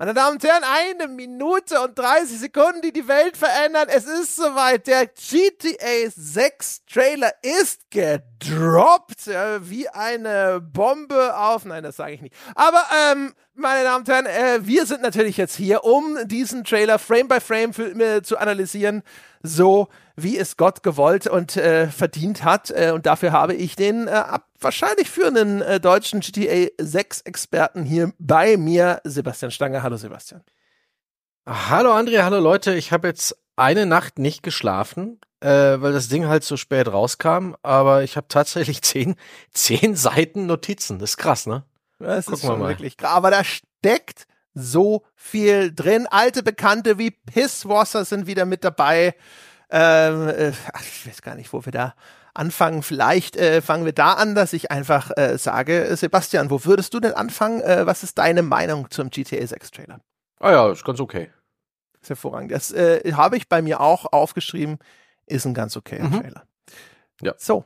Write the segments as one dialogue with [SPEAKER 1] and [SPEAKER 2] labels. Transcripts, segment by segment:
[SPEAKER 1] Meine Damen und Herren, eine Minute und 30 Sekunden, die die Welt verändern. Es ist soweit. Der GTA 6 Trailer ist gedroppt. Äh, wie eine Bombe auf. Nein, das sage ich nicht. Aber, ähm, meine Damen und Herren, äh, wir sind natürlich jetzt hier, um diesen Trailer Frame by Frame für, äh, zu analysieren. So wie es Gott gewollt und äh, verdient hat. Äh, und dafür habe ich den äh, ab, wahrscheinlich führenden äh, deutschen GTA 6 Experten hier bei mir, Sebastian Stange. Hallo Sebastian.
[SPEAKER 2] Hallo Andrea, hallo Leute. Ich habe jetzt eine Nacht nicht geschlafen, äh, weil das Ding halt so spät rauskam. Aber ich habe tatsächlich zehn, zehn Seiten Notizen. Das ist krass, ne?
[SPEAKER 1] Das Gucken ist schon wirklich krass. Aber da steckt so viel drin. Alte Bekannte wie Pisswasser sind wieder mit dabei. Ähm, äh, ich weiß gar nicht, wo wir da anfangen. Vielleicht äh, fangen wir da an, dass ich einfach äh, sage, Sebastian, wo würdest du denn anfangen? Äh, was ist deine Meinung zum GTA 6 Trailer?
[SPEAKER 2] Ah ja, ist ganz okay.
[SPEAKER 1] Ist hervorragend. Das äh, habe ich bei mir auch aufgeschrieben. Ist ein ganz okayer mhm. Trailer. Ja. So.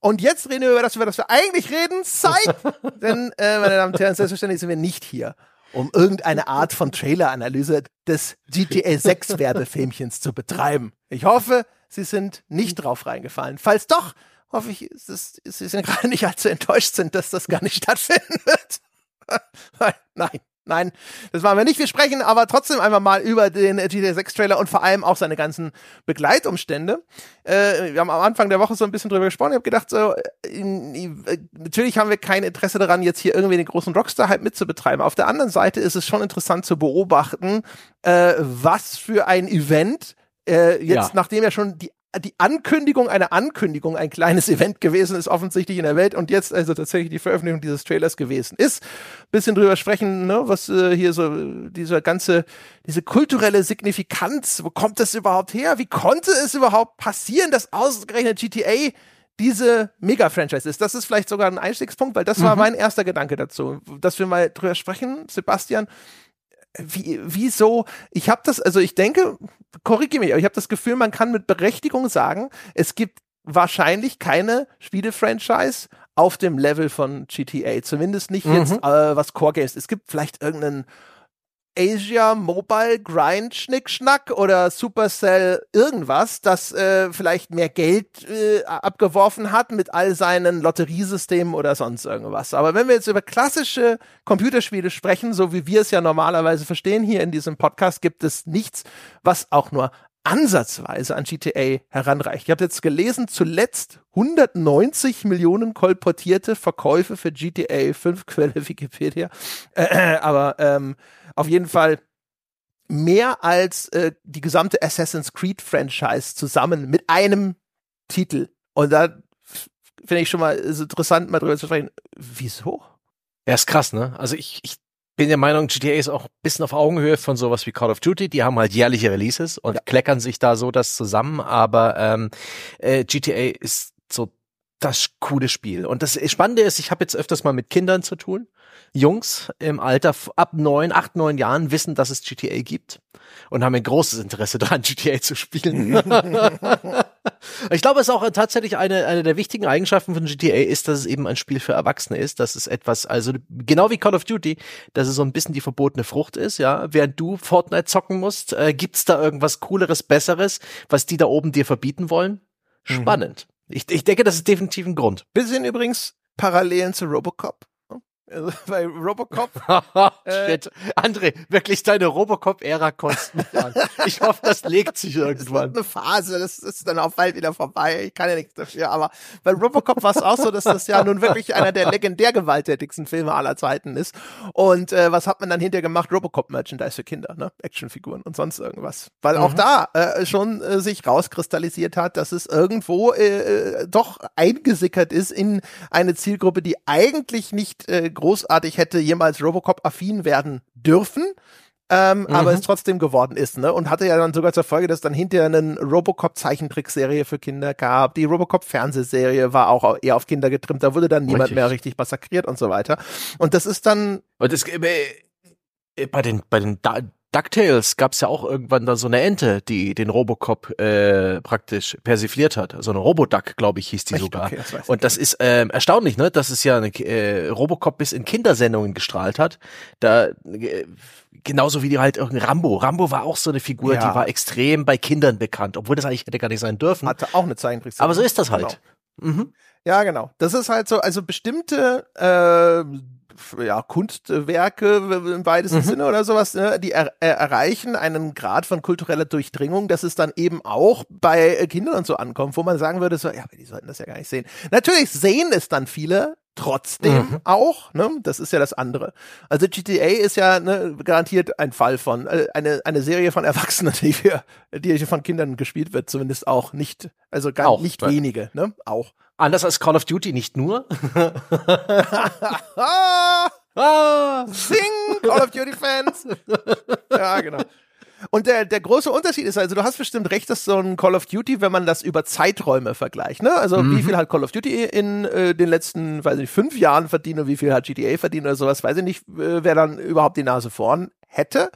[SPEAKER 1] Und jetzt reden wir über das, über das wir eigentlich reden. Zeit! Denn, äh, meine Damen und Herren, selbstverständlich sind wir nicht hier, um irgendeine Art von Trailer-Analyse des GTA 6 Werbefilmchens zu betreiben. Ich hoffe, Sie sind nicht drauf reingefallen. Falls doch, hoffe ich, dass Sie sind gerade nicht allzu enttäuscht sind, dass das gar nicht stattfinden wird. nein, nein. Nein, das machen wir nicht. Wir sprechen aber trotzdem einfach mal über den GTA 6 Trailer und vor allem auch seine ganzen Begleitumstände. Äh, wir haben am Anfang der Woche so ein bisschen drüber gesprochen. Ich habe gedacht, so, in, in, natürlich haben wir kein Interesse daran, jetzt hier irgendwie den großen Rockstar-Hype mitzubetreiben. Auf der anderen Seite ist es schon interessant zu beobachten, äh, was für ein Event äh, jetzt, ja. nachdem ja schon die die Ankündigung einer Ankündigung ein kleines Event gewesen ist, offensichtlich in der Welt und jetzt also tatsächlich die Veröffentlichung dieses Trailers gewesen ist. Bisschen drüber sprechen, ne, was äh, hier so dieser ganze, diese kulturelle Signifikanz, wo kommt das überhaupt her? Wie konnte es überhaupt passieren, dass ausgerechnet GTA diese Mega-Franchise ist. Das ist vielleicht sogar ein Einstiegspunkt, weil das war mhm. mein erster Gedanke dazu, dass wir mal drüber sprechen, Sebastian wie, wieso, ich habe das, also ich denke, korrigiere mich, aber ich habe das Gefühl, man kann mit Berechtigung sagen, es gibt wahrscheinlich keine Spiele-Franchise auf dem Level von GTA. Zumindest nicht mhm. jetzt, äh, was Core Games. Es gibt vielleicht irgendeinen Asia Mobile Grind Schnickschnack oder Supercell irgendwas, das äh, vielleicht mehr Geld äh, abgeworfen hat mit all seinen Lotteriesystemen oder sonst irgendwas. Aber wenn wir jetzt über klassische Computerspiele sprechen, so wie wir es ja normalerweise verstehen hier in diesem Podcast, gibt es nichts, was auch nur ansatzweise an GTA heranreicht. Ich habe jetzt gelesen, zuletzt 190 Millionen kolportierte Verkäufe für GTA 5 Quelle Wikipedia. Äh, äh, aber ähm, auf jeden Fall mehr als äh, die gesamte Assassin's Creed Franchise zusammen mit einem Titel. Und da finde ich schon mal interessant, mal drüber zu sprechen. Wieso?
[SPEAKER 2] Ja, ist krass, ne? Also ich, ich bin der Meinung, GTA ist auch ein bisschen auf Augenhöhe von sowas wie Call of Duty. Die haben halt jährliche Releases und ja. kleckern sich da so das zusammen. Aber ähm, äh, GTA ist so das coole Spiel. Und das Spannende ist, ich habe jetzt öfters mal mit Kindern zu tun. Jungs im Alter ab neun, acht, neun Jahren wissen, dass es GTA gibt und haben ein großes Interesse daran, GTA zu spielen. ich glaube, es ist auch tatsächlich eine, eine der wichtigen Eigenschaften von GTA ist, dass es eben ein Spiel für Erwachsene ist. Dass es etwas, also genau wie Call of Duty, dass es so ein bisschen die verbotene Frucht ist, ja. Während du Fortnite zocken musst, äh, gibt's da irgendwas Cooleres, Besseres, was die da oben dir verbieten wollen? Mhm. Spannend. Mhm. Ich, ich denke, das ist definitiv ein Grund.
[SPEAKER 1] Bisschen übrigens Parallelen zu Robocop. Also bei Robocop.
[SPEAKER 2] äh. André, wirklich deine Robocop-Ära kostet mich an. Ich hoffe, das legt sich irgendwann.
[SPEAKER 1] Das ist eine Phase, das ist dann auch bald wieder vorbei. Ich kann ja nichts dafür. Aber bei Robocop war es auch so, dass das ja nun wirklich einer der legendär gewalttätigsten Filme aller Zeiten ist. Und äh, was hat man dann hinterher gemacht? Robocop-Merchandise für Kinder, ne? Actionfiguren und sonst irgendwas. Weil mhm. auch da äh, schon äh, sich rauskristallisiert hat, dass es irgendwo äh, äh doch eingesickert ist in eine Zielgruppe, die eigentlich nicht äh, großartig hätte jemals Robocop-affin werden dürfen. Ähm, mhm. aber es trotzdem geworden ist, ne? Und hatte ja dann sogar zur Folge, dass dann hinterher eine Robocop-Zeichentrickserie für Kinder gab. Die Robocop-Fernsehserie war auch eher auf Kinder getrimmt. Da wurde dann niemand richtig. mehr richtig massakriert und so weiter. Und das ist dann.
[SPEAKER 2] Und es, äh, bei den, bei den da DuckTales gab es ja auch irgendwann da so eine Ente, die den Robocop äh, praktisch persifliert hat. So eine Roboduck, glaube ich, hieß die Echt? sogar. Okay, das und das ist äh, erstaunlich, ne? Dass es ja eine, äh, Robocop bis in Kindersendungen gestrahlt hat. Da äh, genauso wie die halt irgendein Rambo. Rambo war auch so eine Figur, ja. die war extrem bei Kindern bekannt, obwohl das eigentlich hätte gar nicht sein dürfen.
[SPEAKER 1] Hatte auch eine Zeichentrickserie.
[SPEAKER 2] Aber so ist das halt.
[SPEAKER 1] Genau. Mhm. Ja, genau. Das ist halt so, also bestimmte äh, ja, Kunstwerke im weitesten mhm. Sinne oder sowas, ne, die er, er erreichen einen Grad von kultureller Durchdringung, dass es dann eben auch bei Kindern und so ankommt, wo man sagen würde, so, ja, die sollten das ja gar nicht sehen. Natürlich sehen es dann viele, trotzdem mhm. auch, ne? Das ist ja das andere. Also GTA ist ja ne, garantiert ein Fall von äh, eine eine Serie von Erwachsenen, die für die von Kindern gespielt wird, zumindest auch nicht, also gar auch, nicht wenige, ne? Auch.
[SPEAKER 2] Anders als Call of Duty nicht nur.
[SPEAKER 1] ah, sing Call of Duty Fans. ja, genau. Und der, der große Unterschied ist also, du hast bestimmt recht, dass so ein Call of Duty, wenn man das über Zeiträume vergleicht, ne? Also mhm. wie viel hat Call of Duty in äh, den letzten, weiß ich nicht, fünf Jahren verdient und wie viel hat GTA verdient oder sowas, weiß ich nicht, äh, wer dann überhaupt die Nase vorn hätte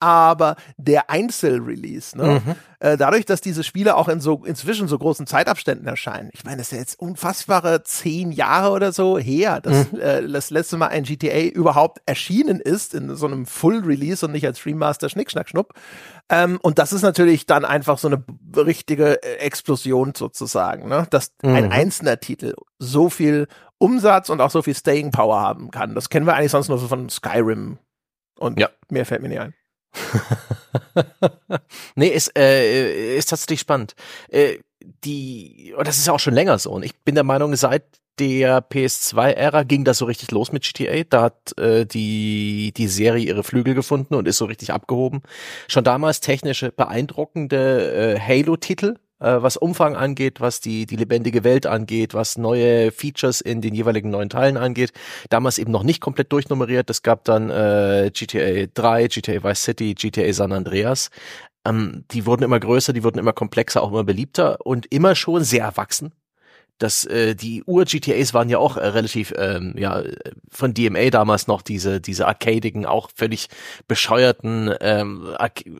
[SPEAKER 1] aber der Einzelrelease, ne? Mhm. Äh, dadurch, dass diese Spiele auch in so inzwischen so großen Zeitabständen erscheinen. Ich meine, das ist ja jetzt unfassbare zehn Jahre oder so her, dass mhm. äh, das letzte Mal ein GTA überhaupt erschienen ist in so einem Full Release und nicht als Remaster Schnick Schnack Schnupp. Ähm, und das ist natürlich dann einfach so eine richtige äh, Explosion sozusagen, ne? Dass mhm. ein einzelner Titel so viel Umsatz und auch so viel Staying Power haben kann. Das kennen wir eigentlich sonst nur so von Skyrim. Und ja. mehr fällt mir nicht ein.
[SPEAKER 2] nee, ist, äh, ist tatsächlich spannend. Äh, die, und das ist ja auch schon länger so. Und ich bin der Meinung, seit der PS2-Ära ging das so richtig los mit GTA. Da hat äh, die, die Serie ihre Flügel gefunden und ist so richtig abgehoben. Schon damals technische beeindruckende äh, Halo-Titel, äh, was Umfang angeht, was die, die lebendige Welt angeht, was neue Features in den jeweiligen neuen Teilen angeht. Damals eben noch nicht komplett durchnummeriert. Es gab dann äh, GTA 3, GTA Vice City, GTA San Andreas. Ähm, die wurden immer größer, die wurden immer komplexer, auch immer beliebter und immer schon sehr erwachsen dass äh, die Ur-GTAs waren ja auch äh, relativ, ähm, ja, von DMA damals noch diese, diese arcadigen, auch völlig bescheuerten, ähm,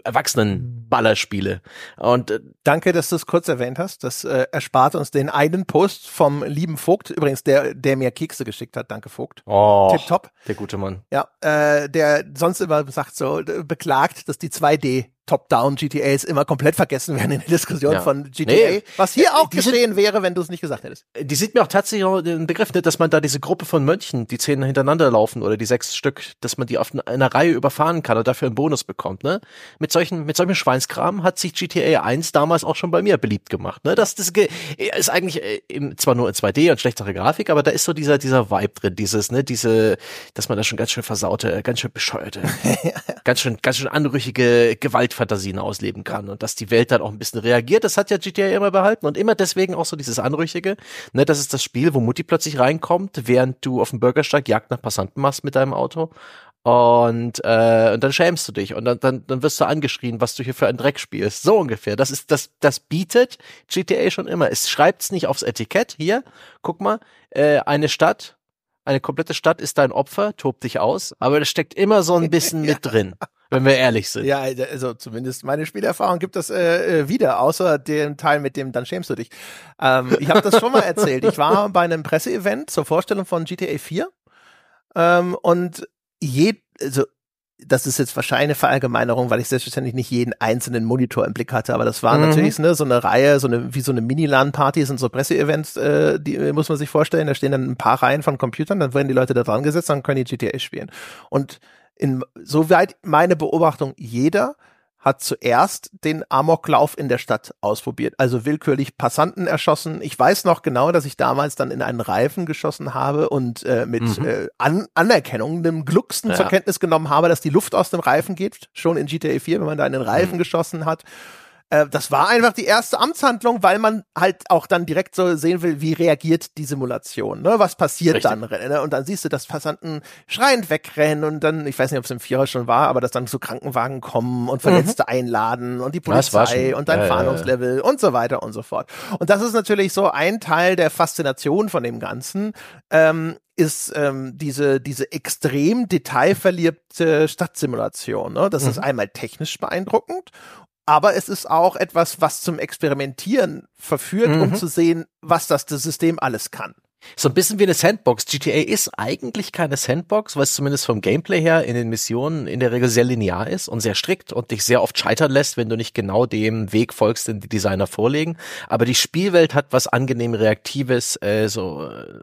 [SPEAKER 2] erwachsenen Ballerspiele. Und
[SPEAKER 1] äh, danke, dass du es kurz erwähnt hast. Das äh, erspart uns den einen Post vom lieben Vogt, übrigens der, der mir Kekse geschickt hat. Danke Vogt.
[SPEAKER 2] Oh, Tip top. Der gute Mann.
[SPEAKER 1] Ja, äh, der sonst immer sagt so, beklagt, dass die 2D Top-Down GTAs immer komplett vergessen werden in der Diskussion ja. von GTA. Nee, was hier auch geschehen sind, wäre, wenn du es nicht gesagt hättest.
[SPEAKER 2] Die sind mir auch tatsächlich auch den Begriff, nicht, dass man da diese Gruppe von Mönchen, die zehn hintereinander laufen oder die sechs Stück, dass man die auf einer Reihe überfahren kann und dafür einen Bonus bekommt. Ne? Mit solchen, mit solchem Schweinskram hat sich GTA 1 damals auch schon bei mir beliebt gemacht. Ne? Das, das ist eigentlich äh, zwar nur in 2D und schlechtere Grafik, aber da ist so dieser, dieser Vibe drin, dieses, ne, diese, dass man da schon ganz schön versaute, ganz schön bescheuerte, ganz schön, ganz schön anrüchige Gewalt Fantasien ausleben kann und dass die Welt dann auch ein bisschen reagiert. Das hat ja GTA immer behalten und immer deswegen auch so dieses Anrüchige. Ne, das ist das Spiel, wo Mutti plötzlich reinkommt, während du auf dem Bürgersteig Jagd nach Passanten machst mit deinem Auto. Und, äh, und dann schämst du dich und dann, dann, dann wirst du angeschrien, was du hier für ein Dreck spielst. So ungefähr. Das ist, das, das bietet GTA schon immer. Es schreibt's nicht aufs Etikett. Hier, guck mal, äh, eine Stadt, eine komplette Stadt ist dein Opfer, tob dich aus, aber das steckt immer so ein bisschen mit drin wenn wir ehrlich sind.
[SPEAKER 1] Ja, also zumindest meine Spielerfahrung gibt das äh, äh, wieder, außer dem Teil mit dem dann schämst du dich. Ähm, ich habe das schon mal erzählt. Ich war bei einem Presseevent zur Vorstellung von GTA 4 ähm, und je, also das ist jetzt wahrscheinlich eine Verallgemeinerung, weil ich selbstverständlich nicht jeden einzelnen Monitor im Blick hatte, aber das war mhm. natürlich ne, so eine Reihe, so eine wie so eine Mini-LAN-Party, sind so Presseevents, äh, die muss man sich vorstellen. Da stehen dann ein paar Reihen von Computern, dann werden die Leute da dran gesetzt, dann können die GTA spielen. Und in, soweit meine Beobachtung, jeder hat zuerst den Amoklauf in der Stadt ausprobiert. Also willkürlich Passanten erschossen. Ich weiß noch genau, dass ich damals dann in einen Reifen geschossen habe und äh, mit mhm. äh, An Anerkennung, einem Glucksten ja. zur Kenntnis genommen habe, dass die Luft aus dem Reifen geht. Schon in GTA 4, wenn man da in den Reifen mhm. geschossen hat. Äh, das war einfach die erste Amtshandlung, weil man halt auch dann direkt so sehen will, wie reagiert die Simulation, ne? Was passiert Richtig. dann? Ne? Und dann siehst du, dass Passanten schreiend wegrennen und dann, ich weiß nicht, ob es im Vierer schon war, aber dass dann so Krankenwagen kommen und Verletzte mhm. einladen und die Polizei und dein ja, Fahndungslevel ja, ja. und so weiter und so fort. Und das ist natürlich so ein Teil der Faszination von dem Ganzen. Ähm, ist ähm, diese, diese extrem detailverliebte Stadtsimulation. Ne? Das mhm. ist einmal technisch beeindruckend aber es ist auch etwas, was zum Experimentieren verführt, mhm. um zu sehen, was das, das System alles kann.
[SPEAKER 2] So ein bisschen wie eine Sandbox. GTA ist eigentlich keine Sandbox, weil es zumindest vom Gameplay her in den Missionen in der Regel sehr linear ist und sehr strikt und dich sehr oft scheitern lässt, wenn du nicht genau dem Weg folgst, den die Designer vorlegen. Aber die Spielwelt hat was angenehm Reaktives, äh, so äh,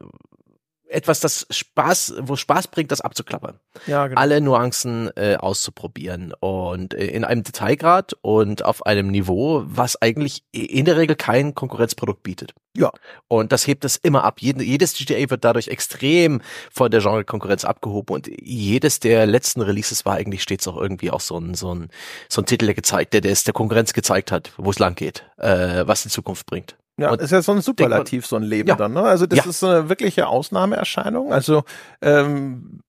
[SPEAKER 2] etwas, das Spaß, wo Spaß bringt, das abzuklappern. Ja, genau. Alle Nuancen äh, auszuprobieren und äh, in einem Detailgrad und auf einem Niveau, was eigentlich in der Regel kein Konkurrenzprodukt bietet. Ja. Und das hebt es immer ab. Jed jedes GTA wird dadurch extrem von der Genre-Konkurrenz abgehoben und jedes der letzten Releases war eigentlich stets auch irgendwie auch so ein, so ein, so ein Titel, der gezeigt, der, der es der Konkurrenz gezeigt hat, wo es lang geht, äh, was die Zukunft bringt.
[SPEAKER 1] Ja, und ist ja so ein Superlativ, so ein Leben ja. dann. Ne? Also das ja. ist so eine wirkliche Ausnahmeerscheinung. Also ähm,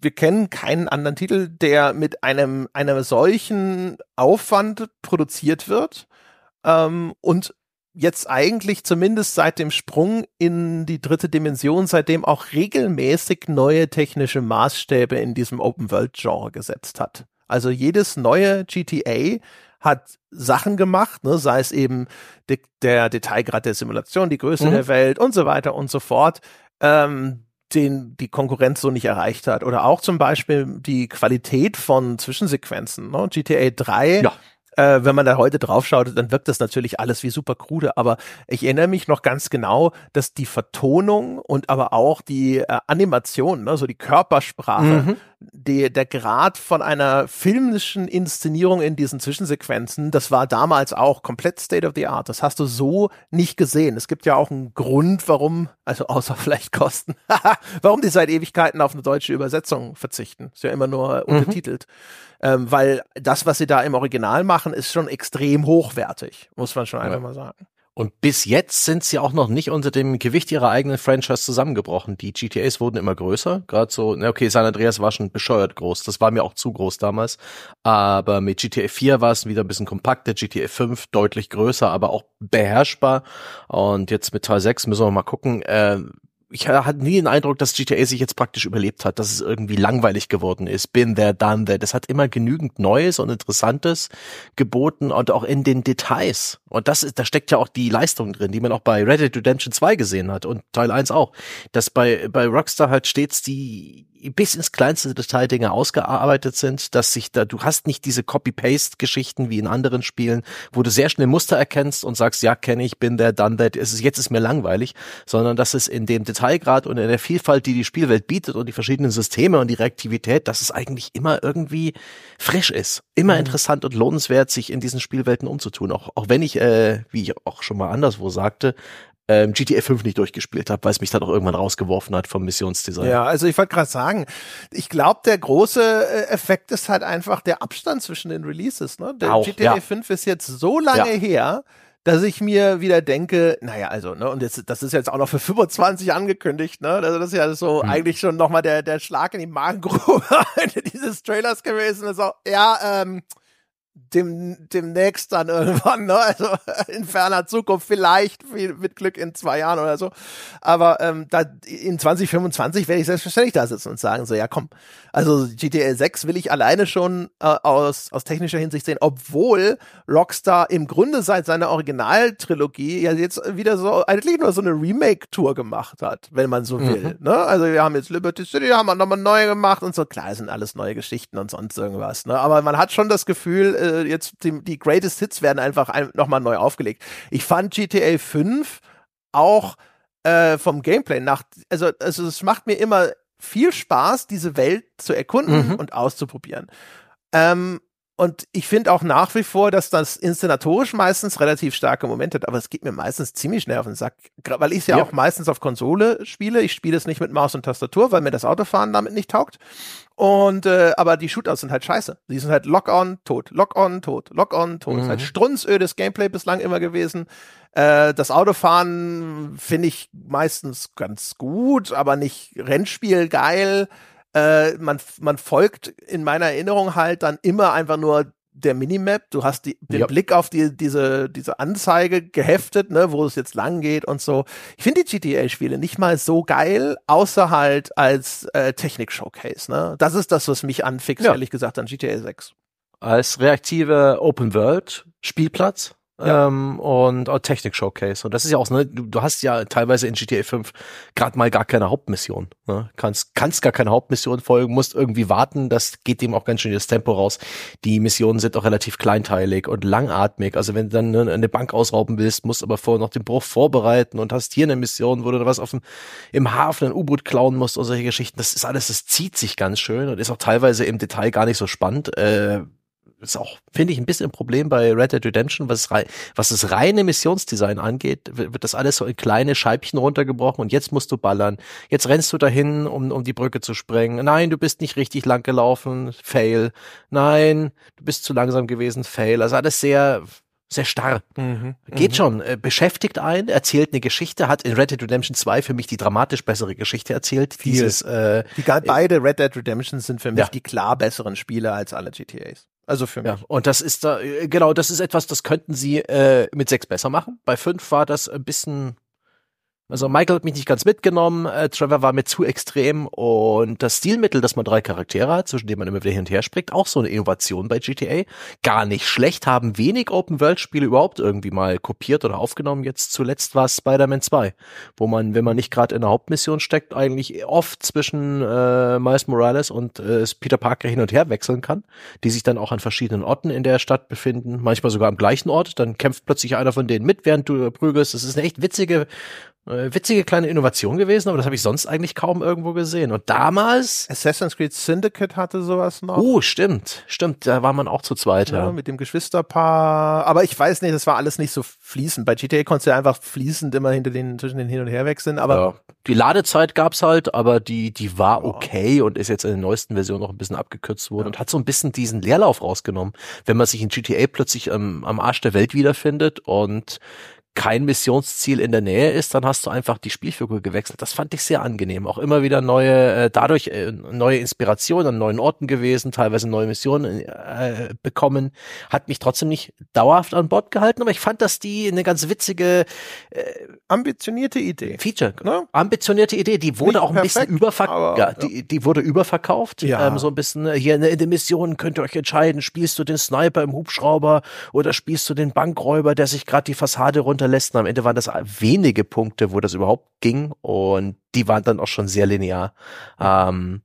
[SPEAKER 1] wir kennen keinen anderen Titel, der mit einem, einem solchen Aufwand produziert wird ähm, und jetzt eigentlich zumindest seit dem Sprung in die dritte Dimension, seitdem auch regelmäßig neue technische Maßstäbe in diesem Open-World-Genre gesetzt hat. Also jedes neue GTA hat Sachen gemacht, ne, sei es eben de der Detailgrad der Simulation, die Größe mhm. der Welt und so weiter und so fort, ähm, den die Konkurrenz so nicht erreicht hat. Oder auch zum Beispiel die Qualität von Zwischensequenzen. Ne? GTA 3 ja äh, wenn man da heute draufschaut, dann wirkt das natürlich alles wie super krude, aber ich erinnere mich noch ganz genau, dass die Vertonung und aber auch die äh, Animation, ne, so die Körpersprache, mhm. Die, der Grad von einer filmischen Inszenierung in diesen Zwischensequenzen, das war damals auch komplett State of the Art. Das hast du so nicht gesehen. Es gibt ja auch einen Grund, warum, also außer vielleicht Kosten, warum die seit Ewigkeiten auf eine deutsche Übersetzung verzichten. Ist ja immer nur mhm. untertitelt ähm, weil das, was sie da im Original machen, ist schon extrem hochwertig, muss man schon einfach ja. mal sagen.
[SPEAKER 2] Und bis jetzt sind sie auch noch nicht unter dem Gewicht ihrer eigenen Franchise zusammengebrochen. Die GTAs wurden immer größer. Gerade so, na okay, San Andreas war schon bescheuert groß. Das war mir auch zu groß damals. Aber mit GTA 4 war es wieder ein bisschen kompakter. GTA 5 deutlich größer, aber auch beherrschbar. Und jetzt mit Teil 6 müssen wir mal gucken. Äh, ich hatte nie den Eindruck, dass GTA sich jetzt praktisch überlebt hat, dass es irgendwie langweilig geworden ist. Been there, done that. Es hat immer genügend Neues und Interessantes geboten und auch in den Details. Und das ist, da steckt ja auch die Leistung drin, die man auch bei Red Dead Redemption 2 gesehen hat und Teil 1 auch. Dass bei, bei Rockstar halt stets die bis ins kleinste Detail Dinge ausgearbeitet sind, dass sich da, du hast nicht diese Copy-Paste-Geschichten wie in anderen Spielen, wo du sehr schnell Muster erkennst und sagst, ja, kenne ich, bin der, done that, es ist, jetzt ist mir langweilig, sondern dass es in dem Detailgrad und in der Vielfalt, die die Spielwelt bietet und die verschiedenen Systeme und die Reaktivität, dass es eigentlich immer irgendwie frisch ist, immer mhm. interessant und lohnenswert, sich in diesen Spielwelten umzutun, auch, auch wenn ich, äh, wie ich auch schon mal anderswo sagte, ähm, GTA 5 nicht durchgespielt habe, weil es mich dann auch irgendwann rausgeworfen hat vom Missionsdesign.
[SPEAKER 1] Ja, also ich wollte gerade sagen, ich glaube, der große äh, Effekt ist halt einfach der Abstand zwischen den Releases. Ne? Der auch, GTA ja. 5 ist jetzt so lange ja. her, dass ich mir wieder denke, naja, also, ne, und jetzt, das ist jetzt auch noch für 25 angekündigt, ne? Also das ist ja so hm. eigentlich schon nochmal der, der Schlag in die Magengrube dieses Trailers gewesen. Also, ja, ähm, dem, demnächst dann irgendwann, ne? Also in ferner Zukunft, vielleicht mit Glück in zwei Jahren oder so. Aber ähm, da in 2025 werde ich selbstverständlich da sitzen und sagen, so, ja komm, also GTA 6 will ich alleine schon äh, aus, aus technischer Hinsicht sehen, obwohl Rockstar im Grunde seit seiner Originaltrilogie ja jetzt wieder so eigentlich nur so eine Remake-Tour gemacht hat, wenn man so will. Mhm. Ne? Also wir haben jetzt Liberty City, haben wir nochmal neu gemacht und so. Klar, sind alles neue Geschichten und sonst irgendwas. Ne? Aber man hat schon das Gefühl, äh, jetzt die, die Greatest Hits werden einfach ein, nochmal neu aufgelegt. Ich fand GTA 5 auch äh, vom Gameplay nach, also, also es macht mir immer viel Spaß, diese Welt zu erkunden mhm. und auszuprobieren. Ähm, und ich finde auch nach wie vor, dass das inszenatorisch meistens relativ starke Momente hat, aber es geht mir meistens ziemlich schnell auf den Sack, weil ich es ja, ja, auch meistens auf Konsole spiele. Ich spiele es nicht mit Maus und Tastatur, weil mir das Autofahren damit nicht taugt. Und äh, aber die Shootouts sind halt scheiße. Die sind halt Lock-on, tot, Lock-on, tot, Lock-on, tot. Mhm. ist halt strunzödes Gameplay bislang immer gewesen. Äh, das Autofahren finde ich meistens ganz gut, aber nicht Rennspiel geil äh, man, man folgt in meiner Erinnerung halt dann immer einfach nur der Minimap. Du hast die, den ja. Blick auf die, diese, diese Anzeige geheftet, ne, wo es jetzt lang geht und so. Ich finde die GTA-Spiele nicht mal so geil, außer halt als äh, Technik-Showcase. Ne? Das ist das, was mich anfixt, ja. ehrlich gesagt, an GTA 6.
[SPEAKER 2] Als reaktive Open World Spielplatz ja. ähm, und oh, Technik Showcase. Und das ist ja auch, ne, du, du hast ja teilweise in GTA 5 gerade mal gar keine Hauptmission. Ne? Kannst, kannst gar keine Hauptmission folgen, musst irgendwie warten, das geht dem auch ganz schön das Tempo raus. Die Missionen sind auch relativ kleinteilig und langatmig. Also wenn du dann ne, eine Bank ausrauben willst, musst aber vorher noch den Bruch vorbereiten und hast hier eine Mission, wo du was auf dem, im Hafen ein U-Boot klauen musst und solche Geschichten. Das ist alles, das zieht sich ganz schön und ist auch teilweise im Detail gar nicht so spannend. Äh, ist auch, finde ich, ein bisschen ein Problem bei Red Dead Redemption, was, was das reine Missionsdesign angeht, wird das alles so in kleine Scheibchen runtergebrochen und jetzt musst du ballern. Jetzt rennst du dahin, um, um die Brücke zu sprengen. Nein, du bist nicht richtig lang gelaufen, fail. Nein, du bist zu langsam gewesen, fail. Also alles sehr, sehr starr. Mhm, Geht mhm. schon, äh, beschäftigt ein, erzählt eine Geschichte, hat in Red Dead Redemption 2 für mich die dramatisch bessere Geschichte erzählt.
[SPEAKER 1] Viel. Dieses, äh, die, beide Red Dead Redemption sind für mich ja. die klar besseren Spiele als alle GTAs. Also für mich. Ja,
[SPEAKER 2] und das ist da, äh, genau, das ist etwas, das könnten sie äh, mit sechs besser machen. Bei fünf war das ein bisschen also Michael hat mich nicht ganz mitgenommen, äh, Trevor war mir zu extrem und das Stilmittel, dass man drei Charaktere hat, zwischen denen man immer wieder hin und her springt, auch so eine Innovation bei GTA. Gar nicht schlecht, haben wenig Open-World-Spiele überhaupt irgendwie mal kopiert oder aufgenommen. Jetzt zuletzt war Spider-Man 2, wo man, wenn man nicht gerade in der Hauptmission steckt, eigentlich oft zwischen äh, Miles Morales und äh, Peter Parker hin und her wechseln kann, die sich dann auch an verschiedenen Orten in der Stadt befinden, manchmal sogar am gleichen Ort, dann kämpft plötzlich einer von denen mit, während du prügelst. Das ist eine echt witzige äh, witzige kleine Innovation gewesen, aber das habe ich sonst eigentlich kaum irgendwo gesehen. Und damals.
[SPEAKER 1] Assassin's Creed Syndicate hatte sowas noch.
[SPEAKER 2] Oh, stimmt. Stimmt, da war man auch zu zweit, ja. ja.
[SPEAKER 1] Mit dem Geschwisterpaar. Aber ich weiß nicht, das war alles nicht so fließend. Bei GTA konntest du ja einfach fließend immer hinter den, zwischen den Hin- und Herwechseln, aber. Ja.
[SPEAKER 2] Die Ladezeit gab's halt, aber die, die war okay und ist jetzt in der neuesten Version noch ein bisschen abgekürzt worden und hat so ein bisschen diesen Leerlauf rausgenommen. Wenn man sich in GTA plötzlich ähm, am Arsch der Welt wiederfindet und kein Missionsziel in der Nähe ist, dann hast du einfach die Spielfigur gewechselt. Das fand ich sehr angenehm. Auch immer wieder neue, äh, dadurch äh, neue Inspirationen an neuen Orten gewesen, teilweise neue Missionen äh, bekommen. Hat mich trotzdem nicht dauerhaft an Bord gehalten, aber ich fand, dass die eine ganz witzige,
[SPEAKER 1] äh, ambitionierte Idee.
[SPEAKER 2] Feature, ne? Ambitionierte Idee, die wurde nicht auch ein perfekt, bisschen überverkauft. Ja, die, die wurde überverkauft. Ja. Ähm, so ein bisschen, äh, hier in den Missionen könnt ihr euch entscheiden, spielst du den Sniper im Hubschrauber oder spielst du den Bankräuber, der sich gerade die Fassade runter runterlässt. Und am Ende waren das wenige Punkte, wo das überhaupt ging. Und die waren dann auch schon sehr linear. Ähm,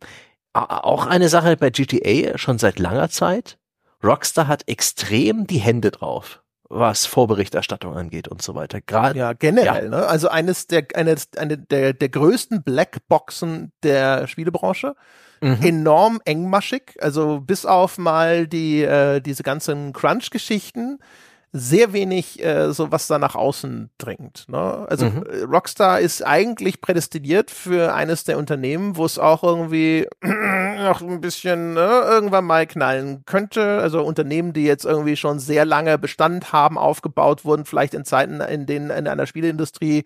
[SPEAKER 2] auch eine Sache bei GTA schon seit langer Zeit. Rockstar hat extrem die Hände drauf was Vorberichterstattung angeht und so weiter.
[SPEAKER 1] Gerade ja generell, ja. ne? Also eines der eines eine der der größten Blackboxen der Spielerbranche. Mhm. Enorm engmaschig, also bis auf mal die äh, diese ganzen Crunch-Geschichten sehr wenig äh, so was da nach außen dringt. Ne? Also mhm. Äh, Rockstar ist eigentlich prädestiniert für eines der Unternehmen, wo es auch irgendwie noch ein bisschen ne, irgendwann mal knallen könnte. Also Unternehmen, die jetzt irgendwie schon sehr lange Bestand haben, aufgebaut wurden, vielleicht in Zeiten, in denen in einer Spieleindustrie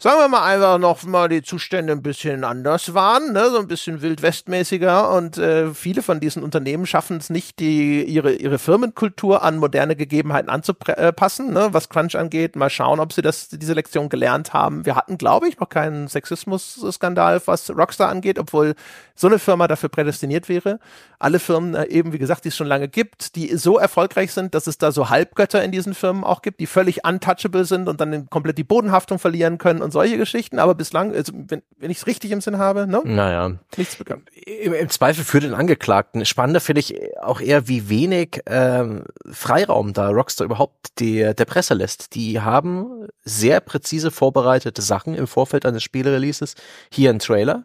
[SPEAKER 1] sagen wir mal einfach noch mal die Zustände ein bisschen anders waren, ne? so ein bisschen wildwestmäßiger und äh, viele von diesen Unternehmen schaffen es nicht, die ihre ihre Firmenkultur an moderne Gegebenheiten anzupassen, ne? was Crunch angeht. Mal schauen, ob sie das diese Lektion gelernt haben. Wir hatten, glaube ich, noch keinen Sexismus-Skandal, was Rockstar angeht, obwohl so eine Firma dafür prädestiniert wäre. Alle Firmen, äh, eben wie gesagt, die es schon lange gibt, die so erfolgreich sind, dass es da so Halbgötter in diesen Firmen auch gibt, die völlig untouchable sind und dann komplett die Bodenhaftung verlieren können und solche Geschichten, aber bislang, also wenn, wenn ich es richtig im Sinn habe, ne?
[SPEAKER 2] Naja. Nichts bekannt. Im, Im, Zweifel für den Angeklagten. Spannender finde ich auch eher, wie wenig ähm, Freiraum da Rockstar überhaupt die, der Presse lässt. Die haben sehr präzise vorbereitete Sachen im Vorfeld eines Spielreleases. Hier ein Trailer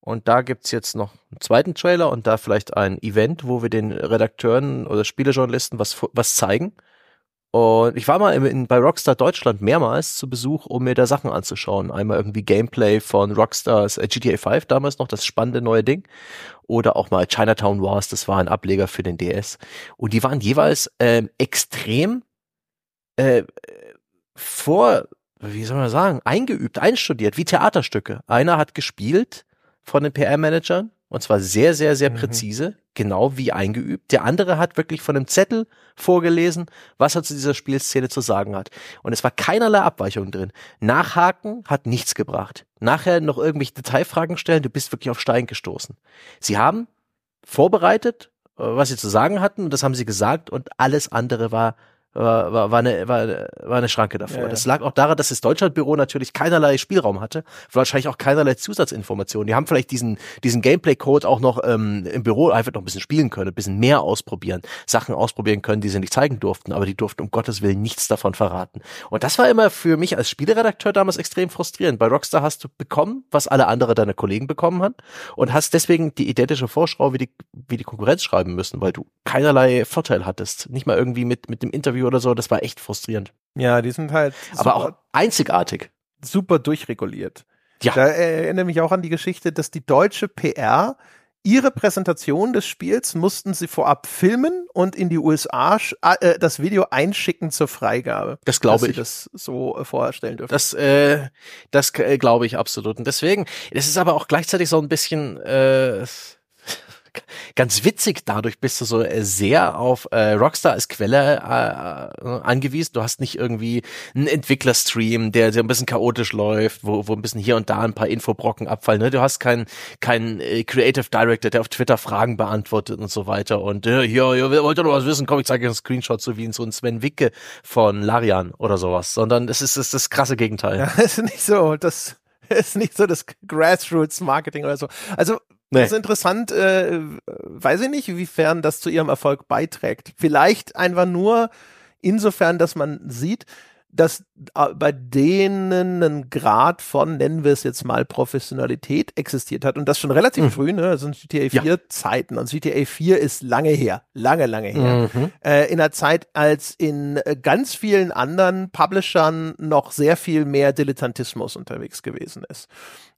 [SPEAKER 2] Und da gibt's jetzt noch einen zweiten Trailer und da vielleicht ein Event, wo wir den Redakteuren oder Spielejournalisten was, was zeigen. Und ich war mal in, bei Rockstar Deutschland mehrmals zu Besuch, um mir da Sachen anzuschauen. Einmal irgendwie Gameplay von Rockstars äh, GTA 5 damals noch, das spannende neue Ding. Oder auch mal Chinatown Wars, das war ein Ableger für den DS. Und die waren jeweils ähm, extrem äh, vor, wie soll man sagen, eingeübt, einstudiert, wie Theaterstücke. Einer hat gespielt von den PR-Managern und zwar sehr, sehr, sehr mhm. präzise, genau wie eingeübt. Der andere hat wirklich von einem Zettel vorgelesen, was er zu dieser Spielszene zu sagen hat. Und es war keinerlei Abweichung drin. Nachhaken hat nichts gebracht. Nachher noch irgendwelche Detailfragen stellen, du bist wirklich auf Stein gestoßen. Sie haben vorbereitet, äh, was sie zu sagen hatten, und das haben sie gesagt, und alles andere war war, war, war, eine, war, war eine Schranke davor. Ja, Das lag auch daran, dass das Deutschlandbüro natürlich keinerlei Spielraum hatte, wahrscheinlich auch keinerlei Zusatzinformationen. Die haben vielleicht diesen, diesen Gameplay-Code auch noch ähm, im Büro einfach noch ein bisschen spielen können, ein bisschen mehr ausprobieren, Sachen ausprobieren können, die sie nicht zeigen durften, aber die durften um Gottes Willen nichts davon verraten. Und das war immer für mich als Spieleredakteur damals extrem frustrierend. Bei Rockstar hast du bekommen, was alle andere deiner Kollegen bekommen haben und hast deswegen die identische Vorschau wie die, wie die Konkurrenz schreiben müssen, weil du keinerlei Vorteil hattest. Nicht mal irgendwie mit, mit dem Interview Interview oder so, das war echt frustrierend.
[SPEAKER 1] Ja, die sind halt.
[SPEAKER 2] Aber auch einzigartig.
[SPEAKER 1] Super durchreguliert. Ja. Da erinnere mich auch an die Geschichte, dass die deutsche PR ihre Präsentation des Spiels mussten sie vorab filmen und in die USA äh, das Video einschicken zur Freigabe.
[SPEAKER 2] Das glaube ich.
[SPEAKER 1] das so äh, vorstellen dürfen.
[SPEAKER 2] Das, äh, das äh, glaube ich absolut. Und deswegen, das ist aber auch gleichzeitig so ein bisschen äh, ganz witzig. Dadurch bist du so äh, sehr auf äh, Rockstar als Quelle äh, äh, angewiesen. Du hast nicht irgendwie einen Entwicklerstream, der, der ein bisschen chaotisch läuft, wo, wo ein bisschen hier und da ein paar Infobrocken abfallen. Ne? Du hast keinen kein, äh, Creative Director, der auf Twitter Fragen beantwortet und so weiter. Und äh, hier, hier wollt ihr noch was wissen? Komm, ich zeige euch einen Screenshot, so wie in so ein Sven Wicke von Larian oder sowas. Sondern es ist, es ist das krasse Gegenteil.
[SPEAKER 1] Ja, es ist nicht so. Das ist nicht so das Grassroots-Marketing oder so. Also Nee. Das ist interessant, äh, weiß ich nicht, inwiefern das zu ihrem Erfolg beiträgt. Vielleicht einfach nur insofern, dass man sieht, dass äh, bei denen ein Grad von, nennen wir es jetzt mal, Professionalität existiert hat und das schon relativ mhm. früh, ne? Das sind GTA 4 ja. Zeiten und GTA 4 ist lange her, lange, lange her. Mhm. Äh, in einer Zeit, als in äh, ganz vielen anderen Publishern noch sehr viel mehr Dilettantismus unterwegs gewesen ist.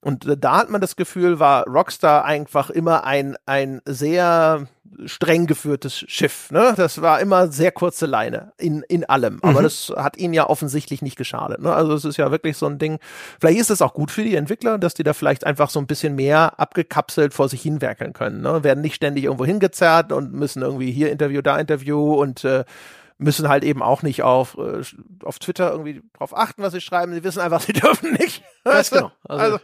[SPEAKER 1] Und äh, da hat man das Gefühl, war Rockstar einfach immer ein, ein sehr streng geführtes Schiff. Ne? Das war immer sehr kurze Leine in, in allem. Aber mhm. das hat ihnen ja offensichtlich nicht geschadet. Ne? Also es ist ja wirklich so ein Ding. Vielleicht ist es auch gut für die Entwickler, dass die da vielleicht einfach so ein bisschen mehr abgekapselt vor sich hinwerkeln können. Ne? Werden nicht ständig irgendwo hingezerrt und müssen irgendwie hier Interview, da Interview und äh, müssen halt eben auch nicht auf, äh, auf Twitter irgendwie drauf achten, was sie schreiben. Sie wissen einfach, sie dürfen nicht.
[SPEAKER 2] Ganz genau.
[SPEAKER 1] Also, also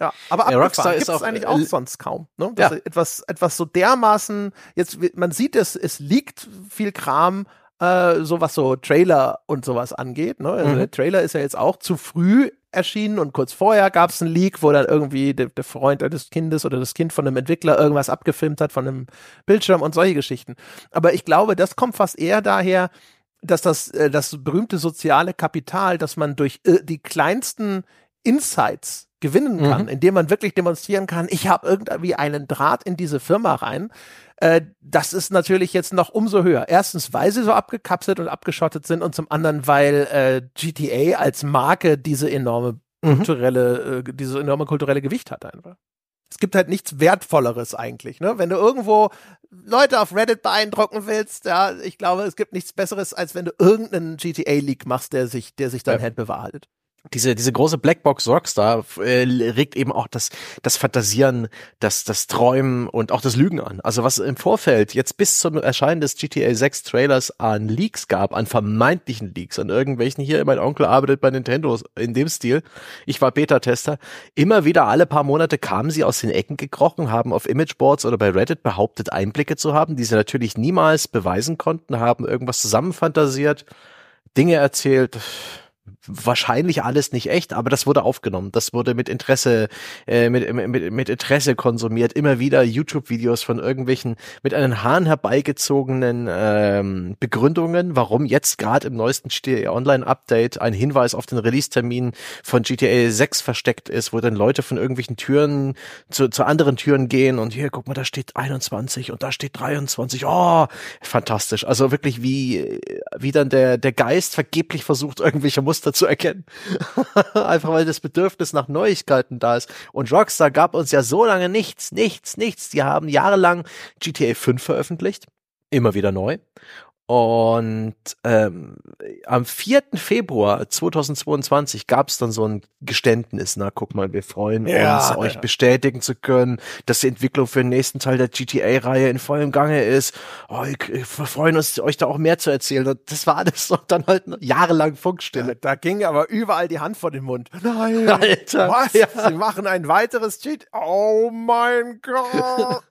[SPEAKER 1] ja, aber
[SPEAKER 2] ja, Rockstar ist
[SPEAKER 1] auch, eigentlich auch äh, sonst kaum. Ne? Ja. etwas, etwas so dermaßen, jetzt, man sieht es, es liegt viel Kram, äh, so was so Trailer und sowas angeht. Ne? Also mhm. der Trailer ist ja jetzt auch zu früh erschienen und kurz vorher gab es einen Leak, wo dann irgendwie der, der, Freund des Kindes oder das Kind von einem Entwickler irgendwas abgefilmt hat von einem Bildschirm und solche Geschichten. Aber ich glaube, das kommt fast eher daher, dass das, äh, das berühmte soziale Kapital, dass man durch äh, die kleinsten Insights gewinnen kann, mhm. indem man wirklich demonstrieren kann, ich habe irgendwie einen Draht in diese Firma rein. Äh, das ist natürlich jetzt noch umso höher. Erstens, weil sie so abgekapselt und abgeschottet sind und zum anderen, weil äh, GTA als Marke diese enorme mhm. kulturelle, äh, diese enorme kulturelle Gewicht hat einfach. Es gibt halt nichts Wertvolleres eigentlich, ne? Wenn du irgendwo Leute auf Reddit beeindrucken willst, ja, ich glaube, es gibt nichts Besseres, als wenn du irgendeinen GTA-Leak machst, der sich, der sich dann ja. halt bewahrheitet
[SPEAKER 2] diese diese große Blackbox Rockstar äh, regt eben auch das das Fantasieren, das das Träumen und auch das Lügen an. Also was im Vorfeld jetzt bis zum Erscheinen des GTA 6 Trailers an Leaks gab, an vermeintlichen Leaks, an irgendwelchen hier mein Onkel arbeitet bei Nintendo in dem Stil. Ich war Beta Tester. Immer wieder alle paar Monate kamen sie aus den Ecken gekrochen, haben auf Imageboards oder bei Reddit behauptet Einblicke zu haben, die sie natürlich niemals beweisen konnten, haben irgendwas zusammenfantasiert, Dinge erzählt wahrscheinlich alles nicht echt, aber das wurde aufgenommen. Das wurde mit Interesse, äh, mit, mit, mit Interesse konsumiert. Immer wieder YouTube-Videos von irgendwelchen mit einen Haaren herbeigezogenen ähm, Begründungen, warum jetzt gerade im neuesten GTA Online-Update ein Hinweis auf den Release-Termin von GTA 6 versteckt ist, wo dann Leute von irgendwelchen Türen zu, zu anderen Türen gehen und hier, guck mal, da steht 21 und da steht 23. Oh, fantastisch. Also wirklich wie, wie dann der, der Geist vergeblich versucht, irgendwelche Muster zu erkennen. Einfach weil das Bedürfnis nach Neuigkeiten da ist. Und Rockstar gab uns ja so lange nichts, nichts, nichts. Die haben jahrelang GTA 5 veröffentlicht. Immer wieder neu. Und ähm, am 4. Februar 2022 gab es dann so ein Geständnis. Na, guck mal, wir freuen ja, uns, ja. euch bestätigen zu können, dass die Entwicklung für den nächsten Teil der GTA-Reihe in vollem Gange ist. Oh, wir freuen uns, euch da auch mehr zu erzählen. Und das war alles doch dann halt jahrelang Funkstille. Ja,
[SPEAKER 1] da ging aber überall die Hand vor den Mund. Nein, Alter. Was? Sie machen ein weiteres Cheat. Oh mein Gott.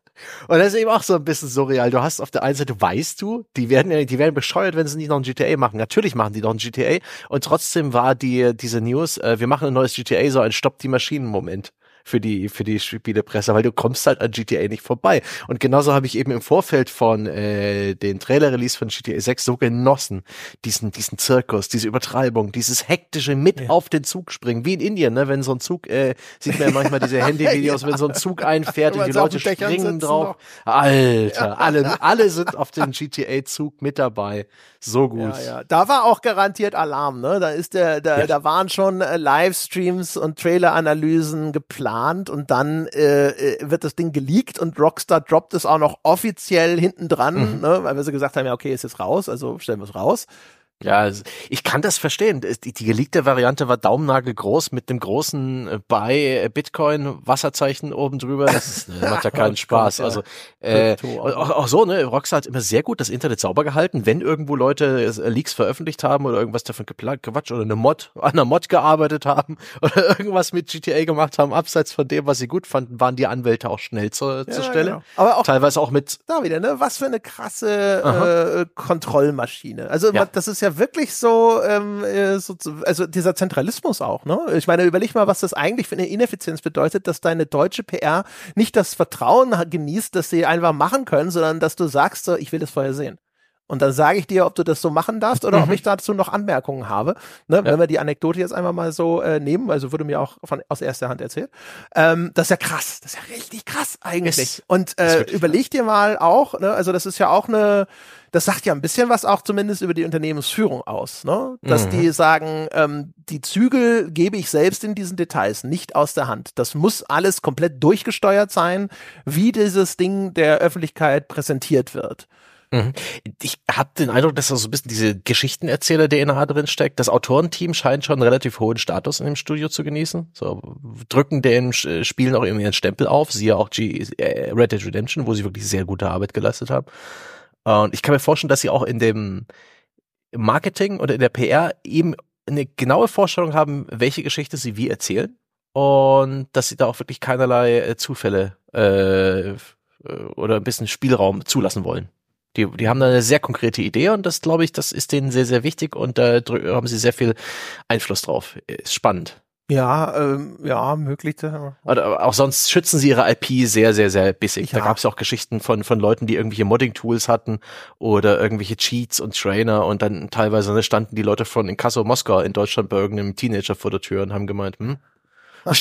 [SPEAKER 2] Und das ist eben auch so ein bisschen surreal. Du hast auf der einen Seite, weißt du, die werden, die werden bescheuert, wenn sie nicht noch ein GTA machen. Natürlich machen die noch ein GTA. Und trotzdem war die, diese News, äh, wir machen ein neues GTA, so ein Stopp die Maschinen-Moment für die für die Spielepresse, weil du kommst halt an GTA nicht vorbei. Und genauso habe ich eben im Vorfeld von äh, den Trailer-Release von GTA 6 so genossen, diesen diesen Zirkus, diese Übertreibung, dieses hektische mit ja. auf den Zug springen, wie in Indien, ne, wenn so ein Zug äh, sieht man ja manchmal diese Handyvideos, ja. wenn so ein Zug einfährt und die Leute springen drauf. Noch. Alter, ja. alle alle sind auf den GTA Zug mit dabei. So gut.
[SPEAKER 1] Da war auch garantiert Alarm, ne? Da ist der da, da waren schon äh, Livestreams und Trailer-Analysen geplant geplant und dann äh, äh, wird das Ding geleakt und Rockstar droppt es auch noch offiziell hinten dran, mhm. ne, weil wir so gesagt haben, ja, okay, ist jetzt raus, also stellen wir es raus.
[SPEAKER 2] Ja, ich kann das verstehen. Die, die geleakte Variante war daumennagelgroß mit dem großen äh, bei Bitcoin Wasserzeichen oben drüber. Das ne, macht ja keinen Spaß. Gott, also äh, auch, auch so, ne, Rockstar hat immer sehr gut das Internet sauber gehalten. Wenn irgendwo Leute äh, Leaks veröffentlicht haben oder irgendwas davon Quatsch oder eine Mod, an einer Mod gearbeitet haben oder irgendwas mit GTA gemacht haben, abseits von dem, was sie gut fanden, waren die Anwälte auch schnell zur, ja, zur Stelle. Genau.
[SPEAKER 1] Aber auch teilweise auch mit da wieder, ne? Was für eine krasse äh, Kontrollmaschine. Also ja. das ist ja wirklich so, ähm, äh, so, also dieser Zentralismus auch, ne? Ich meine, überleg mal, was das eigentlich für eine Ineffizienz bedeutet, dass deine deutsche PR nicht das Vertrauen genießt, dass sie einfach machen können, sondern dass du sagst, so, ich will das vorher sehen. Und dann sage ich dir, ob du das so machen darfst oder mhm. ob ich dazu noch Anmerkungen habe. Ne? Ja. Wenn wir die Anekdote jetzt einfach mal so äh, nehmen, also wurde mir auch von, aus erster Hand erzählt. Ähm, das ist ja krass, das ist ja richtig krass eigentlich. Es, Und äh, überleg dir mal auch, ne? also das ist ja auch eine, das sagt ja ein bisschen was auch zumindest über die Unternehmensführung aus, ne? Dass mhm. die sagen, ähm, die Zügel gebe ich selbst in diesen Details nicht aus der Hand. Das muss alles komplett durchgesteuert sein, wie dieses Ding der Öffentlichkeit präsentiert wird.
[SPEAKER 2] Mhm. Ich habe den Eindruck, dass da so ein bisschen diese Geschichtenerzähler-DNA drin steckt. Das Autorenteam scheint schon einen relativ hohen Status in dem Studio zu genießen. So drücken den Spielen auch irgendwie ihren Stempel auf. Siehe auch G äh, Red Dead Redemption, wo sie wirklich sehr gute Arbeit geleistet haben. Und ich kann mir vorstellen, dass sie auch in dem Marketing oder in der PR eben eine genaue Vorstellung haben, welche Geschichte sie wie erzählen und dass sie da auch wirklich keinerlei äh, Zufälle äh, oder ein bisschen Spielraum zulassen wollen. Die, die haben da eine sehr konkrete Idee und das glaube ich, das ist denen sehr, sehr wichtig und da äh, haben sie sehr viel Einfluss drauf. Ist spannend.
[SPEAKER 1] Ja, ähm, ja, möglich.
[SPEAKER 2] Oder auch sonst schützen sie ihre IP sehr, sehr, sehr bissig. Ja. Da gab es auch Geschichten von, von Leuten, die irgendwelche Modding-Tools hatten oder irgendwelche Cheats und Trainer und dann teilweise ne, standen die Leute von Inkasso Moskau in Deutschland bei irgendeinem Teenager vor der Tür und haben gemeint, hm?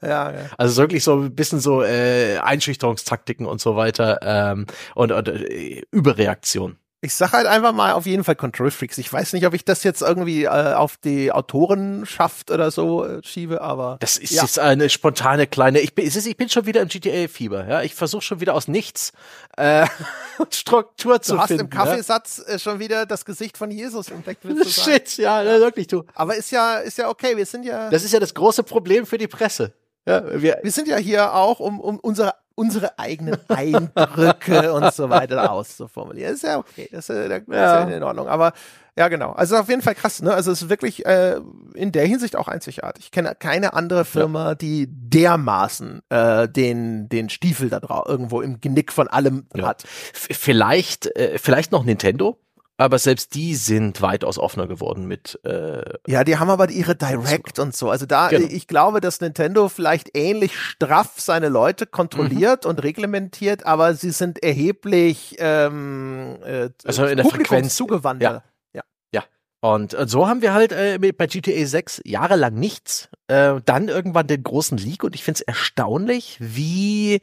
[SPEAKER 2] ja, ja. Also wirklich so ein bisschen so äh, Einschüchterungstaktiken und so weiter ähm, und, und äh, Überreaktion.
[SPEAKER 1] Ich sag halt einfach mal auf jeden Fall Control Freaks. Ich weiß nicht, ob ich das jetzt irgendwie äh, auf die Autorenschaft oder so äh, schiebe, aber
[SPEAKER 2] das ist ja. jetzt eine spontane kleine. Ich bin, ich bin schon wieder im GTA-Fieber. Ja, ich versuche schon wieder aus nichts äh, Struktur zu
[SPEAKER 1] du hast
[SPEAKER 2] finden.
[SPEAKER 1] im Kaffeesatz ja? äh, schon wieder das Gesicht von Jesus entdeckt.
[SPEAKER 2] Shit, ja, ja, wirklich du.
[SPEAKER 1] Aber ist ja, ist ja okay. Wir sind ja.
[SPEAKER 2] Das ist ja das große Problem für die Presse.
[SPEAKER 1] Ja, wir, wir sind ja hier auch, um, um unsere unsere eigenen Eindrücke und so weiter auszuformulieren. Ist ja okay, das ist, das ist ja. in Ordnung. Aber ja, genau. Also auf jeden Fall krass. Ne? Also es ist wirklich äh, in der Hinsicht auch einzigartig. Ich kenne keine andere Firma, die dermaßen äh, den den Stiefel da drauf irgendwo im Genick von allem ja. hat.
[SPEAKER 2] F vielleicht äh, vielleicht noch Nintendo aber selbst die sind weitaus offener geworden mit. Äh,
[SPEAKER 1] ja, die haben aber ihre Direct und so. Also da, genau. ich glaube, dass Nintendo vielleicht ähnlich straff seine Leute kontrolliert mhm. und reglementiert, aber sie sind erheblich ähm,
[SPEAKER 2] äh, also in der Frequenz
[SPEAKER 1] zugewandter.
[SPEAKER 2] Ja. ja. Und äh, so haben wir halt äh, bei GTA 6 jahrelang nichts. Äh, dann irgendwann den großen Leak und ich finde es erstaunlich, wie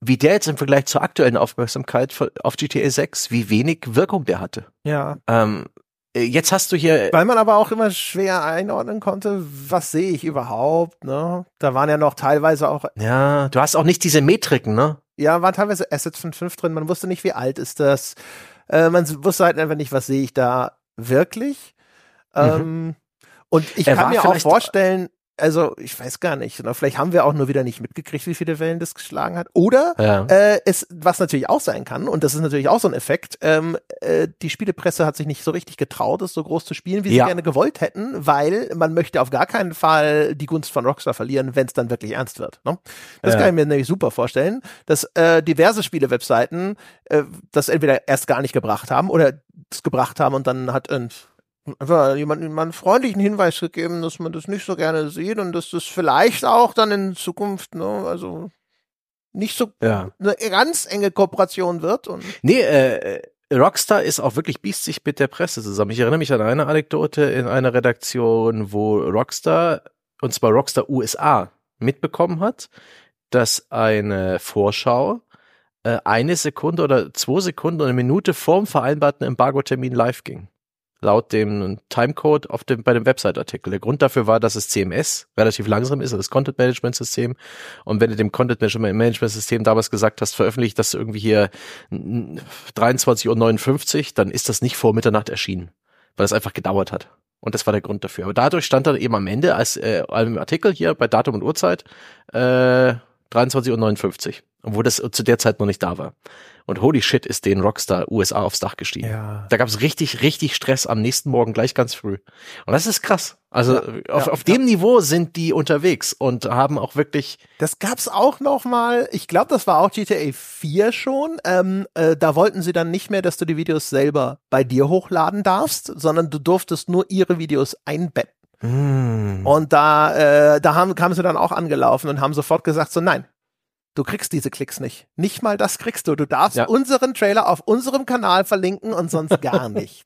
[SPEAKER 2] wie der jetzt im Vergleich zur aktuellen Aufmerksamkeit auf GTA 6, wie wenig Wirkung der hatte.
[SPEAKER 1] Ja.
[SPEAKER 2] Ähm, äh, jetzt hast du hier.
[SPEAKER 1] Weil man aber auch immer schwer einordnen konnte, was sehe ich überhaupt, ne? Da waren ja noch teilweise auch.
[SPEAKER 2] Ja, du hast auch nicht diese Metriken, ne?
[SPEAKER 1] Ja, waren teilweise Assets von 5 drin, man wusste nicht, wie alt ist das. Äh, man wusste halt einfach nicht, was sehe ich da wirklich. Mhm. Ähm, und ich er kann mir auch vorstellen, also ich weiß gar nicht, oder vielleicht haben wir auch nur wieder nicht mitgekriegt, wie viele Wellen das geschlagen hat. Oder ja. äh, es, was natürlich auch sein kann, und das ist natürlich auch so ein Effekt, ähm, äh, die Spielepresse hat sich nicht so richtig getraut, es so groß zu spielen, wie sie ja. gerne gewollt hätten, weil man möchte auf gar keinen Fall die Gunst von Rockstar verlieren, wenn es dann wirklich ernst wird. Ne? Das ja. kann ich mir nämlich super vorstellen, dass äh, diverse Spiele-Webseiten äh, das entweder erst gar nicht gebracht haben oder es gebracht haben und dann hat ein einfach jemanden mal einen freundlichen Hinweis gegeben, dass man das nicht so gerne sieht und dass das vielleicht auch dann in Zukunft, ne, also nicht so ja. eine ganz enge Kooperation wird. Und
[SPEAKER 2] nee, äh, Rockstar ist auch wirklich biestig mit der Presse zusammen. Ich erinnere mich an eine Anekdote in einer Redaktion, wo Rockstar, und zwar Rockstar USA, mitbekommen hat, dass eine Vorschau äh, eine Sekunde oder zwei Sekunden oder eine Minute vorm vereinbarten Embargo-Termin live ging laut dem Timecode auf dem, bei dem Website-Artikel. Der Grund dafür war, dass das CMS relativ langsam ist, also das Content Management System. Und wenn du dem Content Management System damals gesagt hast, veröffentlicht das irgendwie hier 23.59 Uhr, dann ist das nicht vor Mitternacht erschienen, weil es einfach gedauert hat. Und das war der Grund dafür. Aber dadurch stand dann eben am Ende als äh, Artikel hier bei Datum und Uhrzeit äh, 23.59 Uhr, obwohl das zu der Zeit noch nicht da war. Und holy shit ist den Rockstar USA aufs Dach gestiegen. Ja. Da gab es richtig, richtig Stress am nächsten Morgen gleich ganz früh. Und das ist krass. Also ja, auf, ja, auf dem Niveau sind die unterwegs und haben auch wirklich.
[SPEAKER 1] Das gab's auch noch mal. Ich glaube, das war auch GTA 4 schon. Ähm, äh, da wollten sie dann nicht mehr, dass du die Videos selber bei dir hochladen darfst, sondern du durftest nur ihre Videos einbetten. Mm. Und da, äh, da haben, kamen sie dann auch angelaufen und haben sofort gesagt, so nein, Du kriegst diese Klicks nicht. Nicht mal das kriegst du. Du darfst ja. unseren Trailer auf unserem Kanal verlinken und sonst gar nicht.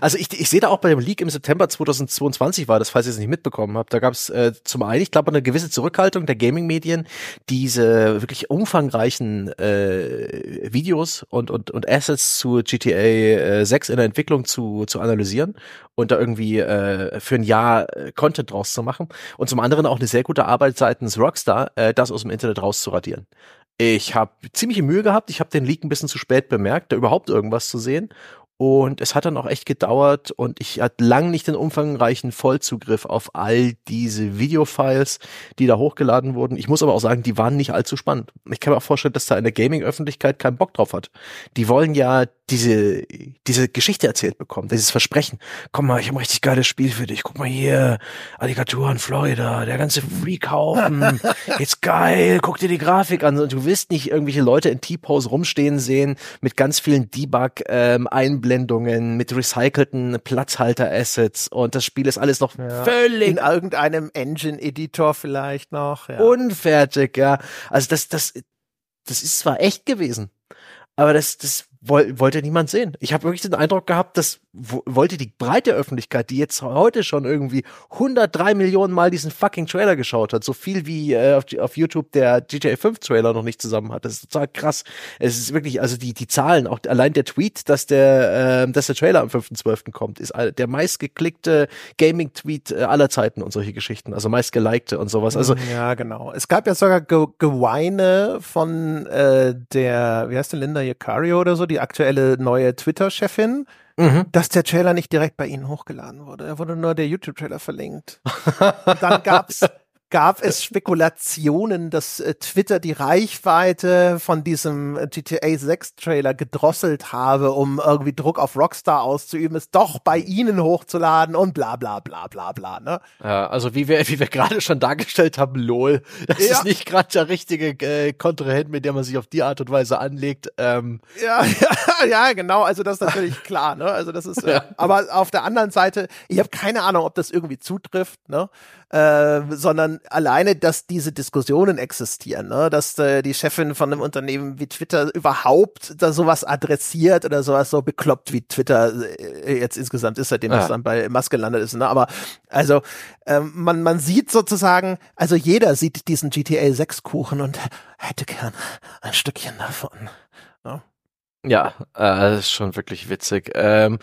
[SPEAKER 2] Also ich, ich sehe da auch bei dem Leak im September 2022 war das, falls ihr es nicht mitbekommen habt. Da gab es äh, zum einen, ich glaube, eine gewisse Zurückhaltung der Gaming-Medien, diese wirklich umfangreichen äh, Videos und, und, und Assets zu GTA äh, 6 in der Entwicklung zu, zu analysieren und da irgendwie äh, für ein Jahr äh, Content draus zu machen. Und zum anderen auch eine sehr gute Arbeit seitens Rockstar, äh, das aus dem Internet rauszuradieren. Ich habe ziemliche Mühe gehabt. Ich habe den Leak ein bisschen zu spät bemerkt, da überhaupt irgendwas zu sehen. Und es hat dann auch echt gedauert und ich hatte lang nicht den umfangreichen Vollzugriff auf all diese Videofiles, die da hochgeladen wurden. Ich muss aber auch sagen, die waren nicht allzu spannend. Ich kann mir auch vorstellen, dass da in der Gaming-Öffentlichkeit keinen Bock drauf hat. Die wollen ja diese, diese Geschichte erzählt bekommen, dieses Versprechen. Komm mal, ich habe ein richtig geiles Spiel für dich. Guck mal hier, Alligatoren, Florida, der ganze Freakhaufen. Jetzt geil, guck dir die Grafik an. Und du willst nicht irgendwelche Leute in T-Pose rumstehen sehen mit ganz vielen Debug-Einblendungen, ähm, mit recycelten Platzhalter-Assets und das Spiel ist alles noch ja. völlig
[SPEAKER 1] in irgendeinem Engine-Editor vielleicht noch.
[SPEAKER 2] Ja. Unfertig, ja. Also das, das, das ist zwar echt gewesen, aber das, das wollte niemand sehen. Ich habe wirklich den Eindruck gehabt, dass wollte die breite Öffentlichkeit, die jetzt heute schon irgendwie 103 Millionen Mal diesen fucking Trailer geschaut hat, so viel wie äh, auf, auf, YouTube der GTA 5 Trailer noch nicht zusammen hat. Das ist total krass. Es ist wirklich, also die, die Zahlen, auch allein der Tweet, dass der, äh, dass der Trailer am 5.12. kommt, ist der meistgeklickte Gaming-Tweet äh, aller Zeiten und solche Geschichten, also meistgelikte und sowas. Also
[SPEAKER 1] Ja, genau. Es gab ja sogar Ge Geweine von äh, der, wie heißt denn Linda Yacario oder so, die aktuelle neue Twitter-Chefin, mhm. dass der Trailer nicht direkt bei ihnen hochgeladen wurde. Er wurde nur der YouTube-Trailer verlinkt. Und dann gab's gab es Spekulationen, dass äh, Twitter die Reichweite von diesem äh, GTA 6 Trailer gedrosselt habe, um irgendwie Druck auf Rockstar auszuüben, es doch bei ihnen hochzuladen und bla bla bla bla bla. Ne?
[SPEAKER 2] Ja, also wie wir, wie wir gerade schon dargestellt haben, lol, das ja. ist nicht gerade der richtige äh, Kontrahent, mit dem man sich auf die Art und Weise anlegt. Ähm.
[SPEAKER 1] Ja, ja, ja, genau, also das ist natürlich klar, ne? Also das ist, äh, aber auf der anderen Seite, ich habe keine Ahnung, ob das irgendwie zutrifft, ne? Äh, sondern alleine, dass diese Diskussionen existieren, ne? dass äh, die Chefin von einem Unternehmen wie Twitter überhaupt da sowas adressiert oder sowas so bekloppt wie Twitter äh, jetzt insgesamt ist, seitdem ja. das dann bei Musk gelandet ist. Ne? Aber also ähm, man, man sieht sozusagen, also jeder sieht diesen GTA 6 Kuchen und hätte gern ein Stückchen davon.
[SPEAKER 2] Ne? Ja, äh, das ist schon wirklich witzig. Ähm,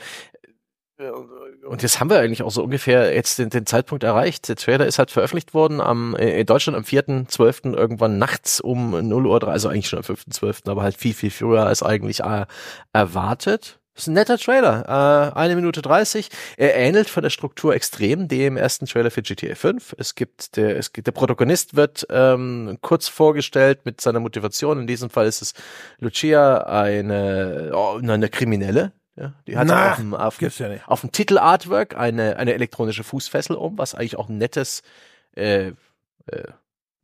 [SPEAKER 2] und jetzt haben wir eigentlich auch so ungefähr jetzt den, den Zeitpunkt erreicht. Der Trailer ist halt veröffentlicht worden am, äh, in Deutschland am 4.12. irgendwann nachts um 0 Uhr, also eigentlich schon am 5.12., aber halt viel, viel früher als eigentlich äh, erwartet. Das ist ein netter Trailer. Äh, eine Minute 30. Er ähnelt von der Struktur extrem dem ersten Trailer für GTA 5. Es gibt der, es gibt, der Protagonist wird ähm, kurz vorgestellt mit seiner Motivation. In diesem Fall ist es Lucia, eine, oh, eine Kriminelle, ja, die hat Na, auf, dem, auf, ja auf dem Titelartwork eine, eine elektronische Fußfessel um, was eigentlich auch ein nettes, äh, äh,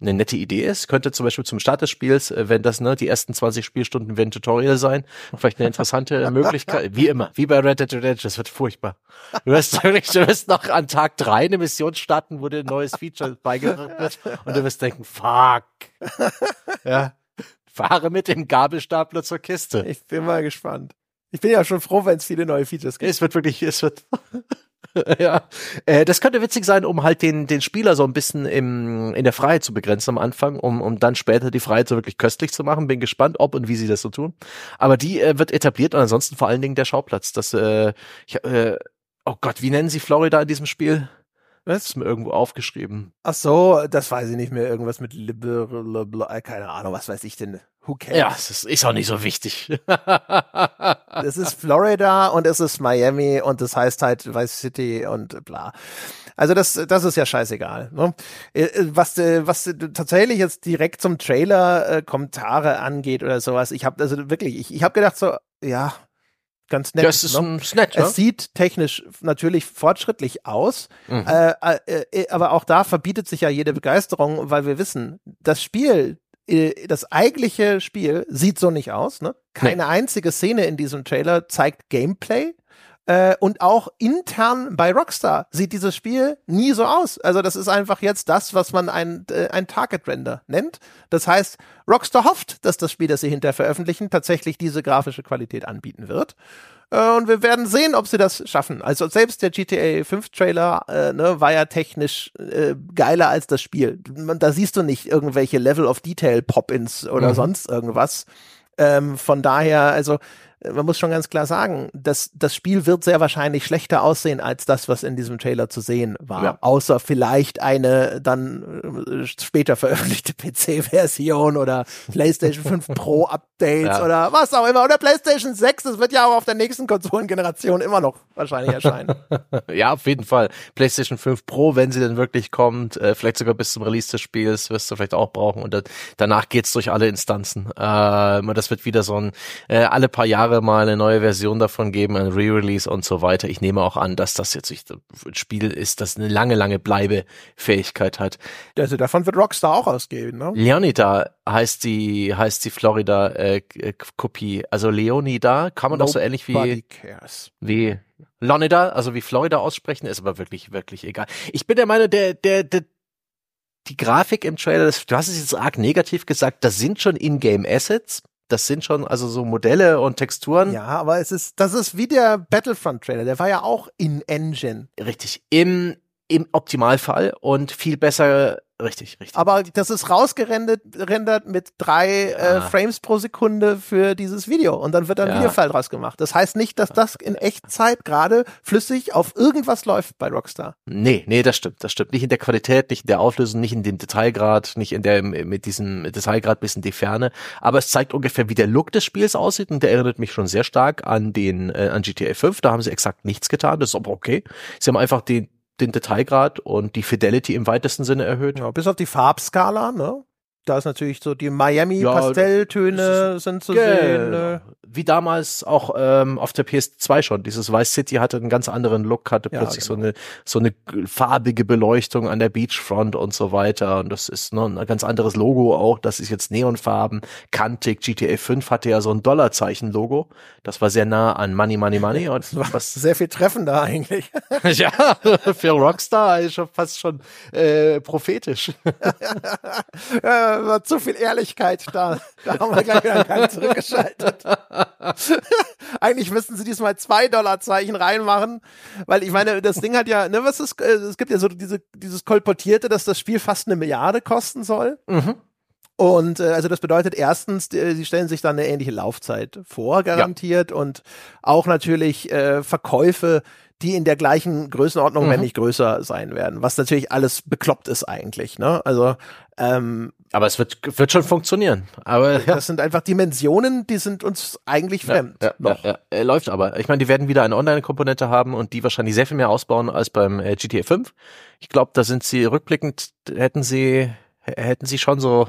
[SPEAKER 2] eine nette Idee ist. Könnte zum Beispiel zum Start des Spiels, äh, wenn das, ne, die ersten 20 Spielstunden werden Tutorial sein, vielleicht eine interessante Möglichkeit. Wie immer, wie bei Red Dead Redemption, das wird furchtbar. Du wirst, du wirst noch an Tag drei eine Mission starten, wo dir ein neues Feature beigebracht wird und du wirst denken, fuck. Ja. Fahre mit dem Gabelstapler zur Kiste.
[SPEAKER 1] Ich bin mal gespannt. Ich bin ja schon froh, wenn es viele neue Features gibt.
[SPEAKER 2] Es wird wirklich, es wird. ja, äh, das könnte witzig sein, um halt den den Spieler so ein bisschen im in der Freiheit zu begrenzen am Anfang, um um dann später die Freiheit so wirklich köstlich zu machen. Bin gespannt, ob und wie sie das so tun. Aber die äh, wird etabliert und ansonsten vor allen Dingen der Schauplatz. Das äh, ich, äh, oh Gott, wie nennen sie Florida in diesem Spiel? Das ist mir irgendwo aufgeschrieben.
[SPEAKER 1] Ach so, das weiß ich nicht mehr. Irgendwas mit liberal, keine Ahnung, was weiß ich denn.
[SPEAKER 2] Who cares? Ja, es ist auch nicht so wichtig.
[SPEAKER 1] es ist Florida und es ist Miami und das heißt halt Vice City und bla. Also das, das ist ja scheißegal. Ne? Äh, äh, was, äh, was tatsächlich jetzt direkt zum Trailer äh, Kommentare angeht oder sowas, ich habe also wirklich, ich, ich habe gedacht so, ja, ganz nett.
[SPEAKER 2] Das ist, ne? ist nett,
[SPEAKER 1] Es ja? sieht technisch natürlich fortschrittlich aus, mhm. äh, äh, aber auch da verbietet sich ja jede Begeisterung, weil wir wissen, das Spiel das eigentliche Spiel sieht so nicht aus. Ne? Keine nee. einzige Szene in diesem Trailer zeigt Gameplay. Äh, und auch intern bei Rockstar sieht dieses Spiel nie so aus. Also das ist einfach jetzt das, was man ein, äh, ein Target-Render nennt. Das heißt, Rockstar hofft, dass das Spiel, das sie hinterher veröffentlichen, tatsächlich diese grafische Qualität anbieten wird. Äh, und wir werden sehen, ob sie das schaffen. Also selbst der GTA 5 Trailer äh, ne, war ja technisch äh, geiler als das Spiel. Da siehst du nicht irgendwelche Level of Detail Pop-ins oder mhm. sonst irgendwas. Ähm, von daher, also man muss schon ganz klar sagen, dass das Spiel wird sehr wahrscheinlich schlechter aussehen als das, was in diesem Trailer zu sehen war. Ja. Außer vielleicht eine dann äh, später veröffentlichte PC-Version oder PlayStation 5 Pro Updates ja. oder was auch immer. Oder PlayStation 6, das wird ja auch auf der nächsten Konsolengeneration immer noch wahrscheinlich erscheinen.
[SPEAKER 2] ja, auf jeden Fall. PlayStation 5 Pro, wenn sie denn wirklich kommt, äh, vielleicht sogar bis zum Release des Spiels, wirst du vielleicht auch brauchen. Und danach geht's durch alle Instanzen. Äh, das wird wieder so ein äh, alle paar Jahre Jahre mal eine neue Version davon geben, ein Re-Release und so weiter. Ich nehme auch an, dass das jetzt ein Spiel ist, das eine lange, lange Bleibefähigkeit hat.
[SPEAKER 1] Also davon wird Rockstar auch ausgehen, ne?
[SPEAKER 2] Leonida heißt die, heißt die Florida äh, Kopie. Also Leonida kann man doch so ähnlich wie, cares. wie Leonida, also wie Florida aussprechen, ist aber wirklich, wirklich egal. Ich bin der Meinung, der, der, der die Grafik im Trailer, das, du hast es jetzt arg negativ gesagt, das sind schon Ingame Assets das sind schon also so Modelle und Texturen.
[SPEAKER 1] Ja, aber es ist, das ist wie der Battlefront Trailer, der war ja auch in Engine.
[SPEAKER 2] Richtig, im, im Optimalfall und viel besser Richtig, richtig.
[SPEAKER 1] Aber das ist rausgerendert rendert mit drei äh, ja. äh, Frames pro Sekunde für dieses Video und dann wird ein ja. Videofile draus gemacht. Das heißt nicht, dass das in Echtzeit gerade flüssig auf irgendwas läuft bei Rockstar.
[SPEAKER 2] Nee, nee, das stimmt. Das stimmt. Nicht in der Qualität, nicht in der Auflösung, nicht in dem Detailgrad, nicht in der, mit diesem Detailgrad bis in die Ferne. Aber es zeigt ungefähr, wie der Look des Spiels aussieht und der erinnert mich schon sehr stark an den, äh, an GTA 5. Da haben sie exakt nichts getan. Das ist aber okay. Sie haben einfach den, den Detailgrad und die Fidelity im weitesten Sinne erhöht.
[SPEAKER 1] Ja, bis auf die Farbskala, ne? Da ist natürlich so die Miami-Pastelltöne ja, sind zu sehen. Ne?
[SPEAKER 2] Wie damals auch ähm, auf der PS2 schon. Dieses Vice City hatte einen ganz anderen Look, hatte ja, plötzlich genau. so eine so eine farbige Beleuchtung an der Beachfront und so weiter. Und das ist ne, ein ganz anderes Logo auch. Das ist jetzt Neonfarben, kantig. GTA 5 hatte ja so ein Dollarzeichen-Logo. Das war sehr nah an Money, Money, Money. Und
[SPEAKER 1] was sehr viel treffender eigentlich.
[SPEAKER 2] ja, für Rockstar ist schon fast schon äh, prophetisch.
[SPEAKER 1] ja, war zu viel Ehrlichkeit da. Da haben wir gleich wieder einen Gang zurückgeschaltet. Eigentlich müssten sie diesmal zwei Dollarzeichen reinmachen, weil ich meine, das Ding hat ja, ne, was ist, äh, es gibt ja so diese, dieses kolportierte, dass das Spiel fast eine Milliarde kosten soll. Mhm. Und äh, also das bedeutet erstens, die, sie stellen sich dann eine ähnliche Laufzeit vor, garantiert, ja. und auch natürlich äh, Verkäufe, die in der gleichen Größenordnung, mhm. wenn nicht größer sein werden, was natürlich alles bekloppt ist eigentlich. Ne? Also ähm,
[SPEAKER 2] aber es wird wird schon funktionieren. Aber
[SPEAKER 1] ja. das sind einfach Dimensionen, die sind uns eigentlich fremd.
[SPEAKER 2] Ja, ja, ja, ja. läuft aber. Ich meine, die werden wieder eine Online-Komponente haben und die wahrscheinlich sehr viel mehr ausbauen als beim äh, GTA 5. Ich glaube, da sind sie rückblickend hätten sie hätten sie schon so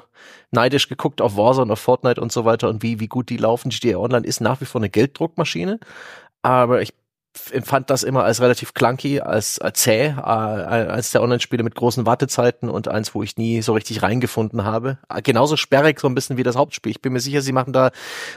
[SPEAKER 2] neidisch geguckt auf Warzone, auf Fortnite und so weiter und wie wie gut die laufen. GTA Online ist nach wie vor eine Gelddruckmaschine, aber ich empfand das immer als relativ clunky, als, als zäh, äh, als der Online-Spiele mit großen Wartezeiten und eins, wo ich nie so richtig reingefunden habe. Äh, genauso sperrig so ein bisschen wie das Hauptspiel. Ich bin mir sicher, sie machen da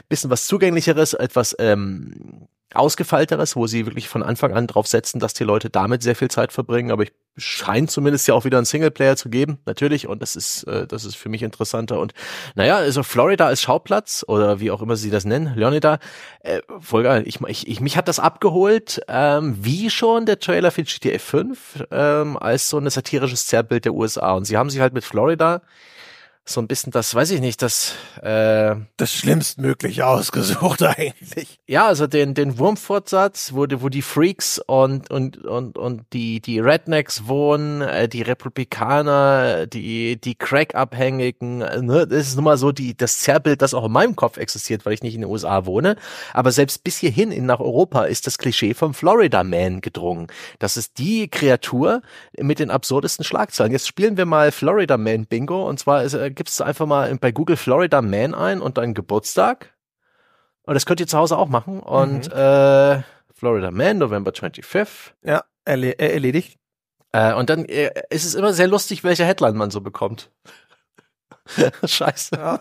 [SPEAKER 2] bisschen was zugänglicheres, etwas ähm, ausgefeilteres, wo sie wirklich von Anfang an drauf setzen, dass die Leute damit sehr viel Zeit verbringen. Aber ich scheint zumindest ja auch wieder einen Singleplayer zu geben, natürlich. Und das ist, äh, das ist für mich interessanter. Und naja, also Florida als Schauplatz oder wie auch immer sie das nennen, Leonida, äh, voll geil. Ich, ich, ich, mich hat das abgeholt, ähm, wie schon der Trailer für GTA 5, ähm, als so ein satirisches Zerrbild der USA. Und sie haben sich halt mit Florida so ein bisschen das, weiß ich nicht, das äh,
[SPEAKER 1] das schlimmstmögliche ausgesucht eigentlich.
[SPEAKER 2] Ja, also den den Wurmfortsatz, wo die, wo die Freaks und und und und die die Rednecks wohnen, äh, die Republikaner, die die Crack-Abhängigen, äh, ne, das ist nun mal so die das Zerrbild, das auch in meinem Kopf existiert, weil ich nicht in den USA wohne. Aber selbst bis hierhin in nach Europa ist das Klischee vom Florida Man gedrungen. Das ist die Kreatur mit den absurdesten Schlagzeilen. Jetzt spielen wir mal Florida Man Bingo und zwar ist äh, gibst du einfach mal bei Google Florida Man ein und deinen Geburtstag. Und das könnt ihr zu Hause auch machen. Und mhm. äh, Florida Man, November 25th.
[SPEAKER 1] Ja, erle äh, erledigt.
[SPEAKER 2] Äh, und dann äh, ist es immer sehr lustig, welche Headline man so bekommt. Scheiße. Ja.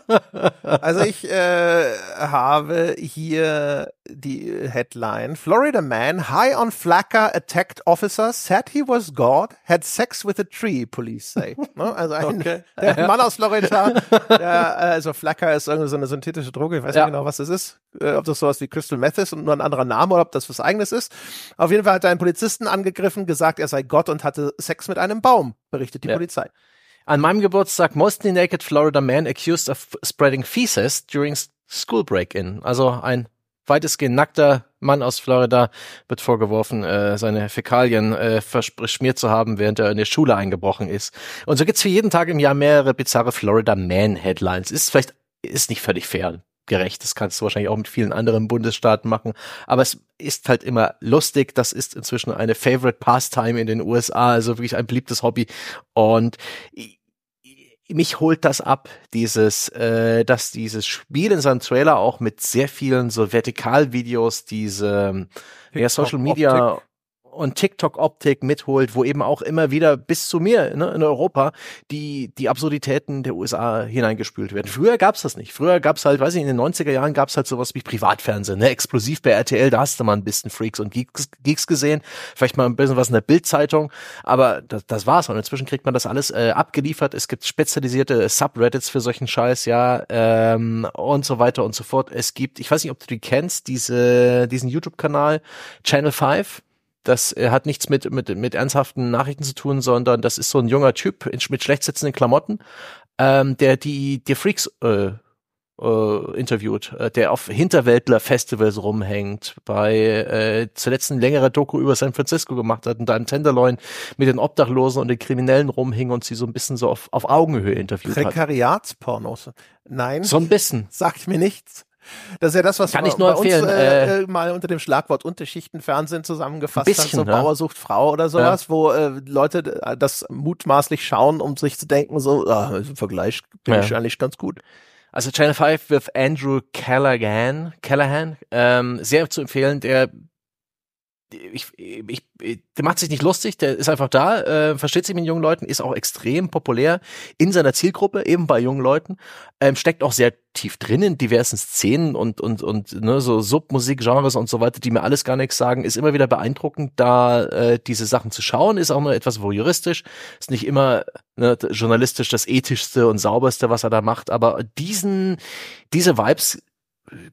[SPEAKER 1] Also ich äh, habe hier die Headline. Florida man high on Flacker attacked officer said he was God, had sex with a tree, police say. Ne? Also ein okay. der Mann aus Florida, der, also Flacker ist irgendwie so eine synthetische Droge, ich weiß ja. nicht genau, was das ist. Äh, ob das sowas wie Crystal Meth ist und nur ein anderer Name oder ob das was eigenes ist. Auf jeden Fall hat er einen Polizisten angegriffen, gesagt, er sei Gott und hatte Sex mit einem Baum, berichtet die ja. Polizei.
[SPEAKER 2] An meinem Geburtstag mostly naked Florida man accused of spreading feces during school break-in. Also ein weitestgehend nackter Mann aus Florida wird vorgeworfen, äh, seine Fäkalien äh, verschmiert zu haben, während er in der Schule eingebrochen ist. Und so gibt's für jeden Tag im Jahr mehrere bizarre Florida Man Headlines. Ist vielleicht ist nicht völlig fair gerecht. Das kannst du wahrscheinlich auch mit vielen anderen Bundesstaaten machen. Aber es ist halt immer lustig. Das ist inzwischen eine Favorite Pastime in den USA, also wirklich ein beliebtes Hobby. Und mich holt das ab, dieses, äh, dass dieses Spiel in seinem Trailer auch mit sehr vielen so Vertikalvideos, diese ja, Social Media und TikTok-Optik mitholt, wo eben auch immer wieder bis zu mir ne, in Europa die, die Absurditäten der USA hineingespült werden. Früher gab's das nicht. Früher gab's halt, weiß ich, in den 90er Jahren gab's halt sowas wie Privatfernsehen, ne? explosiv bei RTL, da hast du mal ein bisschen Freaks und Geeks, Geeks gesehen, vielleicht mal ein bisschen was in der Bildzeitung, aber das, das war's. Und inzwischen kriegt man das alles äh, abgeliefert. Es gibt spezialisierte Subreddits für solchen Scheiß, ja, ähm, und so weiter und so fort. Es gibt, ich weiß nicht, ob du die kennst, diese, diesen YouTube-Kanal Channel 5 das äh, hat nichts mit, mit, mit ernsthaften Nachrichten zu tun, sondern das ist so ein junger Typ in, mit schlecht sitzenden Klamotten, ähm, der die, die Freaks äh, äh, interviewt, äh, der auf Hinterwäldler-Festivals rumhängt, bei äh, zuletzt ein längerer Doku über San Francisco gemacht hat und da ein Tenderloin mit den Obdachlosen und den Kriminellen rumhing und sie so ein bisschen so auf, auf Augenhöhe interviewt
[SPEAKER 1] hat. Prekariatspornos. Nein.
[SPEAKER 2] So ein bisschen.
[SPEAKER 1] Sagt mir nichts. Das ist ja das, was
[SPEAKER 2] Kann ich nur empfehlen,
[SPEAKER 1] uns, äh, äh, mal unter dem Schlagwort Unterschichtenfernsehen zusammengefasst bisschen, hat, so ja. Bauer sucht Frau oder sowas, ja. wo äh, Leute äh, das mutmaßlich schauen, um sich zu denken, so, ah, im Vergleich bin ja. ich eigentlich ganz gut.
[SPEAKER 2] Also Channel 5 with Andrew Callahan, Callahan, ähm, sehr zu empfehlen, der ich, ich, der macht sich nicht lustig, der ist einfach da, äh, versteht sich mit jungen Leuten, ist auch extrem populär in seiner Zielgruppe, eben bei jungen Leuten, ähm, steckt auch sehr tief drin in diversen Szenen und und und ne, so Submusikgenres und so weiter, die mir alles gar nichts sagen, ist immer wieder beeindruckend, da äh, diese Sachen zu schauen, ist auch nur etwas voyeuristisch, ist nicht immer ne, journalistisch das ethischste und sauberste, was er da macht, aber diesen diese Vibes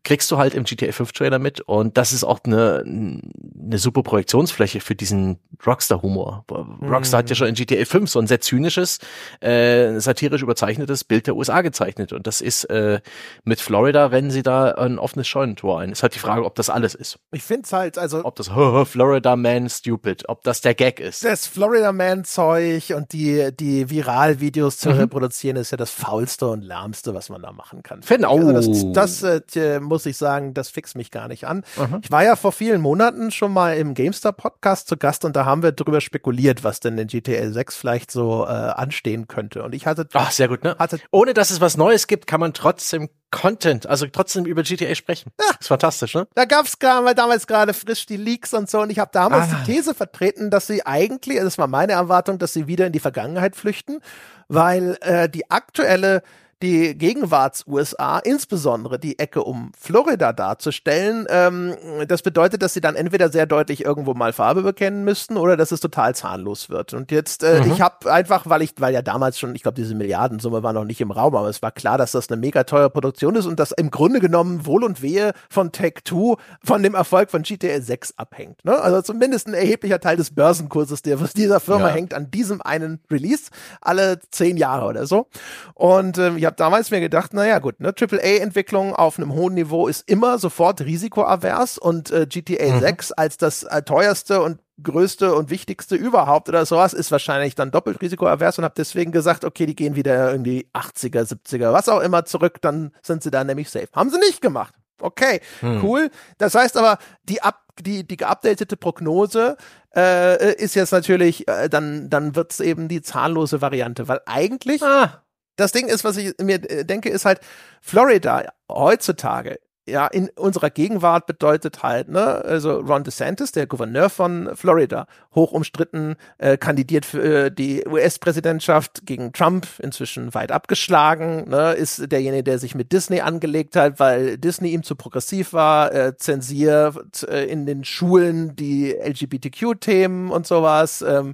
[SPEAKER 2] kriegst du halt im GTA 5 Trailer mit und das ist auch eine, eine super Projektionsfläche für diesen Rockstar-Humor. Rockstar mhm. hat ja schon in GTA 5 so ein sehr zynisches, äh, satirisch überzeichnetes Bild der USA gezeichnet und das ist äh, mit Florida rennen sie da ein offenes Scheunentor ein. Ist halt die Frage, ob das alles ist.
[SPEAKER 1] Ich find's halt, also
[SPEAKER 2] ob das Florida Man stupid, ob das der Gag ist.
[SPEAKER 1] Das Florida Man Zeug und die die Viralvideos zu mhm. reproduzieren ist ja das faulste und lärmste, was man da machen kann.
[SPEAKER 2] Find, oh.
[SPEAKER 1] Also das, das äh, äh, muss ich sagen, das fixt mich gar nicht an. Mhm. Ich war ja vor vielen Monaten schon mal im GameStar Podcast zu Gast und da haben wir darüber spekuliert, was denn in GTA 6 vielleicht so äh, anstehen könnte. Und ich hatte.
[SPEAKER 2] Ach, sehr gut, ne? Hatte, Ohne dass es was Neues gibt, kann man trotzdem Content, also trotzdem über GTA sprechen. Ja. Das ist fantastisch, ne?
[SPEAKER 1] Da gab's damals gerade frisch die Leaks und so und ich habe damals ah. die These vertreten, dass sie eigentlich, das war meine Erwartung, dass sie wieder in die Vergangenheit flüchten, weil äh, die aktuelle die Gegenwarts-USA, insbesondere die Ecke um Florida darzustellen. Ähm, das bedeutet, dass sie dann entweder sehr deutlich irgendwo mal Farbe bekennen müssten oder dass es total zahnlos wird. Und jetzt, äh, mhm. ich habe einfach, weil ich, weil ja damals schon, ich glaube, diese Milliardensumme war noch nicht im Raum, aber es war klar, dass das eine mega teure Produktion ist und dass im Grunde genommen Wohl und Wehe von Take Two von dem Erfolg von GTA 6 abhängt. Ne? Also zumindest ein erheblicher Teil des Börsenkurses der, dieser Firma ja. hängt an diesem einen Release alle zehn Jahre oder so. Und ähm, ja, habe damals mir gedacht, naja gut, ne, AAA-Entwicklung auf einem hohen Niveau ist immer sofort risikoavers und äh, GTA mhm. 6 als das äh, teuerste und größte und wichtigste überhaupt oder sowas ist wahrscheinlich dann doppelt risikoavers und habe deswegen gesagt, okay, die gehen wieder irgendwie 80er, 70er, was auch immer zurück, dann sind sie da nämlich safe. Haben sie nicht gemacht. Okay, hm. cool. Das heißt aber, die ab die die geupdatete Prognose äh, ist jetzt natürlich, äh, dann dann wird's eben die zahnlose Variante, weil eigentlich ah das Ding ist, was ich mir äh, denke, ist halt, Florida heutzutage ja, in unserer Gegenwart bedeutet halt, ne, also Ron DeSantis, der Gouverneur von Florida, hoch umstritten, äh, kandidiert für äh, die US-Präsidentschaft gegen Trump, inzwischen weit abgeschlagen, ne, ist derjenige, der sich mit Disney angelegt hat, weil Disney ihm zu progressiv war, äh, zensiert äh, in den Schulen die LGBTQ-Themen und sowas, ähm,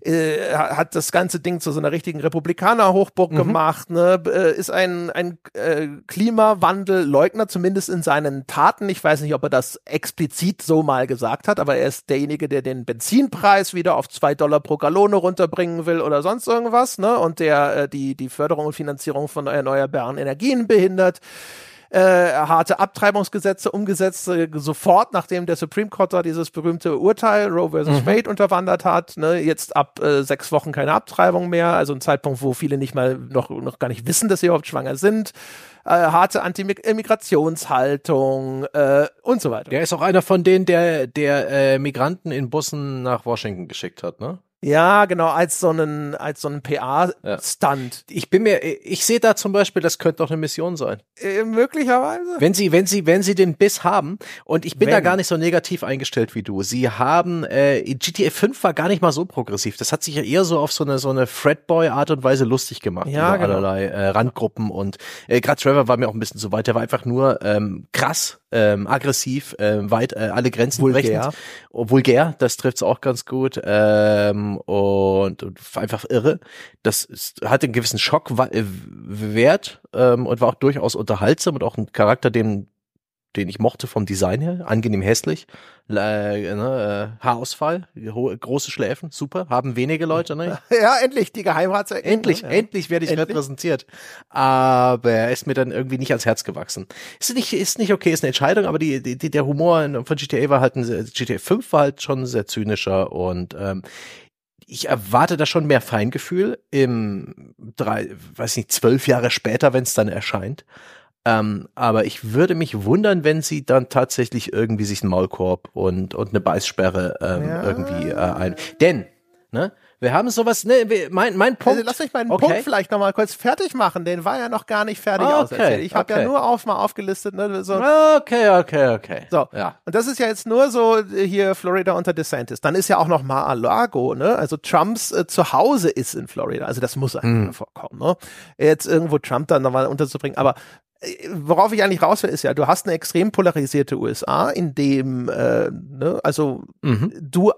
[SPEAKER 1] äh, hat das ganze Ding zu so einer richtigen Republikaner-Hochburg mhm. gemacht, ne, äh, ist ein, ein äh, Klimawandel-Leugner, zumindest in seinen Taten. Ich weiß nicht, ob er das explizit so mal gesagt hat, aber er ist derjenige, der den Benzinpreis wieder auf zwei Dollar pro Gallone runterbringen will oder sonst irgendwas, ne? Und der äh, die, die Förderung und Finanzierung von erneuerbaren Energien behindert äh, harte Abtreibungsgesetze umgesetzt, äh, sofort nachdem der Supreme Court da dieses berühmte Urteil Roe versus mhm. Wade unterwandert hat. Ne? Jetzt ab äh, sechs Wochen keine Abtreibung mehr, also ein Zeitpunkt, wo viele nicht mal noch, noch gar nicht wissen, dass sie überhaupt schwanger sind. Äh, harte Anti-Immigrationshaltung äh, und so weiter.
[SPEAKER 2] Der ist auch einer von denen, der, der äh, Migranten in Bussen nach Washington geschickt hat, ne?
[SPEAKER 1] Ja, genau, als so einen, als so einen PA-Stunt.
[SPEAKER 2] Ja. Ich bin mir, ich sehe da zum Beispiel, das könnte doch eine Mission sein.
[SPEAKER 1] Äh, möglicherweise.
[SPEAKER 2] Wenn sie, wenn sie, wenn sie den Biss haben, und ich bin wenn. da gar nicht so negativ eingestellt wie du. Sie haben, äh, GTA 5 war gar nicht mal so progressiv. Das hat sich ja eher so auf so eine, so eine Fredboy-Art und Weise lustig gemacht. Ja, über genau. allerlei äh, Randgruppen und äh, gerade Trevor war mir auch ein bisschen zu weit. Der war einfach nur ähm, krass ähm, aggressiv, ähm, weit äh, alle Grenzen vulgär. brechend. Vulgär, das trifft's auch ganz gut. Ähm, und, und einfach irre. Das ist, hat einen gewissen Schockwert ähm, und war auch durchaus unterhaltsam und auch ein Charakter, den den ich mochte vom Design her, angenehm hässlich, äh, ne, äh, Haarausfall, große Schläfen, super, haben wenige Leute, ne?
[SPEAKER 1] Ja, endlich, die Geheimratse.
[SPEAKER 2] Endlich, ja. endlich werde ich endlich. repräsentiert. Aber er ist mir dann irgendwie nicht ans Herz gewachsen. Ist nicht, ist nicht okay, ist eine Entscheidung, aber die, die, die der Humor von GTA war halt, ein, GTA 5 war halt schon sehr zynischer und ähm, ich erwarte da schon mehr Feingefühl im drei, weiß nicht, zwölf Jahre später, wenn es dann erscheint. Ähm, aber ich würde mich wundern, wenn sie dann tatsächlich irgendwie sich einen Maulkorb und, und eine Beißsperre ähm, ja. irgendwie äh, ein. Denn, ne? Wir haben sowas, ne, mein, mein also Punkt.
[SPEAKER 1] Also lass mich meinen okay. Punkt vielleicht nochmal kurz fertig machen. Den war ja noch gar nicht fertig okay. auserzählt. Ich habe okay. ja nur auf mal aufgelistet, ne, so.
[SPEAKER 2] Okay, okay, okay.
[SPEAKER 1] So. Ja. Und das ist ja jetzt nur so äh, hier Florida unter DeSantis. Dann ist ja auch noch Mar-a-Lago, ne? Also Trumps äh, Zuhause ist in Florida. Also das muss einfach mm. vorkommen, ne? Jetzt irgendwo Trump dann nochmal unterzubringen. Aber äh, worauf ich eigentlich raus will, ist ja, du hast eine extrem polarisierte USA, in dem, äh, ne, also mhm. du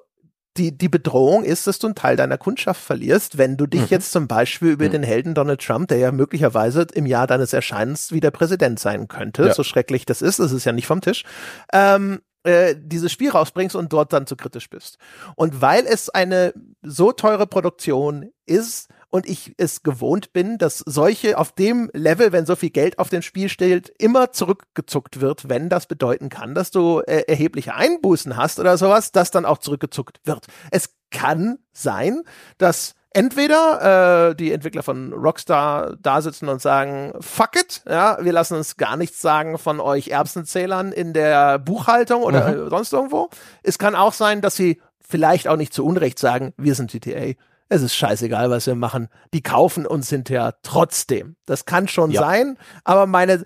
[SPEAKER 1] die, die Bedrohung ist, dass du einen Teil deiner Kundschaft verlierst, wenn du dich mhm. jetzt zum Beispiel über mhm. den Helden Donald Trump, der ja möglicherweise im Jahr deines Erscheinens wieder Präsident sein könnte, ja. so schrecklich das ist, das ist ja nicht vom Tisch, ähm, äh, dieses Spiel rausbringst und dort dann zu kritisch bist. Und weil es eine so teure Produktion ist, und ich es gewohnt bin, dass solche auf dem Level, wenn so viel Geld auf dem Spiel steht, immer zurückgezuckt wird, wenn das bedeuten kann, dass du äh, erhebliche Einbußen hast oder sowas, dass dann auch zurückgezuckt wird. Es kann sein, dass entweder äh, die Entwickler von Rockstar da sitzen und sagen, fuck it, ja, wir lassen uns gar nichts sagen von euch Erbsenzählern in der Buchhaltung oder mhm. sonst irgendwo. Es kann auch sein, dass sie vielleicht auch nicht zu Unrecht sagen, wir sind GTA es ist scheißegal, was wir machen. Die kaufen uns hinterher trotzdem. Das kann schon ja. sein, aber meine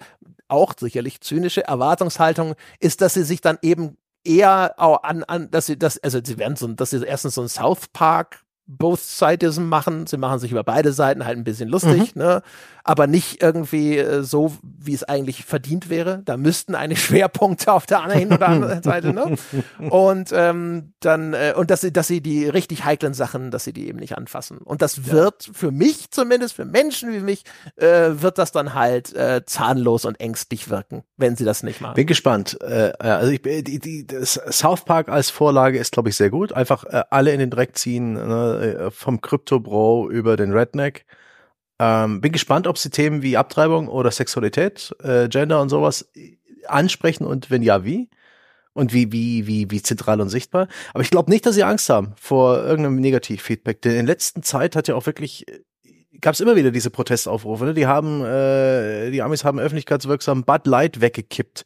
[SPEAKER 1] auch sicherlich zynische Erwartungshaltung ist, dass sie sich dann eben eher auch an, an dass sie das, also sie werden so, dass sie erstens so ein South Park Both-Sidism machen. Sie machen sich über beide Seiten halt ein bisschen lustig, mhm. ne? aber nicht irgendwie äh, so, wie es eigentlich verdient wäre. Da müssten eigentlich Schwerpunkte auf der einen oder anderen Seite. Ne? Und ähm, dann äh, und dass sie, dass sie die richtig heiklen Sachen, dass sie die eben nicht anfassen. Und das ja. wird für mich zumindest, für Menschen wie mich, äh, wird das dann halt äh, zahnlos und ängstlich wirken, wenn sie das nicht machen.
[SPEAKER 2] Bin gespannt. Äh, also ich, die, die, das South Park als Vorlage ist, glaube ich, sehr gut. Einfach äh, alle in den Dreck ziehen. Ne? Äh, vom Crypto Bro über den Redneck. Ähm, bin gespannt, ob sie Themen wie Abtreibung oder Sexualität, äh, Gender und sowas ansprechen und wenn ja, wie? Und wie, wie, wie, wie zentral und sichtbar. Aber ich glaube nicht, dass sie Angst haben vor irgendeinem Negativfeedback. Denn in letzter Zeit hat ja auch wirklich, gab es immer wieder diese Protestaufrufe. Ne? Die haben, äh, die Amis haben öffentlichkeitswirksam Bud Light weggekippt,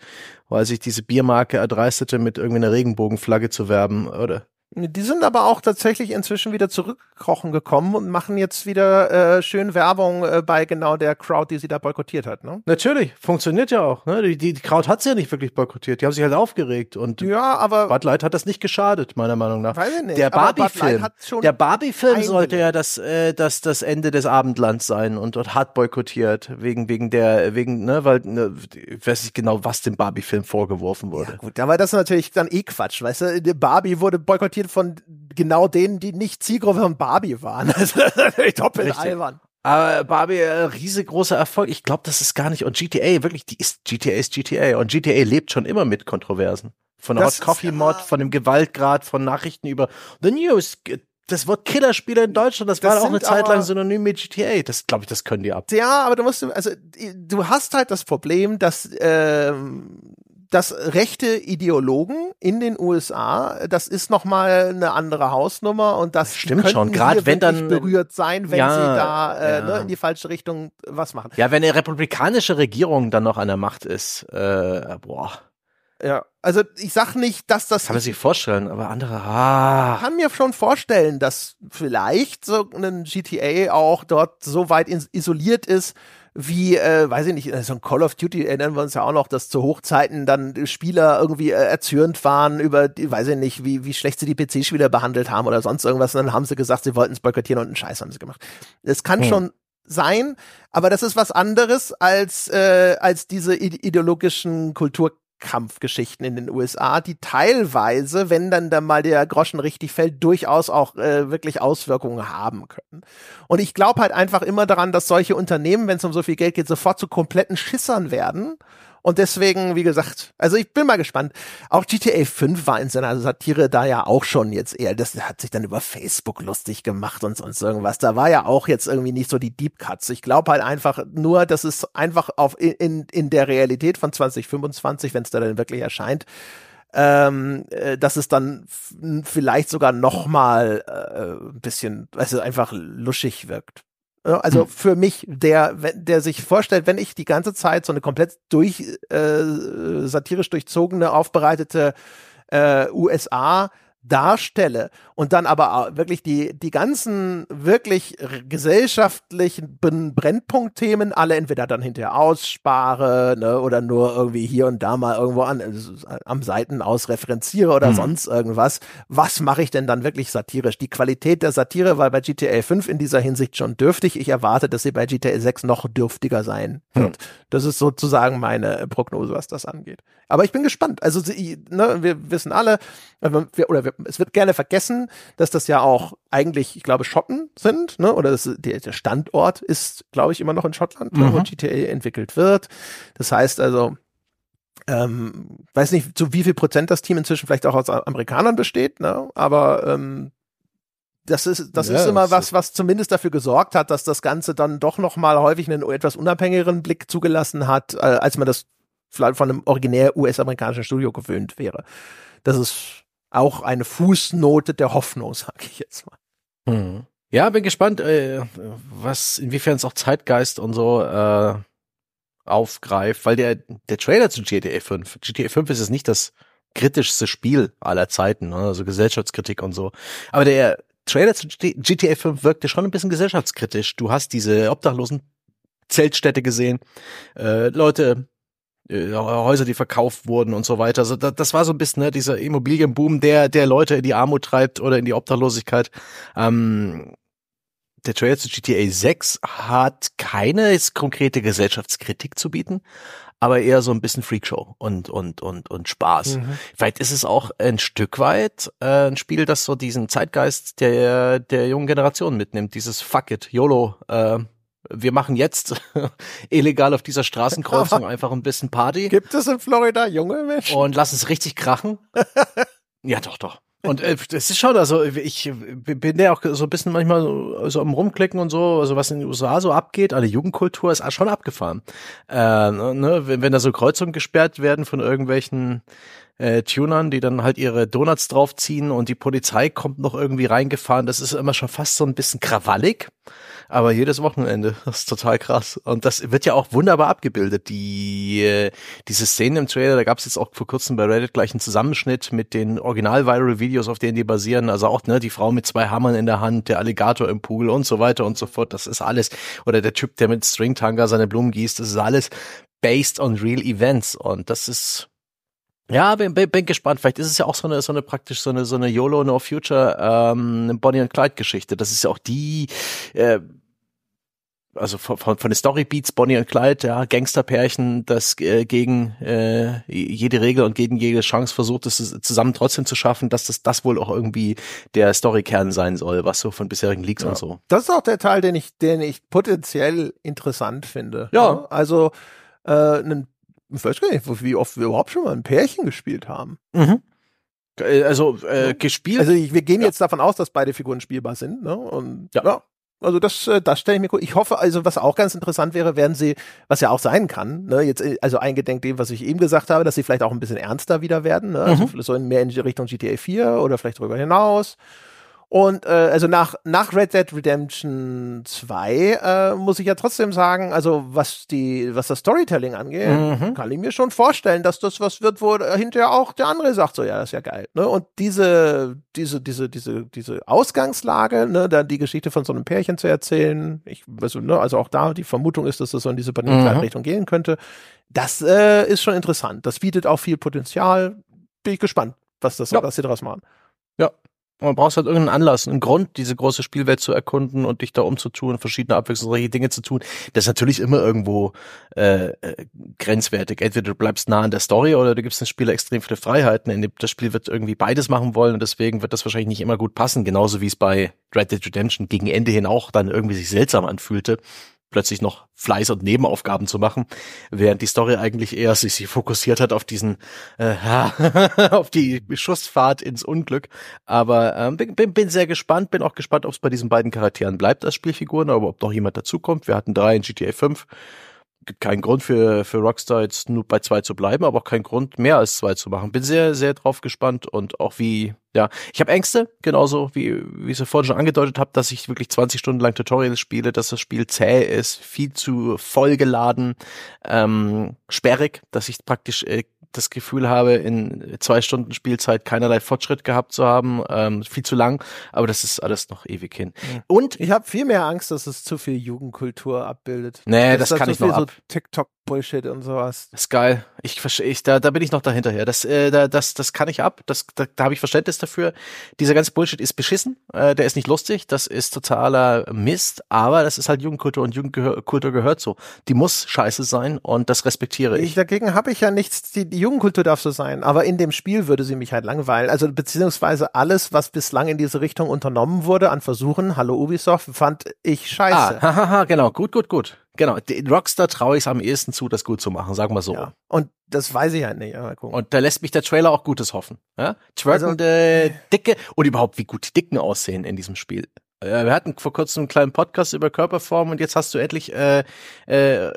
[SPEAKER 2] weil sich diese Biermarke erdreistete, mit irgendwie einer Regenbogenflagge zu werben, oder?
[SPEAKER 1] Die sind aber auch tatsächlich inzwischen wieder zurückkrochen gekommen und machen jetzt wieder äh, schön Werbung äh, bei genau der Crowd, die sie da boykottiert hat. Ne?
[SPEAKER 2] Natürlich, funktioniert ja auch. Ne? Die, die, die Crowd hat sie ja nicht wirklich boykottiert. Die haben sich halt aufgeregt und
[SPEAKER 1] ja, aber
[SPEAKER 2] Bud Light hat das nicht geschadet, meiner Meinung nach.
[SPEAKER 1] Weiß ich nicht.
[SPEAKER 2] Der Barbie-Film, der Barbie-Film sollte ja das, äh, das, das Ende des Abendlands sein und, und hat boykottiert wegen wegen der wegen ne, weil ne, ich weiß nicht genau, was dem Barbie-Film vorgeworfen wurde. Ja,
[SPEAKER 1] gut, aber das ist natürlich dann eh Quatsch, weißt du? Barbie wurde boykottiert boykottiert von genau denen, die nicht Zielgruppe von Barbie waren. Also natürlich doppelt Richtig. albern.
[SPEAKER 2] Aber Barbie, äh, riesengroßer Erfolg. Ich glaube, das ist gar nicht. Und GTA, wirklich, die ist, GTA ist GTA. Und GTA lebt schon immer mit Kontroversen. Von der Hot Coffee Mod, von dem Gewaltgrad, von Nachrichten über The News. Das Wort Killerspieler in Deutschland, das, das war auch eine Zeit lang synonym mit GTA. Das glaube ich, das können die ab.
[SPEAKER 1] Ja, aber du musst, also du hast halt das Problem, dass ähm, dass rechte Ideologen in den USA, das ist noch mal eine andere Hausnummer und das
[SPEAKER 2] stimmt schon. Gerade wenn dann
[SPEAKER 1] berührt sein, wenn ja, sie da äh, ja. ne, in die falsche Richtung was machen.
[SPEAKER 2] Ja, wenn eine republikanische Regierung dann noch an der Macht ist, äh, boah.
[SPEAKER 1] Ja, also ich sag nicht, dass das.
[SPEAKER 2] Kann man sich vorstellen, aber andere. Ah.
[SPEAKER 1] kann mir schon vorstellen, dass vielleicht so ein GTA auch dort so weit isoliert ist, wie, äh, weiß ich nicht, so ein Call of Duty erinnern wir uns ja auch noch, dass zu Hochzeiten dann Spieler irgendwie äh, erzürnt waren über, die, weiß ich nicht, wie, wie schlecht sie die PC-Spieler behandelt haben oder sonst irgendwas. Und dann haben sie gesagt, sie wollten es boykottieren und einen Scheiß haben sie gemacht. Das kann hm. schon sein, aber das ist was anderes als, äh, als diese ideologischen Kultur Kampfgeschichten in den USA, die teilweise, wenn dann da mal der Groschen richtig fällt, durchaus auch äh, wirklich Auswirkungen haben können. Und ich glaube halt einfach immer daran, dass solche Unternehmen, wenn es um so viel Geld geht, sofort zu kompletten Schissern werden und deswegen, wie gesagt, also ich bin mal gespannt. Auch GTA 5 war in seiner Satire da ja auch schon jetzt eher, das hat sich dann über Facebook lustig gemacht und sonst irgendwas. Da war ja auch jetzt irgendwie nicht so die Deep Cuts. Ich glaube halt einfach nur, dass es einfach auf in, in der Realität von 2025, wenn es da dann wirklich erscheint, ähm, äh, dass es dann vielleicht sogar noch mal äh, ein bisschen, also einfach luschig wirkt. Also hm. für mich, der, der sich vorstellt, wenn ich die ganze Zeit so eine komplett durch äh, satirisch durchzogene, aufbereitete äh, USA darstelle und dann aber wirklich die, die ganzen wirklich gesellschaftlichen Brennpunktthemen alle entweder dann hinterher ausspare ne, oder nur irgendwie hier und da mal irgendwo an, also am Seiten aus referenziere oder hm. sonst irgendwas. Was mache ich denn dann wirklich satirisch? Die Qualität der Satire war bei GTA 5 in dieser Hinsicht schon dürftig. Ich erwarte, dass sie bei GTA 6 noch dürftiger sein wird. Hm. Das ist sozusagen meine Prognose, was das angeht. Aber ich bin gespannt. Also sie, ne, wir wissen alle, wir, oder wir, es wird gerne vergessen, dass das ja auch eigentlich, ich glaube, Schotten sind, ne? Oder das, der, der Standort ist, glaube ich, immer noch in Schottland, mhm. wo GTA entwickelt wird. Das heißt also, ähm, weiß nicht, zu wie viel Prozent das Team inzwischen vielleicht auch aus Amerikanern besteht, ne? Aber ähm, das ist, das ja, ist immer was, was zumindest dafür gesorgt hat, dass das Ganze dann doch noch mal häufig einen etwas unabhängigeren Blick zugelassen hat, äh, als man das vielleicht von einem originär US-amerikanischen Studio gewöhnt wäre. Das ist auch eine Fußnote der Hoffnung, sage ich jetzt mal.
[SPEAKER 2] Hm. Ja, bin gespannt, äh, was inwiefern es auch Zeitgeist und so äh, aufgreift, weil der der Trailer zu GTA 5, GTA 5 ist es nicht das kritischste Spiel aller Zeiten, ne? also Gesellschaftskritik und so. Aber der Trailer zu GTA 5 wirkte schon ein bisschen gesellschaftskritisch. Du hast diese obdachlosen Zeltstädte gesehen, äh, Leute äh, Häuser, die verkauft wurden und so weiter. Also das, das war so ein bisschen ne, dieser Immobilienboom, der der Leute in die Armut treibt oder in die Obdachlosigkeit. Ähm, der Trailer zu GTA 6 hat keine konkrete Gesellschaftskritik zu bieten, aber eher so ein bisschen Freakshow und und und und Spaß. Mhm. Vielleicht ist es auch ein Stück weit äh, ein Spiel, das so diesen Zeitgeist der der jungen Generation mitnimmt, dieses Fuck it, YOLO. Äh, wir machen jetzt illegal auf dieser Straßenkreuzung einfach ein bisschen Party.
[SPEAKER 1] Gibt es in Florida junge Menschen?
[SPEAKER 2] Und lass es richtig krachen. ja, doch, doch. Und äh, das ist schon, also ich bin ja auch so ein bisschen manchmal so, so am Rumklicken und so, also was in den USA so abgeht, alle Jugendkultur ist schon abgefahren. Äh, ne, wenn, wenn da so Kreuzungen gesperrt werden von irgendwelchen äh, Tunern, die dann halt ihre Donuts draufziehen und die Polizei kommt noch irgendwie reingefahren, das ist immer schon fast so ein bisschen krawallig aber jedes Wochenende. Das ist total krass. Und das wird ja auch wunderbar abgebildet. Die, äh, diese Szenen im Trailer, da gab es jetzt auch vor kurzem bei Reddit gleich einen Zusammenschnitt mit den Original-Viral-Videos, auf denen die basieren. Also auch ne, die Frau mit zwei Hammern in der Hand, der Alligator im Pool und so weiter und so fort. Das ist alles. Oder der Typ, der mit Stringtanga seine Blumen gießt. Das ist alles based on real events. Und das ist ja, bin, bin, bin gespannt. Vielleicht ist es ja auch so eine, so eine praktisch so eine, so eine YOLO No Future ähm, Bonnie und Clyde Geschichte. Das ist ja auch die, äh, also von, von, von den Storybeats Bonnie und Clyde, ja, Gangsterpärchen, das äh, gegen äh, jede Regel und gegen jede Chance versucht, es zusammen trotzdem zu schaffen, dass das das wohl auch irgendwie der Storykern sein soll, was so von bisherigen Leaks ja. und so.
[SPEAKER 1] Das ist auch der Teil, den ich, den ich potenziell interessant finde.
[SPEAKER 2] Ja.
[SPEAKER 1] Also äh, einen ich weiß gar nicht, wie oft wir überhaupt schon mal ein Pärchen gespielt haben.
[SPEAKER 2] Mhm. Äh, also äh, gespielt.
[SPEAKER 1] Also wir gehen ja. jetzt davon aus, dass beide Figuren spielbar sind. Ne? Und ja, ja also das, äh, das stelle ich mir gut. Ich hoffe, also was auch ganz interessant wäre, werden sie, was ja auch sein kann, ne, jetzt äh, also eingedenk dem, was ich eben gesagt habe, dass sie vielleicht auch ein bisschen ernster wieder werden, ne? also mhm. so in mehr in die Richtung GTA 4 oder vielleicht darüber hinaus. Und äh, also nach, nach Red Dead Redemption 2 äh, muss ich ja trotzdem sagen, also was die, was das Storytelling angeht, mhm. kann ich mir schon vorstellen, dass das was wird, wo hinterher auch der andere sagt, so ja, das ist ja geil. Ne? Und diese, diese, diese, diese, diese Ausgangslage, ne, dann die Geschichte von so einem Pärchen zu erzählen, ich also, ne, also auch da die Vermutung ist, dass das so in diese Richtung mhm. gehen könnte, das äh, ist schon interessant. Das bietet auch viel Potenzial. Bin ich gespannt, was das, ja. was sie daraus machen.
[SPEAKER 2] Man braucht halt irgendeinen Anlass, einen Grund, diese große Spielwelt zu erkunden und dich da umzutun, verschiedene abwechslungsreiche Dinge zu tun. Das ist natürlich immer irgendwo äh, äh, grenzwertig. Entweder du bleibst nah an der Story oder du gibst dem Spieler extrem viele Freiheiten. Das Spiel wird irgendwie beides machen wollen und deswegen wird das wahrscheinlich nicht immer gut passen. Genauso wie es bei Red Dead Redemption gegen Ende hin auch dann irgendwie sich seltsam anfühlte plötzlich noch Fleiß und Nebenaufgaben zu machen, während die Story eigentlich eher sich, sich fokussiert hat auf diesen, äh, auf die Schussfahrt ins Unglück. Aber ähm, bin, bin, sehr gespannt, bin auch gespannt, ob es bei diesen beiden Charakteren bleibt als Spielfiguren, aber ob noch jemand dazukommt. Wir hatten drei in GTA 5. Gibt keinen Grund für, für Rockstar jetzt nur bei zwei zu bleiben, aber auch keinen Grund mehr als zwei zu machen. Bin sehr, sehr drauf gespannt und auch wie Ja, ich habe Ängste, genauso wie wie ich es vorhin schon angedeutet habe, dass ich wirklich 20 Stunden lang Tutorials spiele, dass das Spiel zäh ist, viel zu vollgeladen, ähm, sperrig, dass ich praktisch äh, das Gefühl habe, in zwei Stunden Spielzeit keinerlei Fortschritt gehabt zu haben, ähm, viel zu lang, aber das ist alles noch ewig hin.
[SPEAKER 1] Und ich habe viel mehr Angst, dass es zu viel Jugendkultur abbildet.
[SPEAKER 2] Nee, das, das kann ich noch ab. So
[SPEAKER 1] TikTok Bullshit und sowas.
[SPEAKER 2] Das ist geil. Ich verstehe, ich, da, da bin ich noch dahinterher. Das, äh, da, das, das kann ich ab. Das, da, da habe ich Verständnis dafür. Dieser ganze Bullshit ist beschissen. Äh, der ist nicht lustig. Das ist totaler Mist. Aber das ist halt Jugendkultur und Jugendkultur gehört so. Die muss scheiße sein und das respektiere ich. ich
[SPEAKER 1] dagegen habe ich ja nichts. Die, die Jugendkultur darf so sein. Aber in dem Spiel würde sie mich halt langweilen. Also beziehungsweise alles, was bislang in diese Richtung unternommen wurde an Versuchen, hallo Ubisoft, fand ich scheiße.
[SPEAKER 2] Ah, haha, genau. Gut, gut, gut. Genau, Rockstar traue ich es am ehesten zu, das gut zu machen, sagen wir so. Ja.
[SPEAKER 1] Und das weiß ich halt nicht. Aber
[SPEAKER 2] und da lässt mich der Trailer auch Gutes hoffen. Ja? Twerkende also, Dicke und überhaupt, wie gut die Dicken aussehen in diesem Spiel. Äh, wir hatten vor kurzem einen kleinen Podcast über Körperform und jetzt hast du etlich äh, äh,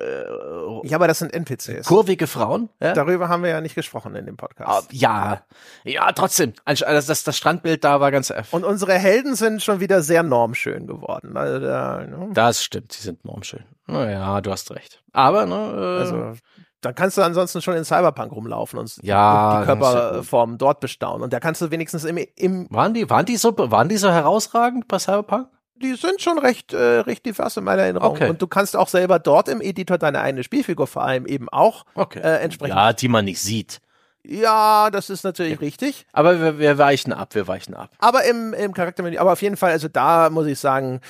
[SPEAKER 1] Ja, aber das sind NPCs.
[SPEAKER 2] Kurvige Frauen.
[SPEAKER 1] Ja? Darüber haben wir ja nicht gesprochen in dem Podcast. Ah,
[SPEAKER 2] ja, ja, trotzdem. Also das, das, Strandbild da war ganz.
[SPEAKER 1] Und unsere Helden sind schon wieder sehr normschön geworden. Also da,
[SPEAKER 2] ne? Das stimmt, sie sind normschön. Naja, du hast recht. Aber ne. Äh,
[SPEAKER 1] also dann kannst du ansonsten schon in Cyberpunk rumlaufen und ja, die Körperformen dort bestaunen. Und da kannst du wenigstens im, im
[SPEAKER 2] waren die waren die so waren die so herausragend bei Cyberpunk?
[SPEAKER 1] Die sind schon recht äh, recht divers in meiner Erinnerung. Okay. Und du kannst auch selber dort im Editor deine eigene Spielfigur vor allem eben auch okay. äh, entsprechend.
[SPEAKER 2] Ja, die man nicht sieht.
[SPEAKER 1] Ja, das ist natürlich ja. richtig.
[SPEAKER 2] Aber wir, wir weichen ab, wir weichen ab.
[SPEAKER 1] Aber im, im Charaktermenü, aber auf jeden Fall, also da muss ich sagen,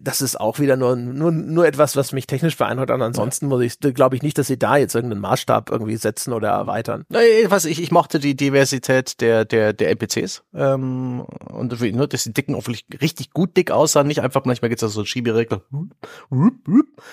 [SPEAKER 1] das ist auch wieder nur, nur, nur etwas, was mich technisch beeindruckt. Und ansonsten muss ich, glaube ich nicht, dass sie da jetzt irgendeinen Maßstab irgendwie setzen oder erweitern.
[SPEAKER 2] Was ich, ich mochte die Diversität der, der, der NPCs. Ähm, und nur, dass die Dicken auch wirklich richtig gut dick aussahen, nicht einfach, manchmal gibt es da so Schieberegler.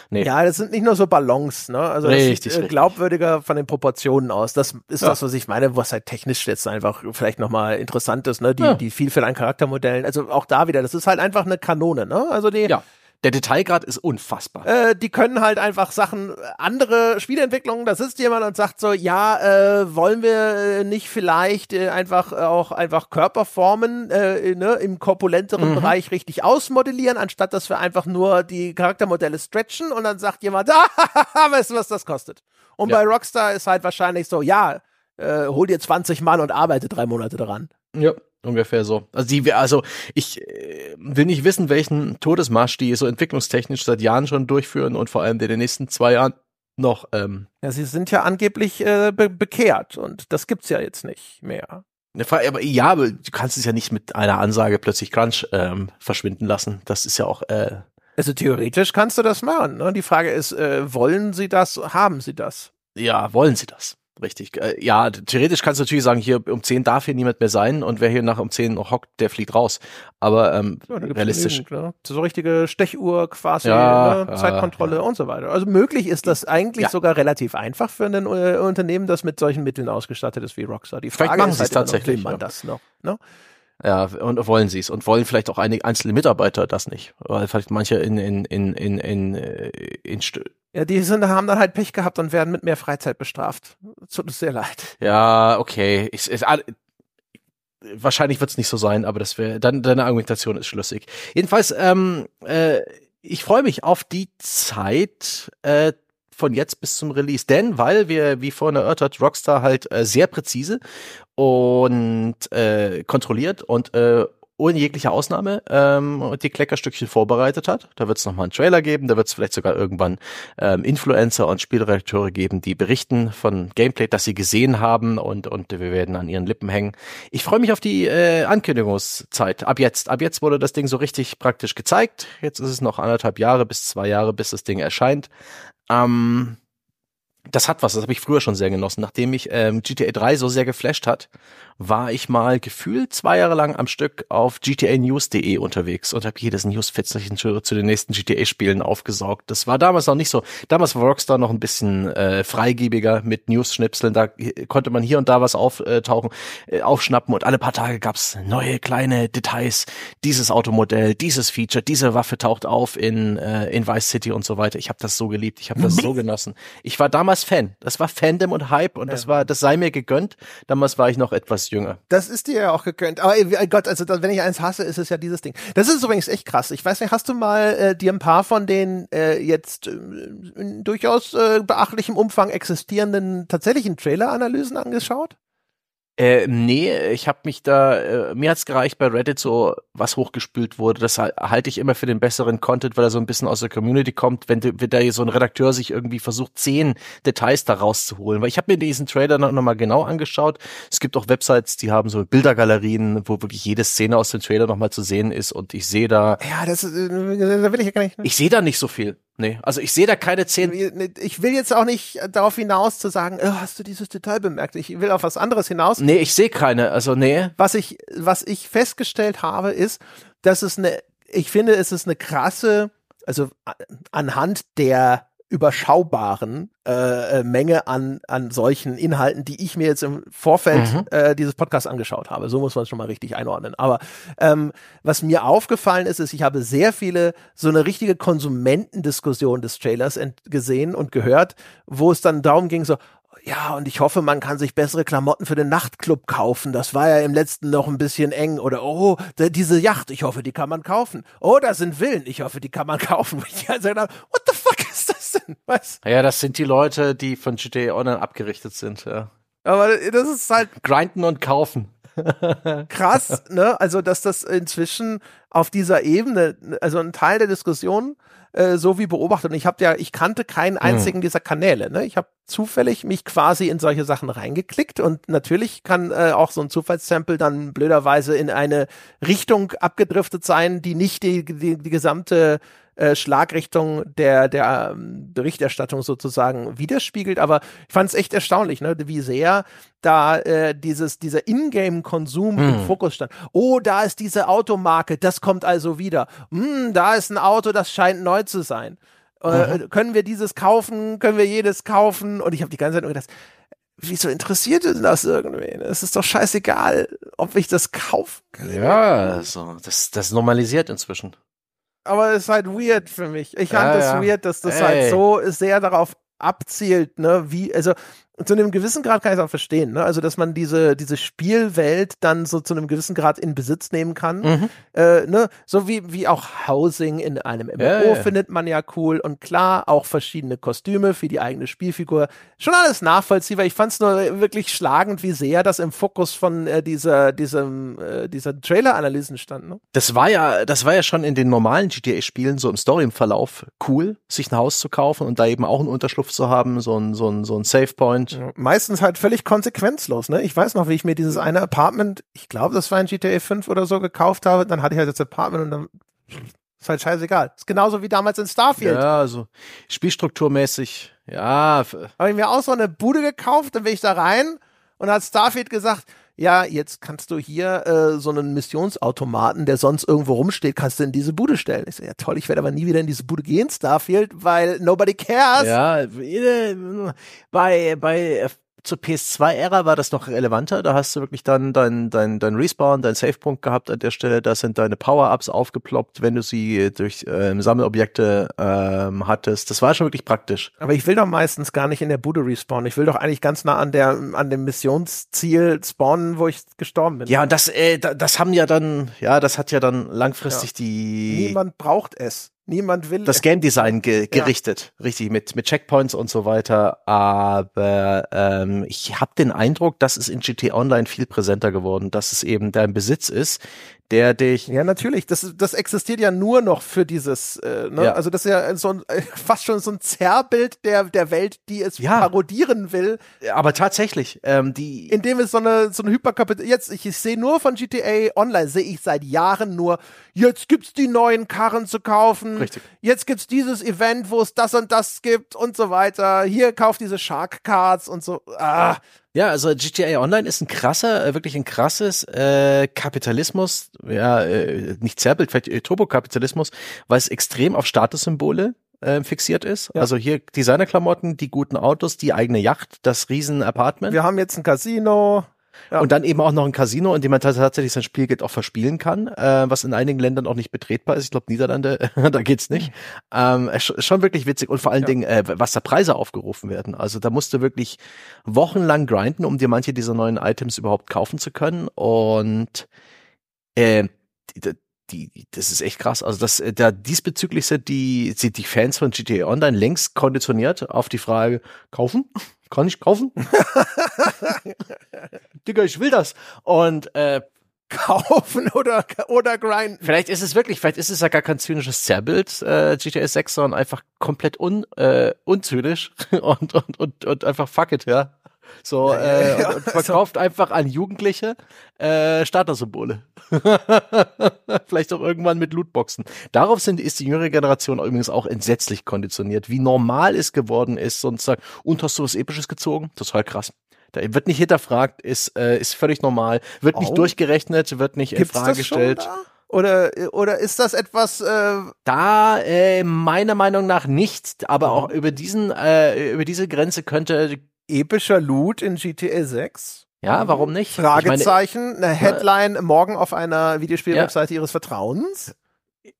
[SPEAKER 1] Nee. Ja, das sind nicht nur so Ballons, ne? Also das richtig, sieht äh, glaubwürdiger von den Proportionen aus. Das ist ja. das, was ich meine, was halt technisch jetzt einfach vielleicht nochmal interessant ist, ne? Die, ja. die Vielfalt an Charaktermodellen. Also auch da wieder, das ist halt einfach eine Kanone, ne? Also die
[SPEAKER 2] ja. Der Detailgrad ist unfassbar.
[SPEAKER 1] Äh, die können halt einfach Sachen, andere Spieleentwicklungen, da sitzt jemand und sagt so, ja, äh, wollen wir äh, nicht vielleicht äh, einfach auch einfach Körperformen äh, ne, im korpulenteren mhm. Bereich richtig ausmodellieren, anstatt dass wir einfach nur die Charaktermodelle stretchen und dann sagt jemand, ah, weißt du, was das kostet? Und ja. bei Rockstar ist halt wahrscheinlich so, ja, äh, hol dir 20 Mann und arbeite drei Monate daran.
[SPEAKER 2] Ja. Ungefähr so. Also die, also ich äh, will nicht wissen, welchen Todesmarsch die so entwicklungstechnisch seit Jahren schon durchführen und vor allem in den nächsten zwei Jahren noch. Ähm,
[SPEAKER 1] ja, sie sind ja angeblich äh, be bekehrt und das gibt's ja jetzt nicht mehr.
[SPEAKER 2] Aber ja, aber du kannst es ja nicht mit einer Ansage plötzlich Crunch ähm, verschwinden lassen. Das ist ja auch. Äh,
[SPEAKER 1] also theoretisch kannst du das machen. Ne? Die Frage ist, äh, wollen sie das? Haben sie das?
[SPEAKER 2] Ja, wollen sie das? Richtig. Äh, ja, theoretisch kannst du natürlich sagen, hier um 10 darf hier niemand mehr sein und wer hier nach um 10 noch hockt, der fliegt raus. Aber ähm, ja, realistisch.
[SPEAKER 1] Klar. So richtige Stechuhr quasi, ja, ne? Zeitkontrolle ja. und so weiter. Also möglich ist das eigentlich sogar relativ einfach für ein äh, Unternehmen, das mit solchen Mitteln ausgestattet ist wie Rockstar. Die Frage
[SPEAKER 2] Vielleicht machen ist halt tatsächlich,
[SPEAKER 1] noch, man das noch? Ne?
[SPEAKER 2] Ja, und wollen sie es und wollen vielleicht auch einige einzelne Mitarbeiter das nicht, weil vielleicht manche in in in in in, äh, in, in
[SPEAKER 1] ja, die sind, haben dann halt Pech gehabt und werden mit mehr Freizeit bestraft. Tut uns sehr leid.
[SPEAKER 2] Ja, okay. Ich, ich, wahrscheinlich wird es nicht so sein, aber das wäre, dann deine Argumentation ist schlüssig. Jedenfalls, ähm, äh, ich freue mich auf die Zeit äh, von jetzt bis zum Release, denn weil wir, wie vorhin erörtert, Rockstar halt äh, sehr präzise und äh, kontrolliert und äh, ohne jegliche Ausnahme ähm, die Kleckerstückchen vorbereitet hat. Da wird es nochmal einen Trailer geben, da wird es vielleicht sogar irgendwann ähm, Influencer und Spielredakteure geben, die berichten von Gameplay, das sie gesehen haben und, und wir werden an ihren Lippen hängen. Ich freue mich auf die äh, Ankündigungszeit. Ab jetzt. Ab jetzt wurde das Ding so richtig praktisch gezeigt. Jetzt ist es noch anderthalb Jahre bis zwei Jahre, bis das Ding erscheint. Ähm, das hat was, das habe ich früher schon sehr genossen. Nachdem mich ähm, GTA 3 so sehr geflasht hat, war ich mal gefühlt zwei Jahre lang am Stück auf gtanews.de unterwegs und habe jedes Newsfitzelchen zu, zu den nächsten GTA-Spielen aufgesaugt. Das war damals noch nicht so. Damals war Rockstar noch ein bisschen äh, freigebiger mit News-Schnipseln. Da konnte man hier und da was auftauchen, äh, aufschnappen und alle paar Tage gab's neue kleine Details. Dieses Automodell, dieses Feature, diese Waffe taucht auf in, äh, in Vice City und so weiter. Ich habe das so geliebt, ich habe das so genossen. Ich war damals Fan. Das war Fandom und Hype und das war, das sei mir gegönnt. Damals war ich noch etwas jünger.
[SPEAKER 1] Das ist dir ja auch gegönnt. Aber äh, Gott, also wenn ich eins hasse, ist es ja dieses Ding. Das ist übrigens echt krass. Ich weiß nicht, hast du mal äh, dir ein paar von den äh, jetzt äh, in durchaus äh, beachtlichem Umfang existierenden tatsächlichen Trailer-Analysen angeschaut?
[SPEAKER 2] Äh, nee, ich habe mich da, äh, mir hat's gereicht bei Reddit so, was hochgespült wurde. Das halte ich immer für den besseren Content, weil er so ein bisschen aus der Community kommt, wenn, wenn da so ein Redakteur sich irgendwie versucht, zehn Details da rauszuholen. Weil ich habe mir diesen Trailer noch, noch mal genau angeschaut. Es gibt auch Websites, die haben so Bildergalerien, wo wirklich jede Szene aus dem Trailer noch mal zu sehen ist und ich sehe da.
[SPEAKER 1] Ja, das, äh, da will ich ja gar nicht.
[SPEAKER 2] Ne? Ich sehe da nicht so viel. Nee, also ich sehe da keine zehn.
[SPEAKER 1] Ich will jetzt auch nicht darauf hinaus zu sagen, oh, hast du dieses Detail bemerkt? Ich will auf was anderes hinaus.
[SPEAKER 2] Nee, ich sehe keine, also nee.
[SPEAKER 1] Was ich, was ich festgestellt habe, ist, dass es eine, ich finde, es ist eine krasse, also anhand der überschaubaren äh, äh, Menge an, an solchen Inhalten, die ich mir jetzt im Vorfeld mhm. äh, dieses Podcasts angeschaut habe. So muss man es schon mal richtig einordnen. Aber ähm, was mir aufgefallen ist, ist, ich habe sehr viele so eine richtige Konsumentendiskussion des Trailers gesehen und gehört, wo es dann darum ging, so, ja, und ich hoffe, man kann sich bessere Klamotten für den Nachtclub kaufen. Das war ja im letzten noch ein bisschen eng. Oder, oh, diese Yacht, ich hoffe, die kann man kaufen. Oh, da sind Villen, ich hoffe, die kann man kaufen. Ich also, what the fuck das denn?
[SPEAKER 2] Was? Ja, das sind die Leute, die von GTA Online abgerichtet sind, ja.
[SPEAKER 1] Aber das ist halt.
[SPEAKER 2] Grinden und kaufen.
[SPEAKER 1] Krass, ne? Also, dass das inzwischen auf dieser Ebene, also ein Teil der Diskussion, äh, so wie beobachtet. Und ich habe ja, ich kannte keinen mhm. einzigen mhm. dieser Kanäle. Ne? Ich habe zufällig mich quasi in solche Sachen reingeklickt und natürlich kann äh, auch so ein Zufallssample dann blöderweise in eine Richtung abgedriftet sein, die nicht die, die, die gesamte äh, Schlagrichtung der, der ähm, Berichterstattung sozusagen widerspiegelt. Aber ich fand es echt erstaunlich, ne, wie sehr da äh, dieses, dieser Ingame-Konsum hm. im Fokus stand. Oh, da ist diese Automarke, das kommt also wieder. Hm, da ist ein Auto, das scheint neu zu sein. Äh, mhm. können wir dieses kaufen? Können wir jedes kaufen? Und ich habe die ganze Zeit nur gedacht, wieso interessiert denn das irgendwen? Es ist doch scheißegal, ob ich das kaufe.
[SPEAKER 2] Ja, also, das, das normalisiert inzwischen
[SPEAKER 1] aber es ist halt weird für mich. Ich fand es ja, ja. weird, dass das halt Ey. halt so sehr darauf abzielt, ne, wie, also zu einem gewissen Grad kann ich es auch verstehen, ne? Also, dass man diese, diese Spielwelt dann so zu einem gewissen Grad in Besitz nehmen kann. Mhm. Äh, ne? So wie, wie auch Housing in einem MMO ja, ja. findet man ja cool. Und klar, auch verschiedene Kostüme für die eigene Spielfigur. Schon alles nachvollziehbar. Ich fand es nur wirklich schlagend, wie sehr das im Fokus von äh, dieser, diesem, äh, dieser Trailer-Analysen stand. Ne?
[SPEAKER 2] Das war ja, das war ja schon in den normalen GTA-Spielen so im Story-Verlauf cool, sich ein Haus zu kaufen und da eben auch einen Unterschlupf zu haben, so ein, so ein, so ein Safe-Point
[SPEAKER 1] ja, meistens halt völlig konsequenzlos, ne? Ich weiß noch, wie ich mir dieses eine Apartment, ich glaube, das war ein GTA 5 oder so, gekauft habe, dann hatte ich halt das Apartment und dann ist halt scheißegal. Ist genauso wie damals in Starfield.
[SPEAKER 2] Ja, also spielstrukturmäßig, ja.
[SPEAKER 1] Habe ich mir auch so eine Bude gekauft, dann bin ich da rein und hat Starfield gesagt, ja, jetzt kannst du hier äh, so einen Missionsautomaten, der sonst irgendwo rumsteht, kannst du in diese Bude stellen. Ich so, ja toll, ich werde aber nie wieder in diese Bude gehen, Starfield, weil nobody cares.
[SPEAKER 2] Ja, bei, bei zur PS2-Ära war das noch relevanter. Da hast du wirklich dann dein, dein, dein Respawn, dein Savepunkt gehabt an der Stelle. Da sind deine Power-Ups aufgeploppt, wenn du sie durch ähm, Sammelobjekte ähm, hattest. Das war schon wirklich praktisch.
[SPEAKER 1] Aber ich will doch meistens gar nicht in der Bude respawnen. Ich will doch eigentlich ganz nah an der an dem Missionsziel spawnen, wo ich gestorben bin.
[SPEAKER 2] Ja, und das, äh, das haben ja dann, ja, das hat ja dann langfristig ja. die.
[SPEAKER 1] Niemand braucht es. Niemand will.
[SPEAKER 2] Das Game Design ge gerichtet, ja. richtig, mit, mit Checkpoints und so weiter. Aber ähm, ich habe den Eindruck, dass es in GT Online viel präsenter geworden, dass es eben dein Besitz ist, der dich.
[SPEAKER 1] Ja, natürlich. Das, das existiert ja nur noch für dieses, äh, ne? Ja. Also das ist ja so ein, fast schon so ein Zerrbild der, der Welt, die es ja. parodieren will.
[SPEAKER 2] Aber tatsächlich, ähm, die.
[SPEAKER 1] Indem es so eine, so eine Hyperkapital. Jetzt, ich, ich sehe nur von GTA Online, sehe ich seit Jahren nur, jetzt gibt's die neuen Karren zu kaufen. Richtig. Jetzt gibt's dieses Event, wo es das und das gibt und so weiter. Hier kauft diese Shark Cards und so. Ah.
[SPEAKER 2] Ja, also GTA Online ist ein krasser, äh, wirklich ein krasses äh, Kapitalismus, ja, äh, nicht Zerrbild, vielleicht äh, Turbokapitalismus, weil es extrem auf Statussymbole äh, fixiert ist. Ja. Also hier Designerklamotten, die guten Autos, die eigene Yacht, das riesen Apartment.
[SPEAKER 1] Wir haben jetzt ein Casino.
[SPEAKER 2] Ja. Und dann eben auch noch ein Casino, in dem man tatsächlich sein Spielgeld auch verspielen kann, äh, was in einigen Ländern auch nicht betretbar ist. Ich glaube, Niederlande, da geht's nicht. Ähm, schon wirklich witzig. Und vor allen ja. Dingen, äh, was da Preise aufgerufen werden. Also da musst du wirklich wochenlang grinden, um dir manche dieser neuen Items überhaupt kaufen zu können. Und äh, die, die, das ist echt krass. Also das, äh, da diesbezüglich sind die, sind die Fans von GTA Online längst konditioniert auf die Frage, kaufen? Kann ich kaufen? Digga, ich will das. Und äh,
[SPEAKER 1] kaufen oder oder grinden.
[SPEAKER 2] Vielleicht ist es wirklich, vielleicht ist es ja gar kein zynisches Zerrbild, äh, GTA 6, sondern einfach komplett un, äh, unzynisch und, und, und, und einfach fuck it, ja. So, äh, ja, und, und verkauft also. einfach an Jugendliche äh, Statussymbole. Vielleicht auch irgendwann mit Lootboxen. Darauf sind, ist die jüngere Generation übrigens auch entsetzlich konditioniert, wie normal es geworden ist, und sagt, und hast du was Episches gezogen? Total krass. Da wird nicht hinterfragt, ist, äh, ist völlig normal, wird oh. nicht durchgerechnet, wird nicht Gibt's in Frage gestellt.
[SPEAKER 1] Oder, oder ist das etwas? Äh
[SPEAKER 2] da äh, meiner Meinung nach nicht, aber auch über diesen äh, über diese Grenze könnte
[SPEAKER 1] epischer Loot in GTA 6?
[SPEAKER 2] Ja, warum nicht?
[SPEAKER 1] Fragezeichen, meine, eine Headline ja. morgen auf einer Videospielwebseite ja. Ihres Vertrauens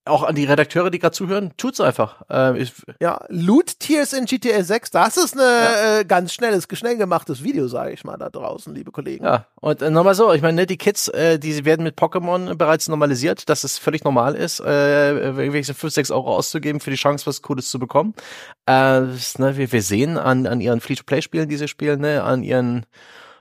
[SPEAKER 2] auch an die Redakteure, die gerade zuhören, tut's einfach.
[SPEAKER 1] Äh, ja, Loot Tiers in GTA 6, das ist eine ja. äh, ganz schnelles, schnell gemachtes Video, sage ich mal, da draußen, liebe Kollegen.
[SPEAKER 2] Ja, und äh, nochmal so, ich meine, ne, die Kids, äh, die werden mit Pokémon bereits normalisiert, dass es völlig normal ist, äh, irgendwelche 5, 6 Euro auszugeben für die Chance, was Cooles zu bekommen. Äh, ne, wir, wir sehen an, an ihren Free-to-Play-Spielen, die sie spielen, ne, an ihren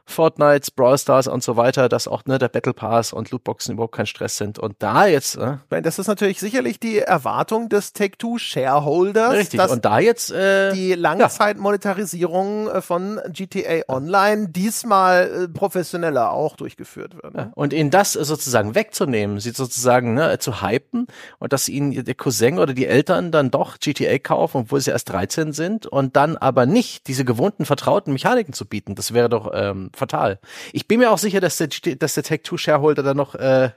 [SPEAKER 2] Fortnite, Brawl Stars und so weiter, dass auch ne, der Battle Pass und Lootboxen überhaupt kein Stress sind. Und da jetzt.
[SPEAKER 1] Ne? Das ist natürlich sicherlich die Erwartung des Take-Two-Shareholders.
[SPEAKER 2] Richtig, und da jetzt.
[SPEAKER 1] Äh, die Langzeitmonetarisierung ja. Äh, von GTA Online diesmal äh, professioneller auch durchgeführt wird.
[SPEAKER 2] Ne? Ja. Und ihnen das sozusagen wegzunehmen, sie sozusagen ne, zu hypen und dass ihnen der Cousin oder die Eltern dann doch GTA kaufen, obwohl sie erst 13 sind und dann aber nicht diese gewohnten, vertrauten Mechaniken zu bieten. Das wäre doch ähm, fatal. Ich bin mir auch sicher, dass der, dass der Tech2-Shareholder da noch äh,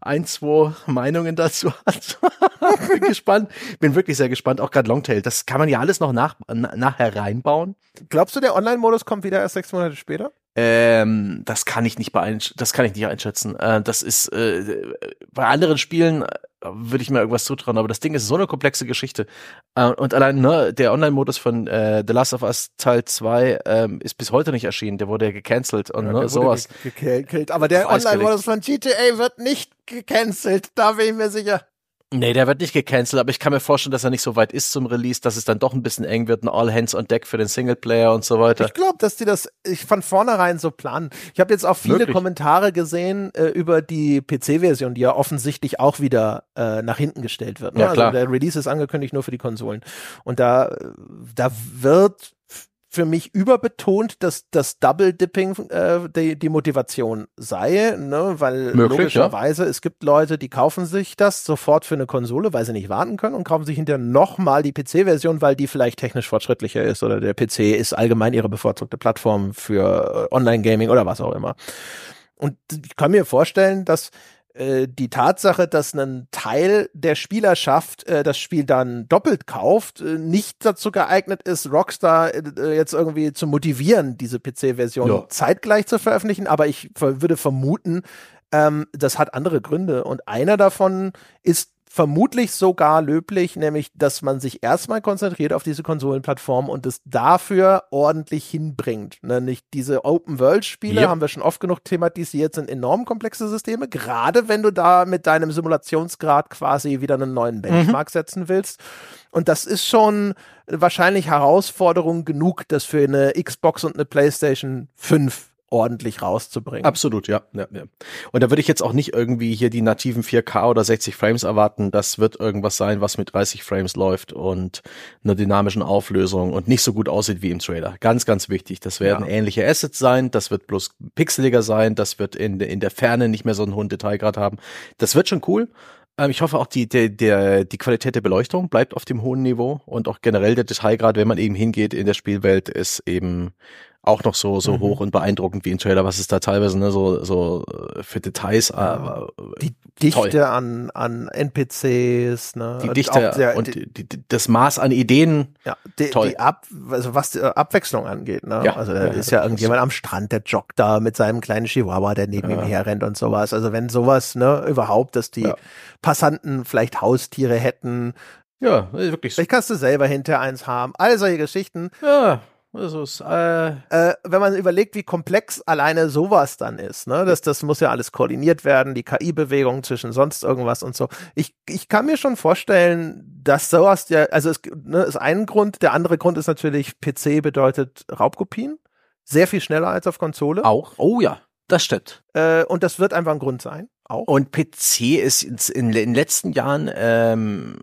[SPEAKER 2] ein, zwei Meinungen dazu hat. bin gespannt. Bin wirklich sehr gespannt. Auch gerade Longtail. Das kann man ja alles noch nach, nachher reinbauen.
[SPEAKER 1] Glaubst du, der Online-Modus kommt wieder erst sechs Monate später?
[SPEAKER 2] Ähm, das kann ich nicht das kann ich nicht einschätzen. Äh, das ist äh, bei anderen Spielen äh, würde ich mir irgendwas zutrauen, aber das Ding ist so eine komplexe Geschichte. Äh, und allein ne, der Online-Modus von äh, The Last of Us Teil 2 ähm, ist bis heute nicht erschienen. Der wurde ja gecancelt und ja, ne, sowas.
[SPEAKER 1] Ge aber der Online-Modus von GTA wird nicht gecancelt, da bin ich mir sicher.
[SPEAKER 2] Nee, der wird nicht gecancelt, aber ich kann mir vorstellen, dass er nicht so weit ist zum Release, dass es dann doch ein bisschen eng wird, ein All Hands on Deck für den Singleplayer und so weiter.
[SPEAKER 1] Ich glaube, dass die das ich von vornherein so planen. Ich habe jetzt auch viele Wirklich? Kommentare gesehen äh, über die PC-Version, die ja offensichtlich auch wieder äh, nach hinten gestellt wird.
[SPEAKER 2] Ne? Ja, klar.
[SPEAKER 1] Also der Release ist angekündigt nur für die Konsolen. Und da, da wird für mich überbetont, dass das Double Dipping äh, die, die Motivation sei, ne? weil Möglich, logischerweise ja. es gibt Leute, die kaufen sich das sofort für eine Konsole, weil sie nicht warten können und kaufen sich hinterher nochmal die PC-Version, weil die vielleicht technisch fortschrittlicher ist oder der PC ist allgemein ihre bevorzugte Plattform für äh, Online-Gaming oder was auch immer. Und ich kann mir vorstellen, dass die Tatsache, dass ein Teil der Spielerschaft äh, das Spiel dann doppelt kauft, äh, nicht dazu geeignet ist, Rockstar äh, jetzt irgendwie zu motivieren, diese PC-Version ja. zeitgleich zu veröffentlichen. Aber ich würde vermuten, ähm, das hat andere Gründe. Und einer davon ist vermutlich sogar löblich, nämlich, dass man sich erstmal konzentriert auf diese Konsolenplattform und es dafür ordentlich hinbringt. Ne? Nicht diese Open-World-Spiele, yep. haben wir schon oft genug thematisiert, sind enorm komplexe Systeme, gerade wenn du da mit deinem Simulationsgrad quasi wieder einen neuen Benchmark mhm. setzen willst. Und das ist schon wahrscheinlich Herausforderung genug, das für eine Xbox und eine PlayStation 5 ordentlich rauszubringen.
[SPEAKER 2] Absolut, ja. ja, ja. Und da würde ich jetzt auch nicht irgendwie hier die nativen 4K oder 60 Frames erwarten. Das wird irgendwas sein, was mit 30 Frames läuft und einer dynamischen Auflösung und nicht so gut aussieht wie im Trailer. Ganz, ganz wichtig. Das werden ja. ähnliche Assets sein. Das wird bloß pixeliger sein. Das wird in, in der Ferne nicht mehr so einen hohen Detailgrad haben. Das wird schon cool. Ähm, ich hoffe auch, die, der, der, die Qualität der Beleuchtung bleibt auf dem hohen Niveau und auch generell der Detailgrad, wenn man eben hingeht in der Spielwelt, ist eben auch noch so so mhm. hoch und beeindruckend wie ein Trailer, was es da teilweise ne, so so äh, für Details
[SPEAKER 1] ja. äh, die Dichte toll. an an NPCs, ne?
[SPEAKER 2] Die Dichte und, sehr, und die, die, das Maß an Ideen.
[SPEAKER 1] Ja, die, toll. die Ab also was die Abwechslung angeht, ne? Ja, also da ja, ist ja irgendjemand am Strand, der joggt da mit seinem kleinen Chihuahua, der neben ihm herrennt und sowas. Also wenn sowas, ne, überhaupt, dass die Passanten vielleicht Haustiere hätten,
[SPEAKER 2] ja, wirklich.
[SPEAKER 1] Vielleicht kannst du selber hinter eins haben. All solche Geschichten.
[SPEAKER 2] Ja, ist, äh,
[SPEAKER 1] äh, wenn man überlegt, wie komplex alleine sowas dann ist, ne, das, das muss ja alles koordiniert werden, die KI-Bewegung zwischen sonst irgendwas und so. Ich, ich kann mir schon vorstellen, dass sowas ja, also es ne, ist ein Grund, der andere Grund ist natürlich, PC bedeutet Raubkopien. Sehr viel schneller als auf Konsole.
[SPEAKER 2] Auch. Oh ja, das stimmt.
[SPEAKER 1] Äh, und das wird einfach ein Grund sein.
[SPEAKER 2] Auch. Und PC ist in, in, in den letzten Jahren ähm,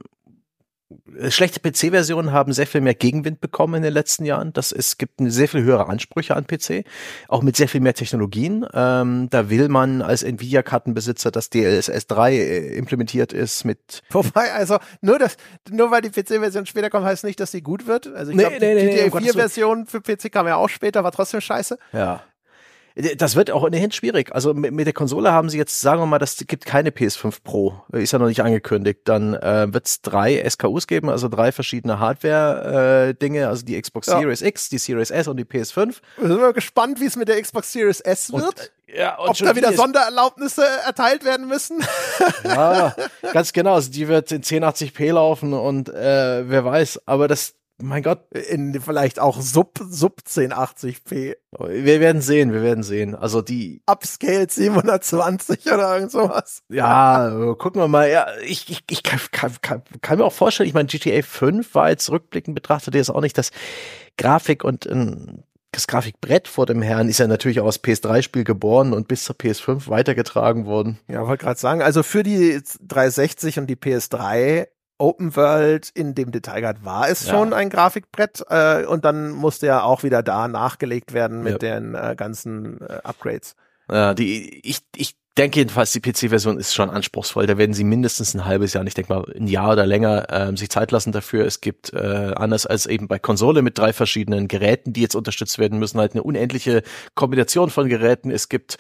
[SPEAKER 2] schlechte PC-Versionen haben sehr viel mehr Gegenwind bekommen in den letzten Jahren. Das es gibt sehr viel höhere Ansprüche an PC, auch mit sehr viel mehr Technologien. Ähm, da will man als Nvidia-Kartenbesitzer, dass DLSS 3 äh, implementiert ist mit.
[SPEAKER 1] Wobei, also nur das, nur weil die PC-Version später kommt, heißt nicht, dass sie gut wird. Also ich nee, glaube, nee, die nee, GTA 4-Version für PC kam ja auch später, war trotzdem scheiße.
[SPEAKER 2] Ja. Das wird auch ohnehin schwierig. Also mit, mit, der Konsole haben sie jetzt, sagen wir mal, das gibt keine PS5 Pro, ist ja noch nicht angekündigt. Dann äh, wird es drei SKUs geben, also drei verschiedene Hardware-Dinge, äh, also die Xbox ja. Series X, die Series S und die PS5.
[SPEAKER 1] Wir sind mal gespannt, wie es mit der Xbox Series S wird. Und,
[SPEAKER 2] ja,
[SPEAKER 1] Ob da wieder Sondererlaubnisse erteilt werden müssen.
[SPEAKER 2] ja, ganz genau. Also die wird in 1080p laufen und äh, wer weiß, aber das mein Gott,
[SPEAKER 1] in vielleicht auch Sub, Sub 1080p.
[SPEAKER 2] Wir werden sehen, wir werden sehen. Also die.
[SPEAKER 1] Upscale 720 oder irgend sowas.
[SPEAKER 2] Ja, gucken wir mal. Ja, ich, ich, ich kann, kann, kann, kann mir auch vorstellen, ich meine, GTA 5 war jetzt rückblickend betrachtet jetzt auch nicht das Grafik und ein das Grafikbrett vor dem Herrn ist ja natürlich auch aus PS3-Spiel geboren und bis zur PS5 weitergetragen worden.
[SPEAKER 1] Ja, wollte gerade sagen, also für die 360 und die PS3 Open World in dem Detailgrad war es ja. schon ein Grafikbrett äh, und dann musste ja auch wieder da nachgelegt werden mit ja. den äh, ganzen äh, Upgrades.
[SPEAKER 2] Ja, die ich ich denke jedenfalls, die PC-Version ist schon anspruchsvoll. Da werden sie mindestens ein halbes Jahr, ich denke mal ein Jahr oder länger, ähm, sich Zeit lassen dafür. Es gibt äh, anders als eben bei Konsole mit drei verschiedenen Geräten, die jetzt unterstützt werden müssen, halt eine unendliche Kombination von Geräten. Es gibt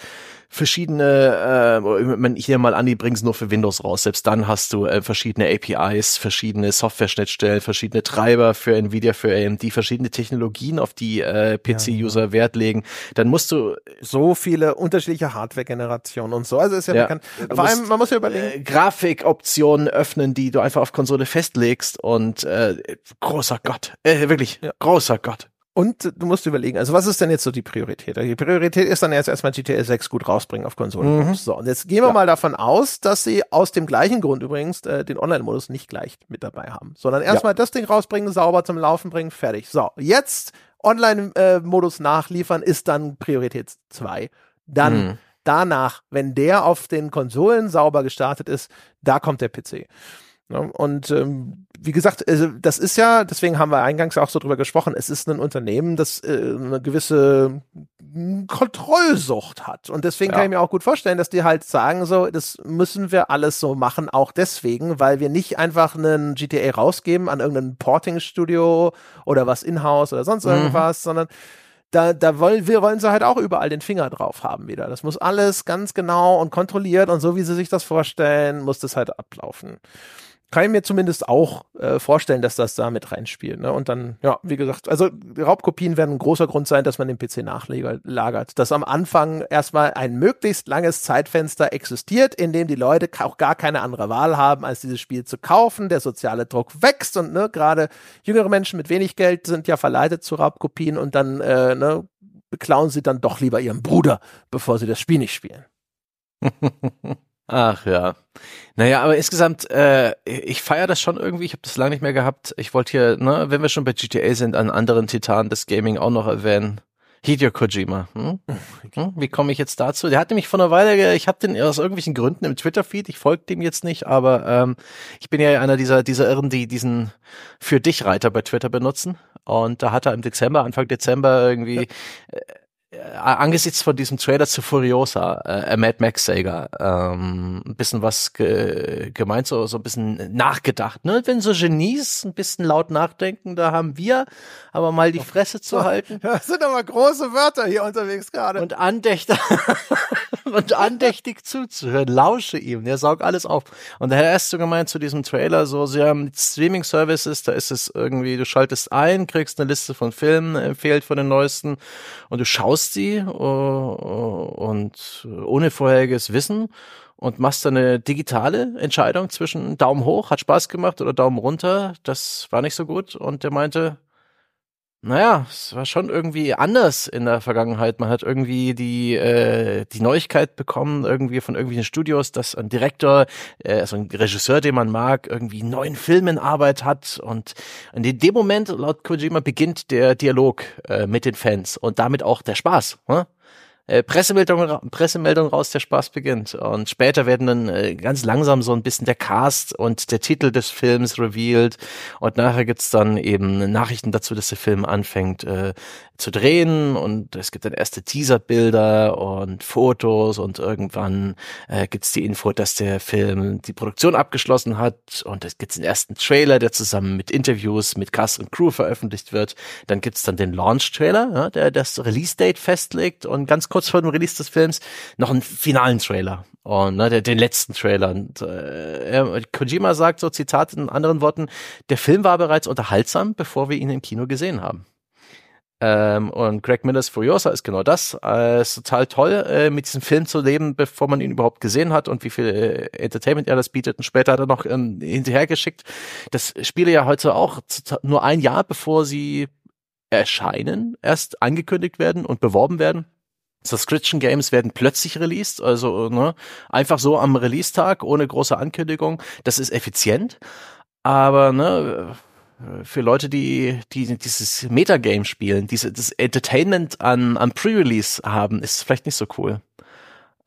[SPEAKER 2] verschiedene, äh, ich nehme mal an, die bringen es nur für Windows raus. Selbst dann hast du äh, verschiedene APIs, verschiedene Software-Schnittstellen, verschiedene Treiber für Nvidia, für AMD, verschiedene Technologien, auf die äh, PC-User ja. Wert legen. Dann musst du
[SPEAKER 1] so viele unterschiedliche Hardware-Generationen und so. Also ist ja, ja bekannt. Vor allem, man muss ja überlegen. Äh,
[SPEAKER 2] Grafikoptionen öffnen, die du einfach auf Konsole festlegst und äh, großer Gott, äh, wirklich, ja. großer Gott.
[SPEAKER 1] Und du musst überlegen, also was ist denn jetzt so die Priorität? Die Priorität ist dann jetzt erstmal GTA 6 gut rausbringen auf Konsolen. Mhm. So, und jetzt gehen wir ja. mal davon aus, dass sie aus dem gleichen Grund übrigens äh, den Online-Modus nicht gleich mit dabei haben, sondern erstmal ja. das Ding rausbringen, sauber zum Laufen bringen, fertig. So, jetzt Online-Modus nachliefern ist dann Priorität 2. Dann mhm. danach, wenn der auf den Konsolen sauber gestartet ist, da kommt der PC. Ne? Und ähm, wie gesagt, also das ist ja, deswegen haben wir eingangs auch so drüber gesprochen, es ist ein Unternehmen, das äh, eine gewisse Kontrollsucht hat. Und deswegen ja. kann ich mir auch gut vorstellen, dass die halt sagen, so, das müssen wir alles so machen, auch deswegen, weil wir nicht einfach einen GTA rausgeben an irgendein Porting-Studio oder was in-house oder sonst mhm. irgendwas, sondern da, da wollen wir wollen sie halt auch überall den Finger drauf haben wieder. Das muss alles ganz genau und kontrolliert und so wie sie sich das vorstellen, muss das halt ablaufen kann ich mir zumindest auch äh, vorstellen, dass das da mit reinspielt. Ne? Und dann, ja, wie gesagt, also Raubkopien werden ein großer Grund sein, dass man den PC nachlagert. Dass am Anfang erstmal ein möglichst langes Zeitfenster existiert, in dem die Leute auch gar keine andere Wahl haben, als dieses Spiel zu kaufen. Der soziale Druck wächst und ne, gerade jüngere Menschen mit wenig Geld sind ja verleitet zu Raubkopien und dann äh, ne, beklauen sie dann doch lieber ihren Bruder, bevor sie das Spiel nicht spielen.
[SPEAKER 2] Ach ja. Naja, aber insgesamt, äh, ich feiere das schon irgendwie. Ich habe das lange nicht mehr gehabt. Ich wollte hier, ne, wenn wir schon bei GTA sind, einen anderen Titan des Gaming auch noch erwähnen. Hideo Kojima. Hm? Hm? Wie komme ich jetzt dazu? Der hat nämlich vor einer Weile, ich habe den aus irgendwelchen Gründen im Twitter-Feed, ich folge dem jetzt nicht, aber ähm, ich bin ja einer dieser, dieser Irren, die diesen für dich Reiter bei Twitter benutzen. Und da hat er im Dezember, Anfang Dezember irgendwie ja. Äh, äh, angesichts von diesem Trailer zu Furiosa, äh, Mad Max Saga, ähm, ein bisschen was ge gemeint, so, so ein bisschen nachgedacht. Ne? Wenn so Genies ein bisschen laut nachdenken, da haben wir aber mal die Fresse zu halten.
[SPEAKER 1] Das sind aber große Wörter hier unterwegs gerade.
[SPEAKER 2] Und andächtig, und andächtig zuzuhören, lausche ihm, der saugt alles auf. Und er hat erst so gemeint zu diesem Trailer, so, sie haben Streaming-Services, da ist es irgendwie, du schaltest ein, kriegst eine Liste von Filmen, empfehlt von den neuesten und du schaust sie uh, und ohne vorheriges Wissen und machst dann eine digitale Entscheidung zwischen Daumen hoch, hat Spaß gemacht oder Daumen runter, das war nicht so gut und der meinte, naja, es war schon irgendwie anders in der Vergangenheit. Man hat irgendwie die, äh, die Neuigkeit bekommen, irgendwie von irgendwelchen Studios, dass ein Direktor, äh, also ein Regisseur, den man mag, irgendwie neuen Film in Arbeit hat. Und in dem Moment, laut Kojima, beginnt der Dialog äh, mit den Fans und damit auch der Spaß. Ne? Äh, Pressemeldung, Pressemeldung raus, der Spaß beginnt. Und später werden dann äh, ganz langsam so ein bisschen der Cast und der Titel des Films revealed. Und nachher gibt's dann eben Nachrichten dazu, dass der Film anfängt äh, zu drehen. Und es gibt dann erste Teaserbilder und Fotos. Und irgendwann äh, gibt's die Info, dass der Film die Produktion abgeschlossen hat. Und es gibt den ersten Trailer, der zusammen mit Interviews mit Cast und Crew veröffentlicht wird. Dann gibt's dann den Launch-Trailer, ja, der das Release-Date festlegt. Und ganz kurz vor dem Release des Films noch einen finalen Trailer und ne, den, den letzten Trailer. Und äh, Kojima sagt so Zitat in anderen Worten: Der Film war bereits unterhaltsam, bevor wir ihn im Kino gesehen haben. Ähm, und Greg Millers Furiosa ist genau das. Äh, ist total toll, äh, mit diesem Film zu leben, bevor man ihn überhaupt gesehen hat und wie viel äh, Entertainment er das bietet. Und später hat er noch ähm, hinterhergeschickt. Das spiele ja heute auch nur ein Jahr, bevor sie erscheinen, erst angekündigt werden und beworben werden. Subscription Games werden plötzlich released, also ne, einfach so am Release-Tag ohne große Ankündigung. Das ist effizient, aber ne, für Leute, die, die dieses Metagame spielen, diese, das Entertainment an, an Pre-Release haben, ist vielleicht nicht so cool.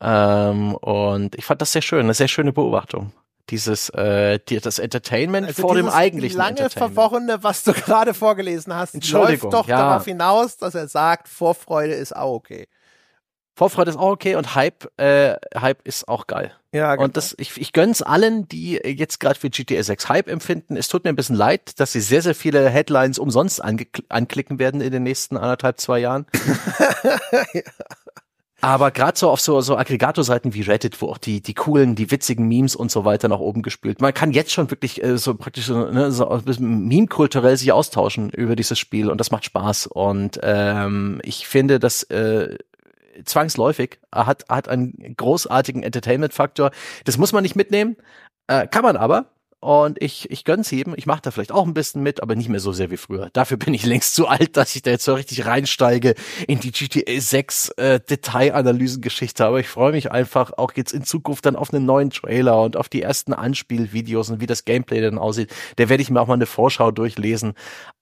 [SPEAKER 2] Ähm, und ich fand das sehr schön, eine sehr schöne Beobachtung dieses äh, die, das Entertainment also vor dem eigentlichen
[SPEAKER 1] lange. Verworrene, was du gerade vorgelesen hast, läuft doch ja. darauf hinaus, dass er sagt, Vorfreude ist auch okay.
[SPEAKER 2] Vorfreude ist auch okay und Hype, äh, Hype ist auch geil. Ja, genau. Und das, ich, ich gönn's allen, die jetzt gerade für GTA 6 Hype empfinden. Es tut mir ein bisschen leid, dass sie sehr, sehr viele Headlines umsonst anklicken werden in den nächsten anderthalb, zwei Jahren. ja. Aber gerade so auf so, so Aggregatorseiten wie Reddit, wo auch die, die coolen, die witzigen Memes und so weiter nach oben gespült. Man kann jetzt schon wirklich äh, so praktisch so, ne, so ein bisschen meme-kulturell sich austauschen über dieses Spiel und das macht Spaß. Und ähm, ich finde, dass äh, zwangsläufig, hat, hat einen großartigen Entertainment-Faktor. Das muss man nicht mitnehmen, äh, kann man aber. Und ich, ich gönn's ihm. Ich mache da vielleicht auch ein bisschen mit, aber nicht mehr so sehr wie früher. Dafür bin ich längst zu alt, dass ich da jetzt so richtig reinsteige in die GTA 6 äh, Detailanalysengeschichte. Aber ich freue mich einfach auch jetzt in Zukunft dann auf einen neuen Trailer und auf die ersten Anspielvideos und wie das Gameplay dann aussieht. Da werde ich mir auch mal eine Vorschau durchlesen.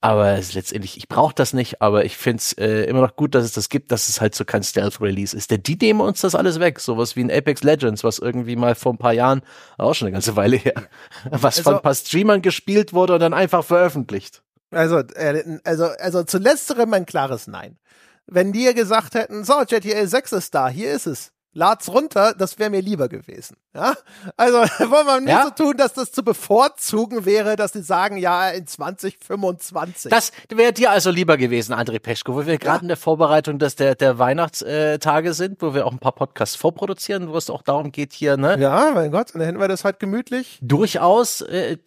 [SPEAKER 2] Aber letztendlich, ich brauche das nicht, aber ich find's äh, immer noch gut, dass es das gibt, dass es halt so kein Stealth-Release ist. Denn die nehmen uns das alles weg. Sowas wie ein Apex Legends, was irgendwie mal vor ein paar Jahren, auch schon eine ganze Weile her, was also, von ein paar Streamern gespielt wurde und dann einfach veröffentlicht.
[SPEAKER 1] Also, äh, also, also zu letzterem ein klares Nein. Wenn die gesagt hätten, so, GTA 6 ist da, hier ist es lad's runter, das wäre mir lieber gewesen. Ja? Also wollen wir nicht ja? so tun, dass das zu bevorzugen wäre, dass die sagen, ja, in 2025.
[SPEAKER 2] Das wäre dir also lieber gewesen, André Peschko, wo wir gerade ja. in der Vorbereitung des, der, der Weihnachtstage sind, wo wir auch ein paar Podcasts vorproduzieren, wo es auch darum geht hier, ne?
[SPEAKER 1] Ja, mein Gott, und dann hätten wir das halt gemütlich.
[SPEAKER 2] Durchaus äh,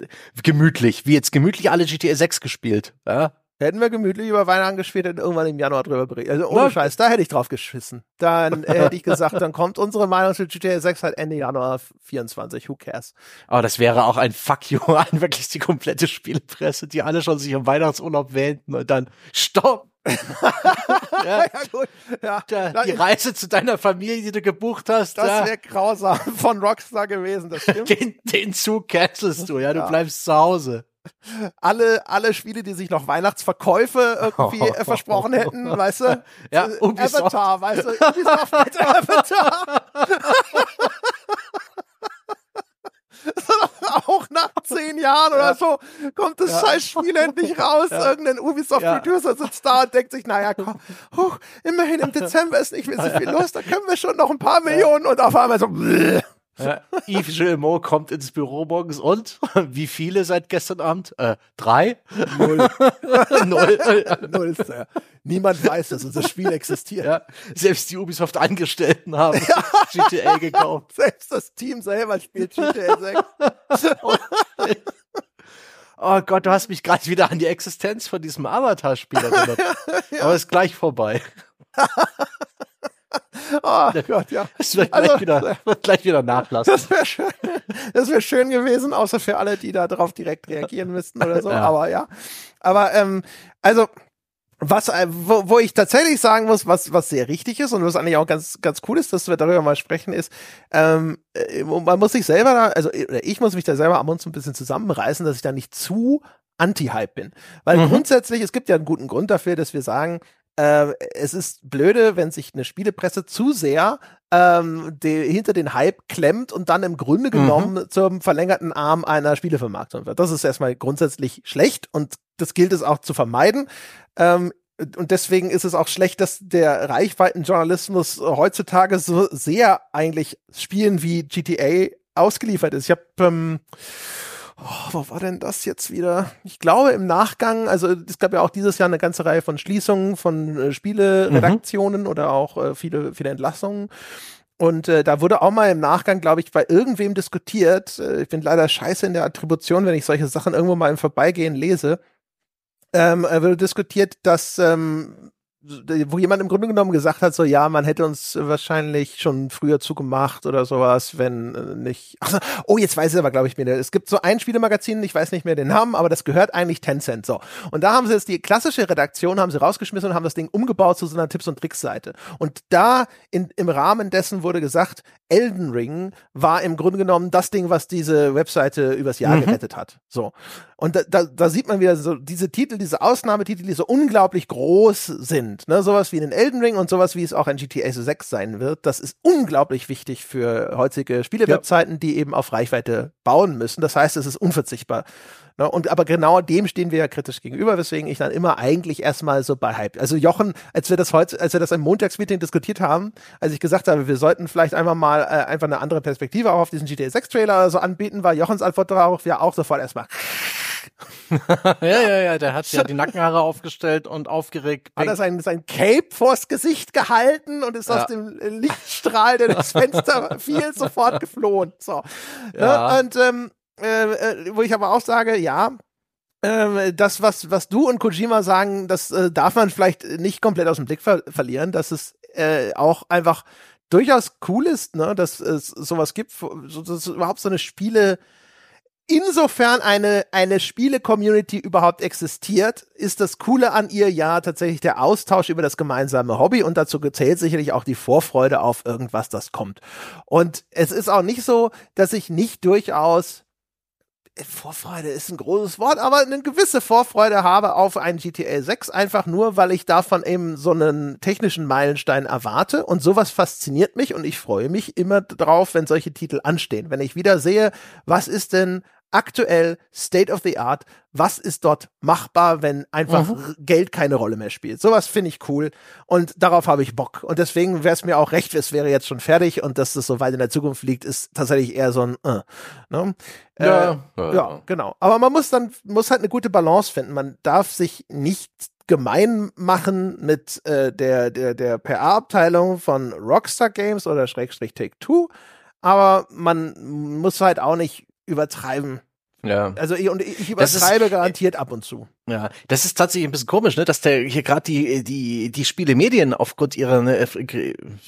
[SPEAKER 2] gemütlich, wie jetzt gemütlich alle GTA 6 gespielt. Ja?
[SPEAKER 1] Hätten wir gemütlich über Weihnachten gespielt und irgendwann im Januar drüber berichtet. Also ohne Scheiß, da hätte ich drauf geschissen. Dann äh, hätte ich gesagt, dann kommt unsere Meinung zu GTA 6 halt Ende Januar 24. Who cares?
[SPEAKER 2] Aber das wäre auch ein Fuck you an wirklich die komplette Spielpresse, die alle schon sich im Weihnachtsurlaub wähnten und dann Stopp! ja, ja, gut. Ja, da, die Reise zu deiner Familie, die du gebucht hast.
[SPEAKER 1] Das ja. wäre grausam von Rockstar gewesen, das stimmt.
[SPEAKER 2] Den, den Zug cancelst du, ja, du bleibst zu Hause
[SPEAKER 1] alle, alle Spiele, die sich noch Weihnachtsverkäufe irgendwie äh, versprochen hätten, weißt du?
[SPEAKER 2] Ja, Ubisoft.
[SPEAKER 1] Avatar, weißt du? Ubisoft mit Avatar. auch nach zehn Jahren Jahren oder so kommt das scheiß Spiel endlich raus. Irgendein Ubisoft-Producer sitzt da und denkt sich, naja, komm, huch, immerhin im Dezember ist nicht mehr so viel los, da können wir schon noch ein paar Millionen und auf einmal so,
[SPEAKER 2] Ja, Yves Gilmore kommt ins Büro morgens und wie viele seit gestern Abend? Äh, drei?
[SPEAKER 1] Null. Null. Null. Ja. Niemand weiß, dass unser Spiel existiert. Ja,
[SPEAKER 2] selbst die Ubisoft-Angestellten haben. GTA gekauft.
[SPEAKER 1] Selbst das Team selber spielt GTA 6.
[SPEAKER 2] oh Gott, du hast mich gerade wieder an die Existenz von diesem Avatar-Spiel erinnert. Aber ist gleich vorbei.
[SPEAKER 1] Oh Gott, ja.
[SPEAKER 2] Es wird, also, gleich wieder, wird gleich wieder nachlassen.
[SPEAKER 1] Das wäre schön, das wär schön gewesen, außer für alle, die da drauf direkt reagieren müssten oder so. Ja. Aber ja. Aber ähm, also was, äh, wo, wo ich tatsächlich sagen muss, was, was sehr richtig ist und was eigentlich auch ganz, ganz cool ist, dass wir darüber mal sprechen, ist, ähm, äh, man muss sich selber da, also ich muss mich da selber am und zu ein bisschen zusammenreißen, dass ich da nicht zu Anti-Hype bin. Weil mhm. grundsätzlich, es gibt ja einen guten Grund dafür, dass wir sagen, äh, es ist blöde, wenn sich eine Spielepresse zu sehr ähm, die, hinter den Hype klemmt und dann im Grunde genommen mhm. zum verlängerten Arm einer Spielevermarktung wird. Das ist erstmal grundsätzlich schlecht und das gilt es auch zu vermeiden. Ähm, und deswegen ist es auch schlecht, dass der Reichweitenjournalismus heutzutage so sehr eigentlich Spielen wie GTA ausgeliefert ist. Ich habe ähm, oh, wo war denn das jetzt wieder? Ich glaube im Nachgang, also es gab ja auch dieses Jahr eine ganze Reihe von Schließungen von äh, Spieleredaktionen mhm. oder auch äh, viele, viele Entlassungen. Und äh, da wurde auch mal im Nachgang, glaube ich, bei irgendwem diskutiert. Äh, ich bin leider scheiße in der Attribution, wenn ich solche Sachen irgendwo mal im Vorbeigehen lese. Ähm, wurde diskutiert, dass ähm, wo jemand im Grunde genommen gesagt hat, so ja, man hätte uns wahrscheinlich schon früher zugemacht oder sowas, wenn äh, nicht. Ach, oh, jetzt weiß ich aber, glaube ich, mir. Es gibt so ein Spielemagazin, ich weiß nicht mehr den Namen, aber das gehört eigentlich Tencent. So. Und da haben sie jetzt die klassische Redaktion, haben sie rausgeschmissen und haben das Ding umgebaut zu so einer Tipps- und Tricks-Seite. Und da in, im Rahmen dessen wurde gesagt, Elden Ring war im Grunde genommen das Ding, was diese Webseite übers Jahr mhm. gerettet hat. So. Und da, da, da sieht man wieder so diese Titel, diese Ausnahmetitel, die so unglaublich groß sind. Ne? Sowas wie in Elden Ring und sowas wie es auch in GTA 6 sein wird. Das ist unglaublich wichtig für heutige Spielewebseiten, ja. die eben auf Reichweite bauen müssen. Das heißt, es ist unverzichtbar. Ne? Und aber genau dem stehen wir ja kritisch gegenüber, weswegen ich dann immer eigentlich erstmal so bei Hype. Also Jochen, als wir das heute, als wir das im Montagsmeeting diskutiert haben, als ich gesagt habe, wir sollten vielleicht einmal mal äh, einfach eine andere Perspektive auch auf diesen GTA 6 Trailer so anbieten, war Jochens Antwort darauf ja auch sofort erstmal.
[SPEAKER 2] ja, ja, ja, der hat ja die Nackenhaare aufgestellt und aufgeregt.
[SPEAKER 1] Hat er sein, sein Cape vors Gesicht gehalten und ist ja. aus dem Lichtstrahl, der durchs Fenster fiel, sofort geflohen. So. Ne? Ja. Ne? Und ähm, äh, äh, wo ich aber auch sage, ja, äh, das, was, was du und Kojima sagen, das äh, darf man vielleicht nicht komplett aus dem Blick ver verlieren, dass es äh, auch einfach durchaus cool ist, ne, dass es sowas gibt, so, dass überhaupt so eine Spiele, insofern eine, eine Spiele-Community überhaupt existiert, ist das Coole an ihr ja tatsächlich der Austausch über das gemeinsame Hobby und dazu zählt sicherlich auch die Vorfreude auf irgendwas, das kommt. Und es ist auch nicht so, dass ich nicht durchaus Vorfreude ist ein großes Wort, aber eine gewisse Vorfreude habe auf ein GTA 6, einfach nur, weil ich davon eben so einen technischen Meilenstein erwarte und sowas fasziniert mich und ich freue mich immer drauf, wenn solche Titel anstehen. Wenn ich wieder sehe, was ist denn aktuell State of the Art, was ist dort machbar, wenn einfach mhm. Geld keine Rolle mehr spielt. Sowas finde ich cool und darauf habe ich Bock. Und deswegen wäre es mir auch recht, es wäre jetzt schon fertig und dass das so weit in der Zukunft liegt, ist tatsächlich eher so ein äh, ne? ja, äh, ja, ja, genau. Aber man muss dann, muss halt eine gute Balance finden. Man darf sich nicht gemein machen mit äh, der, der, der PR-Abteilung von Rockstar Games oder Schrägstrich Take Two. Aber man muss halt auch nicht übertreiben. Ja. Also ich, und ich übertreibe garantiert ab und zu.
[SPEAKER 2] Ja, das ist tatsächlich ein bisschen komisch, ne, dass der hier gerade die die die Spielemedien aufgrund ihrer ne,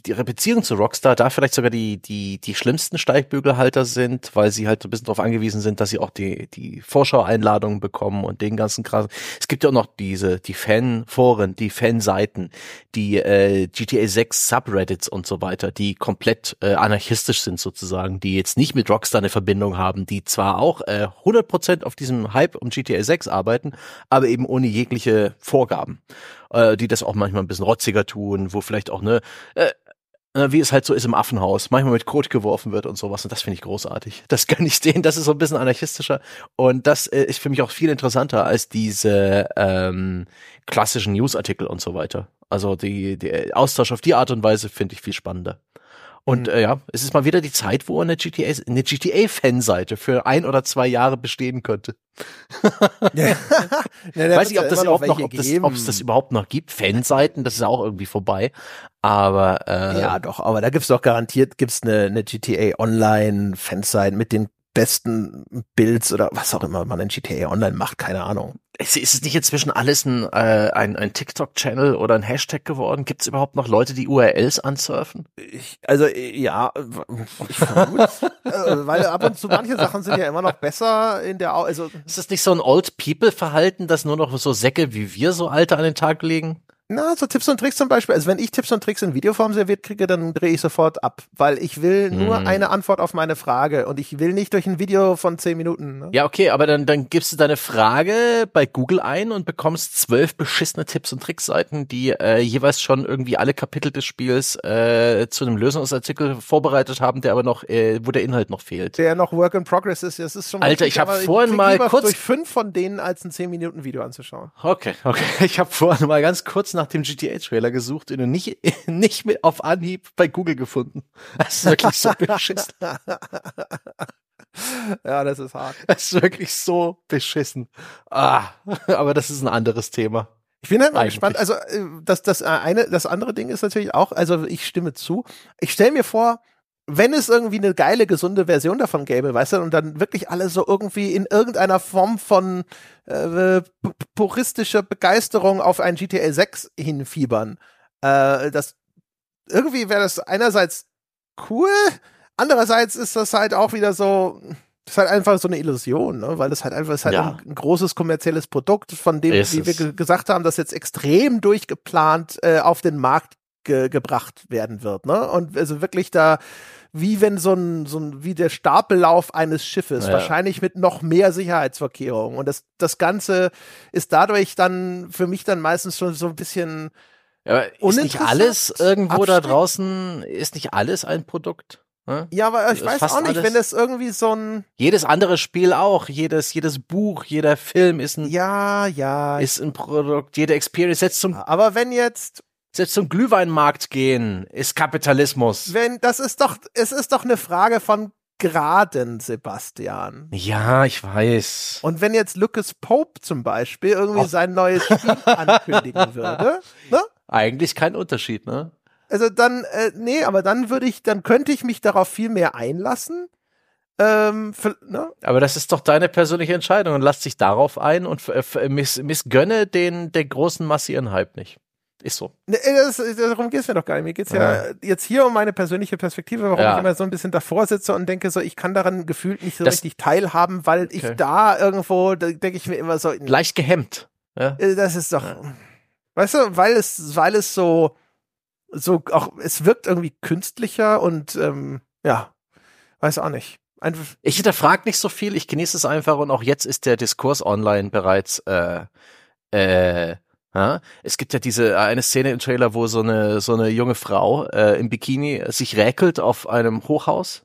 [SPEAKER 2] ihrer Beziehung zu Rockstar da vielleicht sogar die die die schlimmsten Steigbügelhalter sind, weil sie halt ein bisschen darauf angewiesen sind, dass sie auch die die Vorschau-Einladungen bekommen und den ganzen Kram. Es gibt ja auch noch diese die Fanforen, die Fanseiten, die äh, GTA 6 Subreddits und so weiter, die komplett äh, anarchistisch sind sozusagen, die jetzt nicht mit Rockstar eine Verbindung haben, die zwar auch äh, 100% auf diesem Hype um GTA 6 arbeiten, aber eben ohne jegliche Vorgaben, äh, die das auch manchmal ein bisschen rotziger tun, wo vielleicht auch ne äh, äh, wie es halt so ist im Affenhaus, manchmal mit Kot geworfen wird und sowas. Und das finde ich großartig. Das kann ich sehen. Das ist so ein bisschen anarchistischer. Und das äh, ist für mich auch viel interessanter als diese ähm, klassischen Newsartikel und so weiter. Also die, die Austausch auf die Art und Weise finde ich viel spannender. Und mhm. äh, ja, es ist mal wieder die Zeit, wo eine GTA, eine GTA-Fanseite für ein oder zwei Jahre bestehen könnte. ja. ja, Weiß ich, ob das überhaupt noch, ob, das, ob es das überhaupt noch gibt. Fanseiten, das ist auch irgendwie vorbei. Aber äh,
[SPEAKER 1] ja, doch. Aber da gibt's doch garantiert gibt's eine, eine GTA Online Fanseite mit den besten Builds oder was auch immer man in GTA Online macht, keine Ahnung.
[SPEAKER 2] Ist, ist es nicht inzwischen alles ein, äh, ein, ein TikTok-Channel oder ein Hashtag geworden? Gibt es überhaupt noch Leute, die URLs ansurfen?
[SPEAKER 1] Ich, also ja, ich vermute, äh, weil ab und zu manche Sachen sind ja immer noch besser in der, also
[SPEAKER 2] ist das nicht so ein Old People Verhalten, dass nur noch so Säcke wie wir so alte an den Tag legen?
[SPEAKER 1] Na, so Tipps und Tricks zum Beispiel. Also wenn ich Tipps und Tricks in Videoform serviert kriege, dann drehe ich sofort ab, weil ich will nur hm. eine Antwort auf meine Frage und ich will nicht durch ein Video von zehn Minuten. Ne?
[SPEAKER 2] Ja, okay, aber dann, dann gibst du deine Frage bei Google ein und bekommst zwölf beschissene Tipps und Trickseiten, die äh, jeweils schon irgendwie alle Kapitel des Spiels äh, zu einem Lösungsartikel vorbereitet haben, der aber noch, äh, wo der Inhalt noch fehlt.
[SPEAKER 1] Der noch Work in Progress ist. Das ist schon.
[SPEAKER 2] Alter, richtig, ich habe vorhin mal kurz
[SPEAKER 1] durch fünf von denen als ein zehn Minuten Video anzuschauen.
[SPEAKER 2] Okay, okay. Ich habe vorhin mal ganz kurz nach dem GTA-Trailer gesucht und nicht, nicht mit auf Anhieb bei Google gefunden. Das ist wirklich so beschissen.
[SPEAKER 1] ja, das ist hart.
[SPEAKER 2] Das ist wirklich so beschissen. Ah, aber das ist ein anderes Thema.
[SPEAKER 1] Ich bin halt mal Eigentlich. gespannt. Also äh, das, das äh, eine, das andere Ding ist natürlich auch, also ich stimme zu. Ich stelle mir vor, wenn es irgendwie eine geile, gesunde Version davon gäbe, weißt du, und dann wirklich alle so irgendwie in irgendeiner Form von äh, puristischer Begeisterung auf ein GTA 6 hinfiebern, äh, das irgendwie wäre das einerseits cool, andererseits ist das halt auch wieder so, das ist halt einfach so eine Illusion, ne? weil das halt einfach ist halt ja. ein, ein, großes kommerzielles Produkt, von dem, ist wie wir gesagt haben, das jetzt extrem durchgeplant äh, auf den Markt ge gebracht werden wird, ne? Und also wirklich da wie wenn so ein, so ein, wie der Stapellauf eines Schiffes, ja. wahrscheinlich mit noch mehr Sicherheitsvorkehrungen. Und das, das Ganze ist dadurch dann für mich dann meistens schon so ein bisschen.
[SPEAKER 2] Ja, ist nicht alles irgendwo da draußen, ist nicht alles ein Produkt?
[SPEAKER 1] Hm? Ja, aber ich weiß auch nicht, alles. wenn das irgendwie so ein.
[SPEAKER 2] Jedes andere Spiel auch, jedes, jedes Buch, jeder Film ist ein.
[SPEAKER 1] Ja, ja.
[SPEAKER 2] Ist ein Produkt, jede Experience setzt zum.
[SPEAKER 1] Aber wenn jetzt,
[SPEAKER 2] selbst zum Glühweinmarkt gehen ist Kapitalismus.
[SPEAKER 1] Wenn, das ist doch, es ist doch eine Frage von Graden, Sebastian.
[SPEAKER 2] Ja, ich weiß.
[SPEAKER 1] Und wenn jetzt Lucas Pope zum Beispiel irgendwie oh. sein neues Spiel ankündigen würde, ne?
[SPEAKER 2] Eigentlich kein Unterschied, ne?
[SPEAKER 1] Also dann, äh, nee, aber dann würde ich, dann könnte ich mich darauf viel mehr einlassen. Ähm, für, ne?
[SPEAKER 2] Aber das ist doch deine persönliche Entscheidung und lass dich darauf ein und miss, missgönne den der großen Masse ihren Hype nicht. Ist so.
[SPEAKER 1] Nee, das, darum geht es mir doch gar nicht. Mir geht es ja. ja. jetzt hier um meine persönliche Perspektive, warum ja. ich immer so ein bisschen davor sitze und denke so, ich kann daran gefühlt nicht so das, richtig teilhaben, weil okay. ich da irgendwo, da denke ich mir immer so.
[SPEAKER 2] Leicht gehemmt.
[SPEAKER 1] Ja. Äh, das ist doch, weißt du, weil es, weil es so, so auch, es wirkt irgendwie künstlicher und ähm, ja, weiß auch nicht.
[SPEAKER 2] Einfach ich hinterfrage nicht so viel, ich genieße es einfach und auch jetzt ist der Diskurs online bereits äh, äh, ja, es gibt ja diese äh, eine Szene im Trailer, wo so eine so eine junge Frau äh, im Bikini sich räkelt auf einem Hochhaus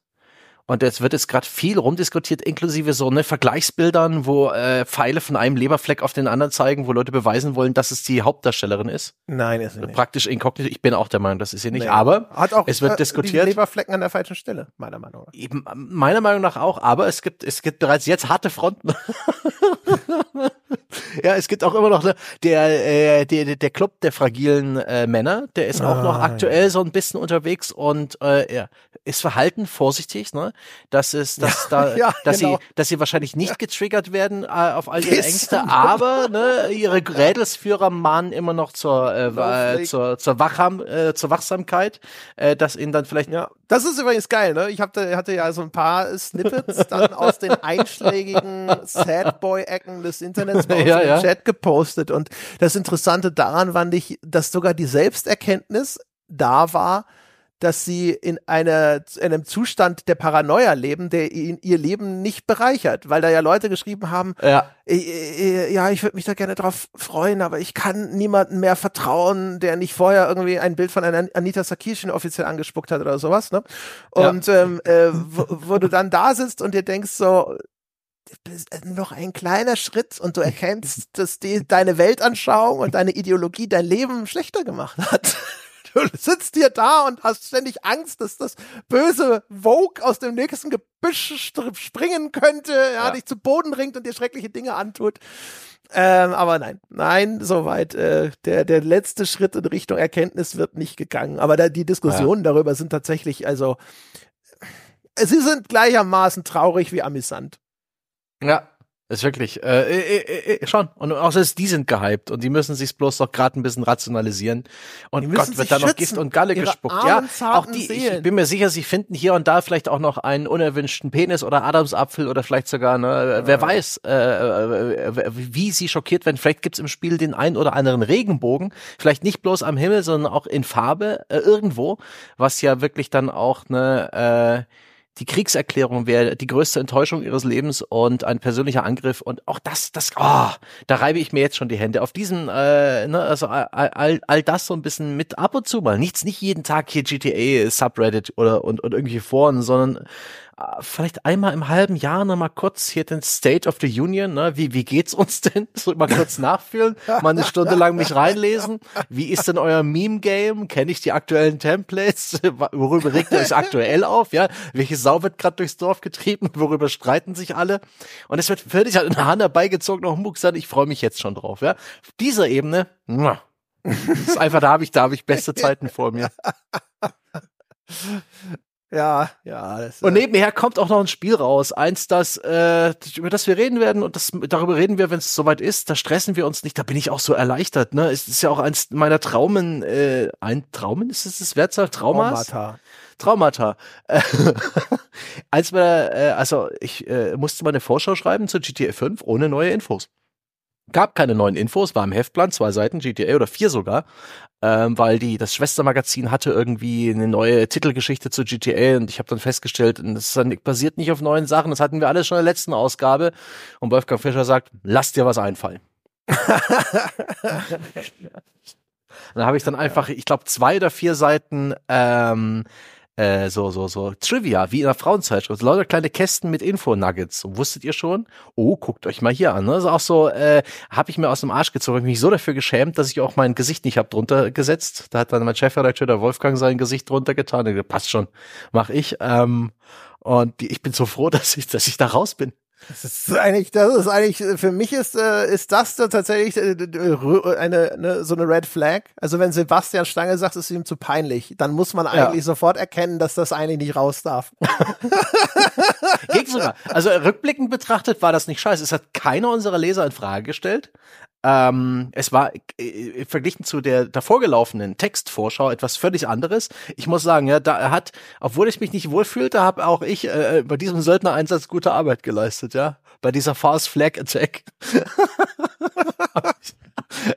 [SPEAKER 2] und jetzt wird es gerade viel rumdiskutiert, inklusive so ne Vergleichsbildern, wo äh, Pfeile von einem Leberfleck auf den anderen zeigen, wo Leute beweisen wollen, dass es die Hauptdarstellerin ist.
[SPEAKER 1] Nein, ist sie
[SPEAKER 2] nicht. Praktisch inkognito. Ich bin auch der Meinung, das ist sie nicht. Nee. Aber
[SPEAKER 1] Hat auch,
[SPEAKER 2] es wird
[SPEAKER 1] äh,
[SPEAKER 2] diskutiert.
[SPEAKER 1] Leberflecken an der falschen Stelle, meiner Meinung nach.
[SPEAKER 2] Eben, meiner Meinung nach auch. Aber es gibt es gibt bereits jetzt harte Fronten. ja, es gibt auch immer noch ne, der, äh, der der Club der fragilen äh, Männer. Der ist auch ah, noch aktuell ja. so ein bisschen unterwegs und äh, ja, ist verhalten, vorsichtig, ne? Dass es, dass ja, da, ja, dass genau. sie, dass sie wahrscheinlich nicht getriggert werden äh, auf all ihre Ängste, aber ne, ihre Rädelsführer mahnen immer noch zur, äh, äh, zur, zur, Wachham, äh, zur Wachsamkeit, äh, dass ihnen dann vielleicht.
[SPEAKER 1] Ja, das ist übrigens geil, ne? Ich hab, hatte ja so ein paar Snippets dann aus den einschlägigen Sadboy-Ecken des Internets bei uns ja, im ja. Chat gepostet. Und das Interessante daran fand ich, dass sogar die Selbsterkenntnis da war, dass sie in, einer, in einem Zustand der Paranoia leben, der ihr Leben nicht bereichert, weil da ja Leute geschrieben haben,
[SPEAKER 2] ja,
[SPEAKER 1] ja ich würde mich da gerne drauf freuen, aber ich kann niemandem mehr vertrauen, der nicht vorher irgendwie ein Bild von einer Anita Sarkeesian offiziell angespuckt hat oder sowas. Ne? Und ja. ähm, äh, wo, wo du dann da sitzt und dir denkst so, noch ein kleiner Schritt und du erkennst, dass die, deine Weltanschauung und deine Ideologie dein Leben schlechter gemacht hat. Du sitzt hier da und hast ständig Angst, dass das böse Vogue aus dem nächsten Gebüsch springen könnte, ja, ja. dich zu Boden ringt und dir schreckliche Dinge antut. Ähm, aber nein, nein, soweit. Äh, der, der letzte Schritt in Richtung Erkenntnis wird nicht gegangen. Aber da, die Diskussionen ja. darüber sind tatsächlich, also, sie sind gleichermaßen traurig wie amüsant.
[SPEAKER 2] Ja, ist wirklich, äh, äh, äh, äh, schon. Und auch selbst die sind gehypt und die müssen sich bloß doch gerade ein bisschen rationalisieren. Und Gott, wird da noch Gift und Galle gespuckt. Ja, auch die, Seelen. ich bin mir sicher, sie finden hier und da vielleicht auch noch einen unerwünschten Penis oder Adamsapfel oder vielleicht sogar, ne, ja. wer weiß, äh, äh, wie sie schockiert werden. Vielleicht gibt's im Spiel den ein oder anderen Regenbogen, vielleicht nicht bloß am Himmel, sondern auch in Farbe äh, irgendwo, was ja wirklich dann auch ne, äh, die Kriegserklärung wäre die größte Enttäuschung ihres Lebens und ein persönlicher Angriff und auch das, das, oh, da reibe ich mir jetzt schon die Hände. Auf diesen, äh, ne, also all, all, all das so ein bisschen mit ab und zu mal. Nichts, nicht jeden Tag hier GTA Subreddit oder und, und irgendwie Foren, sondern vielleicht einmal im halben Jahr noch mal kurz hier den State of the Union, ne? Wie, wie geht's uns denn? So mal kurz nachfühlen, mal eine Stunde lang mich reinlesen. Wie ist denn euer Meme-Game? Kenne ich die aktuellen Templates? Worüber regt ihr euch aktuell auf? Ja, welche Sau wird gerade durchs Dorf getrieben? Worüber streiten sich alle? Und es wird völlig an der Hand herbeigezogener Humbug sein. Ich freue mich jetzt schon drauf, ja. Auf dieser Ebene, ist einfach, da habe ich, da habe ich beste Zeiten vor mir.
[SPEAKER 1] Ja, ja. Das,
[SPEAKER 2] und nebenher kommt auch noch ein Spiel raus. Eins, das, äh, über das wir reden werden und das, darüber reden wir, wenn es soweit ist. Da stressen wir uns nicht. Da bin ich auch so erleichtert. Ne, es ist ja auch eins meiner Traumen. Äh, ein Traumen ist es das Wertzahl? Traumas?
[SPEAKER 1] Traumata.
[SPEAKER 2] Traumata. Als wir, äh, also ich äh, musste mal eine Vorschau schreiben zu GTA 5 ohne neue Infos. Gab keine neuen Infos, war im Heftplan, zwei Seiten, GTA oder vier sogar, ähm, weil die das Schwestermagazin hatte irgendwie eine neue Titelgeschichte zu GTA und ich habe dann festgestellt, das basiert nicht auf neuen Sachen, das hatten wir alles schon in der letzten Ausgabe und Wolfgang Fischer sagt, lass dir was einfallen. dann habe ich dann einfach, ich glaube, zwei oder vier Seiten ähm, äh, so, so, so Trivia, wie in der Frauenzeitschrift. Lauter kleine Kästen mit Info-Nuggets. wusstet ihr schon? Oh, guckt euch mal hier an. Ne? Also auch so, äh, habe ich mir aus dem Arsch gezogen. Hab mich so dafür geschämt, dass ich auch mein Gesicht nicht hab drunter gesetzt. Da hat dann mein Chefredakteur, der Wolfgang, sein Gesicht drunter getan. Der passt schon, mach ich. Ähm, und die, ich bin so froh, dass ich, dass ich da raus bin.
[SPEAKER 1] Das ist eigentlich, das ist eigentlich, für mich ist, äh, ist das da tatsächlich äh, eine, eine, so eine Red Flag. Also wenn Sebastian Stange sagt, es ist ihm zu peinlich, dann muss man eigentlich ja. sofort erkennen, dass das eigentlich nicht raus darf.
[SPEAKER 2] Geht sogar. Also rückblickend betrachtet war das nicht scheiße. Es hat keiner unserer Leser in Frage gestellt. Ähm, es war äh, verglichen zu der davor gelaufenen Textvorschau etwas völlig anderes. Ich muss sagen, ja, da hat, obwohl ich mich nicht wohlfühlte, habe auch ich äh, bei diesem Söldner-Einsatz gute Arbeit geleistet, ja. Bei dieser Fast Flag Attack.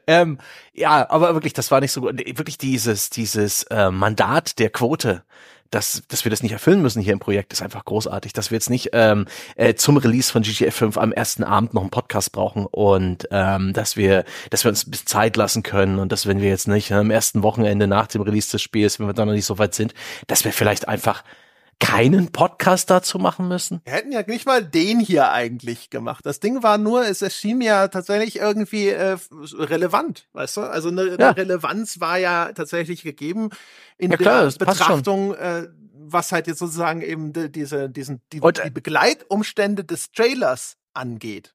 [SPEAKER 2] ähm, ja, aber wirklich, das war nicht so gut. Wirklich dieses, dieses äh, Mandat der Quote dass, dass wir das nicht erfüllen müssen hier im Projekt, ist einfach großartig. Dass wir jetzt nicht ähm, äh, zum Release von GTA 5 am ersten Abend noch einen Podcast brauchen und ähm, dass wir, dass wir uns ein bisschen Zeit lassen können und dass wenn wir jetzt nicht am ersten Wochenende nach dem Release des Spiels, wenn wir da noch nicht so weit sind, dass wir vielleicht einfach keinen Podcast dazu machen müssen?
[SPEAKER 1] Wir hätten ja nicht mal den hier eigentlich gemacht. Das Ding war nur, es erschien ja tatsächlich irgendwie äh, relevant, weißt du? Also eine, ja. Relevanz war ja tatsächlich gegeben in ja, klar, der Betrachtung, äh, was halt jetzt sozusagen eben die, diese, diesen, die, Und, die Begleitumstände des Trailers angeht.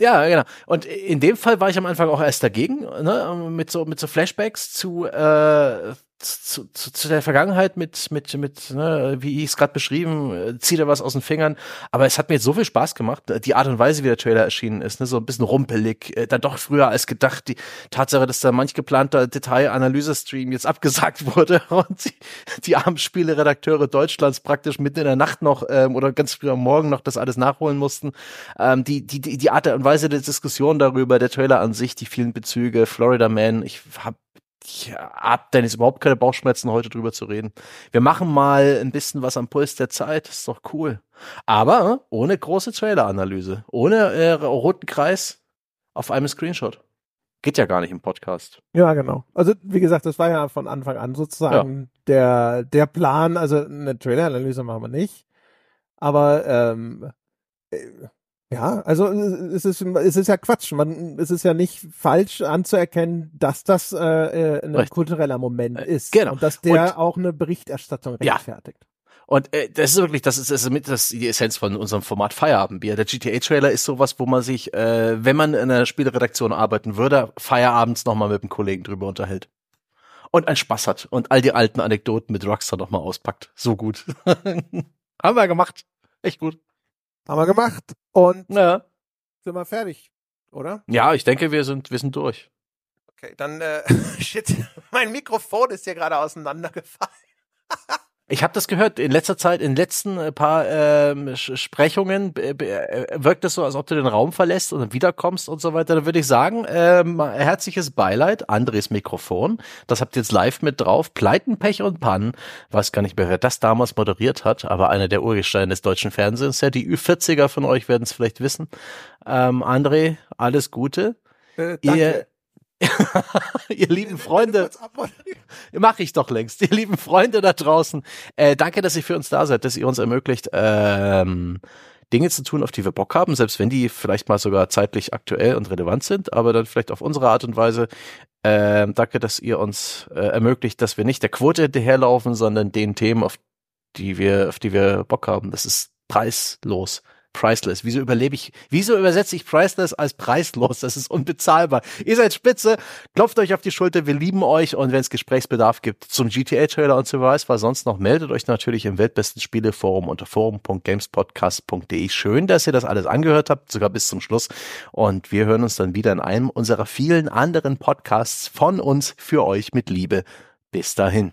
[SPEAKER 2] Ja, genau. Und in dem Fall war ich am Anfang auch erst dagegen, ne, mit so mit so Flashbacks zu äh, zu, zu, zu der Vergangenheit mit, mit, mit ne, wie ich es gerade beschrieben, äh, zieht er was aus den Fingern. Aber es hat mir jetzt so viel Spaß gemacht, die Art und Weise, wie der Trailer erschienen ist, ne, so ein bisschen rumpelig, äh, dann doch früher als gedacht. Die Tatsache, dass da manch geplanter Detailanalyse-Stream jetzt abgesagt wurde und die, die armen Spieleredakteure Deutschlands praktisch mitten in der Nacht noch ähm, oder ganz früh am Morgen noch das alles nachholen mussten. Ähm, die, die, die Art und Weise der Diskussion darüber, der Trailer an sich, die vielen Bezüge, Florida Man, ich habe ich hab dann jetzt überhaupt keine Bauchschmerzen, heute drüber zu reden. Wir machen mal ein bisschen was am Puls der Zeit. ist doch cool. Aber ohne große Trailer-Analyse. Ohne äh, roten Kreis auf einem Screenshot. Geht ja gar nicht im Podcast.
[SPEAKER 1] Ja, genau. Also, wie gesagt, das war ja von Anfang an sozusagen ja. der, der Plan. Also, eine Trailer-Analyse machen wir nicht. Aber, ähm, äh, ja, also es ist, es ist ja Quatsch. Man, es ist ja nicht falsch anzuerkennen, dass das äh, äh ein Richtig. kultureller Moment äh, ist. Genau. Und dass der und, auch eine Berichterstattung rechtfertigt. Ja.
[SPEAKER 2] Und äh, das ist wirklich, das ist, das ist mit das die Essenz von unserem Format Feierabendbier. Der GTA-Trailer ist sowas, wo man sich, äh, wenn man in einer Spieleredaktion arbeiten würde, feierabends nochmal mit einem Kollegen drüber unterhält. Und einen Spaß hat und all die alten Anekdoten mit Rockstar nochmal auspackt. So gut. Haben wir gemacht. Echt gut.
[SPEAKER 1] Haben wir gemacht. Und ja. sind wir fertig, oder?
[SPEAKER 2] Ja, ich denke, wir sind, wir sind durch.
[SPEAKER 1] Okay, dann, äh, shit, mein Mikrofon ist hier gerade auseinandergefallen.
[SPEAKER 2] Ich habe das gehört in letzter Zeit, in den letzten äh, paar ähm, Sprechungen äh, wirkt es so, als ob du den Raum verlässt und dann wiederkommst und so weiter. Dann würde ich sagen, ähm, herzliches Beileid, Andres Mikrofon. Das habt ihr jetzt live mit drauf. Pleiten, Pech und Pannen. Weiß gar nicht mehr, wer das damals moderiert hat, aber einer der Urgesteine des deutschen Fernsehens. Ja, die Ü40er von euch werden es vielleicht wissen. Ähm, André, alles Gute.
[SPEAKER 1] Äh, danke. Ihr,
[SPEAKER 2] ihr lieben Freunde, mache ich doch längst. Ihr lieben Freunde da draußen, äh, danke, dass ihr für uns da seid, dass ihr uns ermöglicht, ähm, Dinge zu tun, auf die wir Bock haben, selbst wenn die vielleicht mal sogar zeitlich aktuell und relevant sind, aber dann vielleicht auf unsere Art und Weise. Ähm, danke, dass ihr uns äh, ermöglicht, dass wir nicht der Quote hinterherlaufen, sondern den Themen, auf die wir, auf die wir Bock haben. Das ist preislos priceless. Wieso überlebe ich, wieso übersetze ich priceless als preislos? Das ist unbezahlbar. Ihr seid spitze, klopft euch auf die Schulter, wir lieben euch und wenn es Gesprächsbedarf gibt zum GTA-Trailer und so was, was sonst noch, meldet euch natürlich im Weltbesten Spieleforum unter forum.gamespodcast.de. Schön, dass ihr das alles angehört habt, sogar bis zum Schluss. Und wir hören uns dann wieder in einem unserer vielen anderen Podcasts von uns für euch mit Liebe. Bis dahin.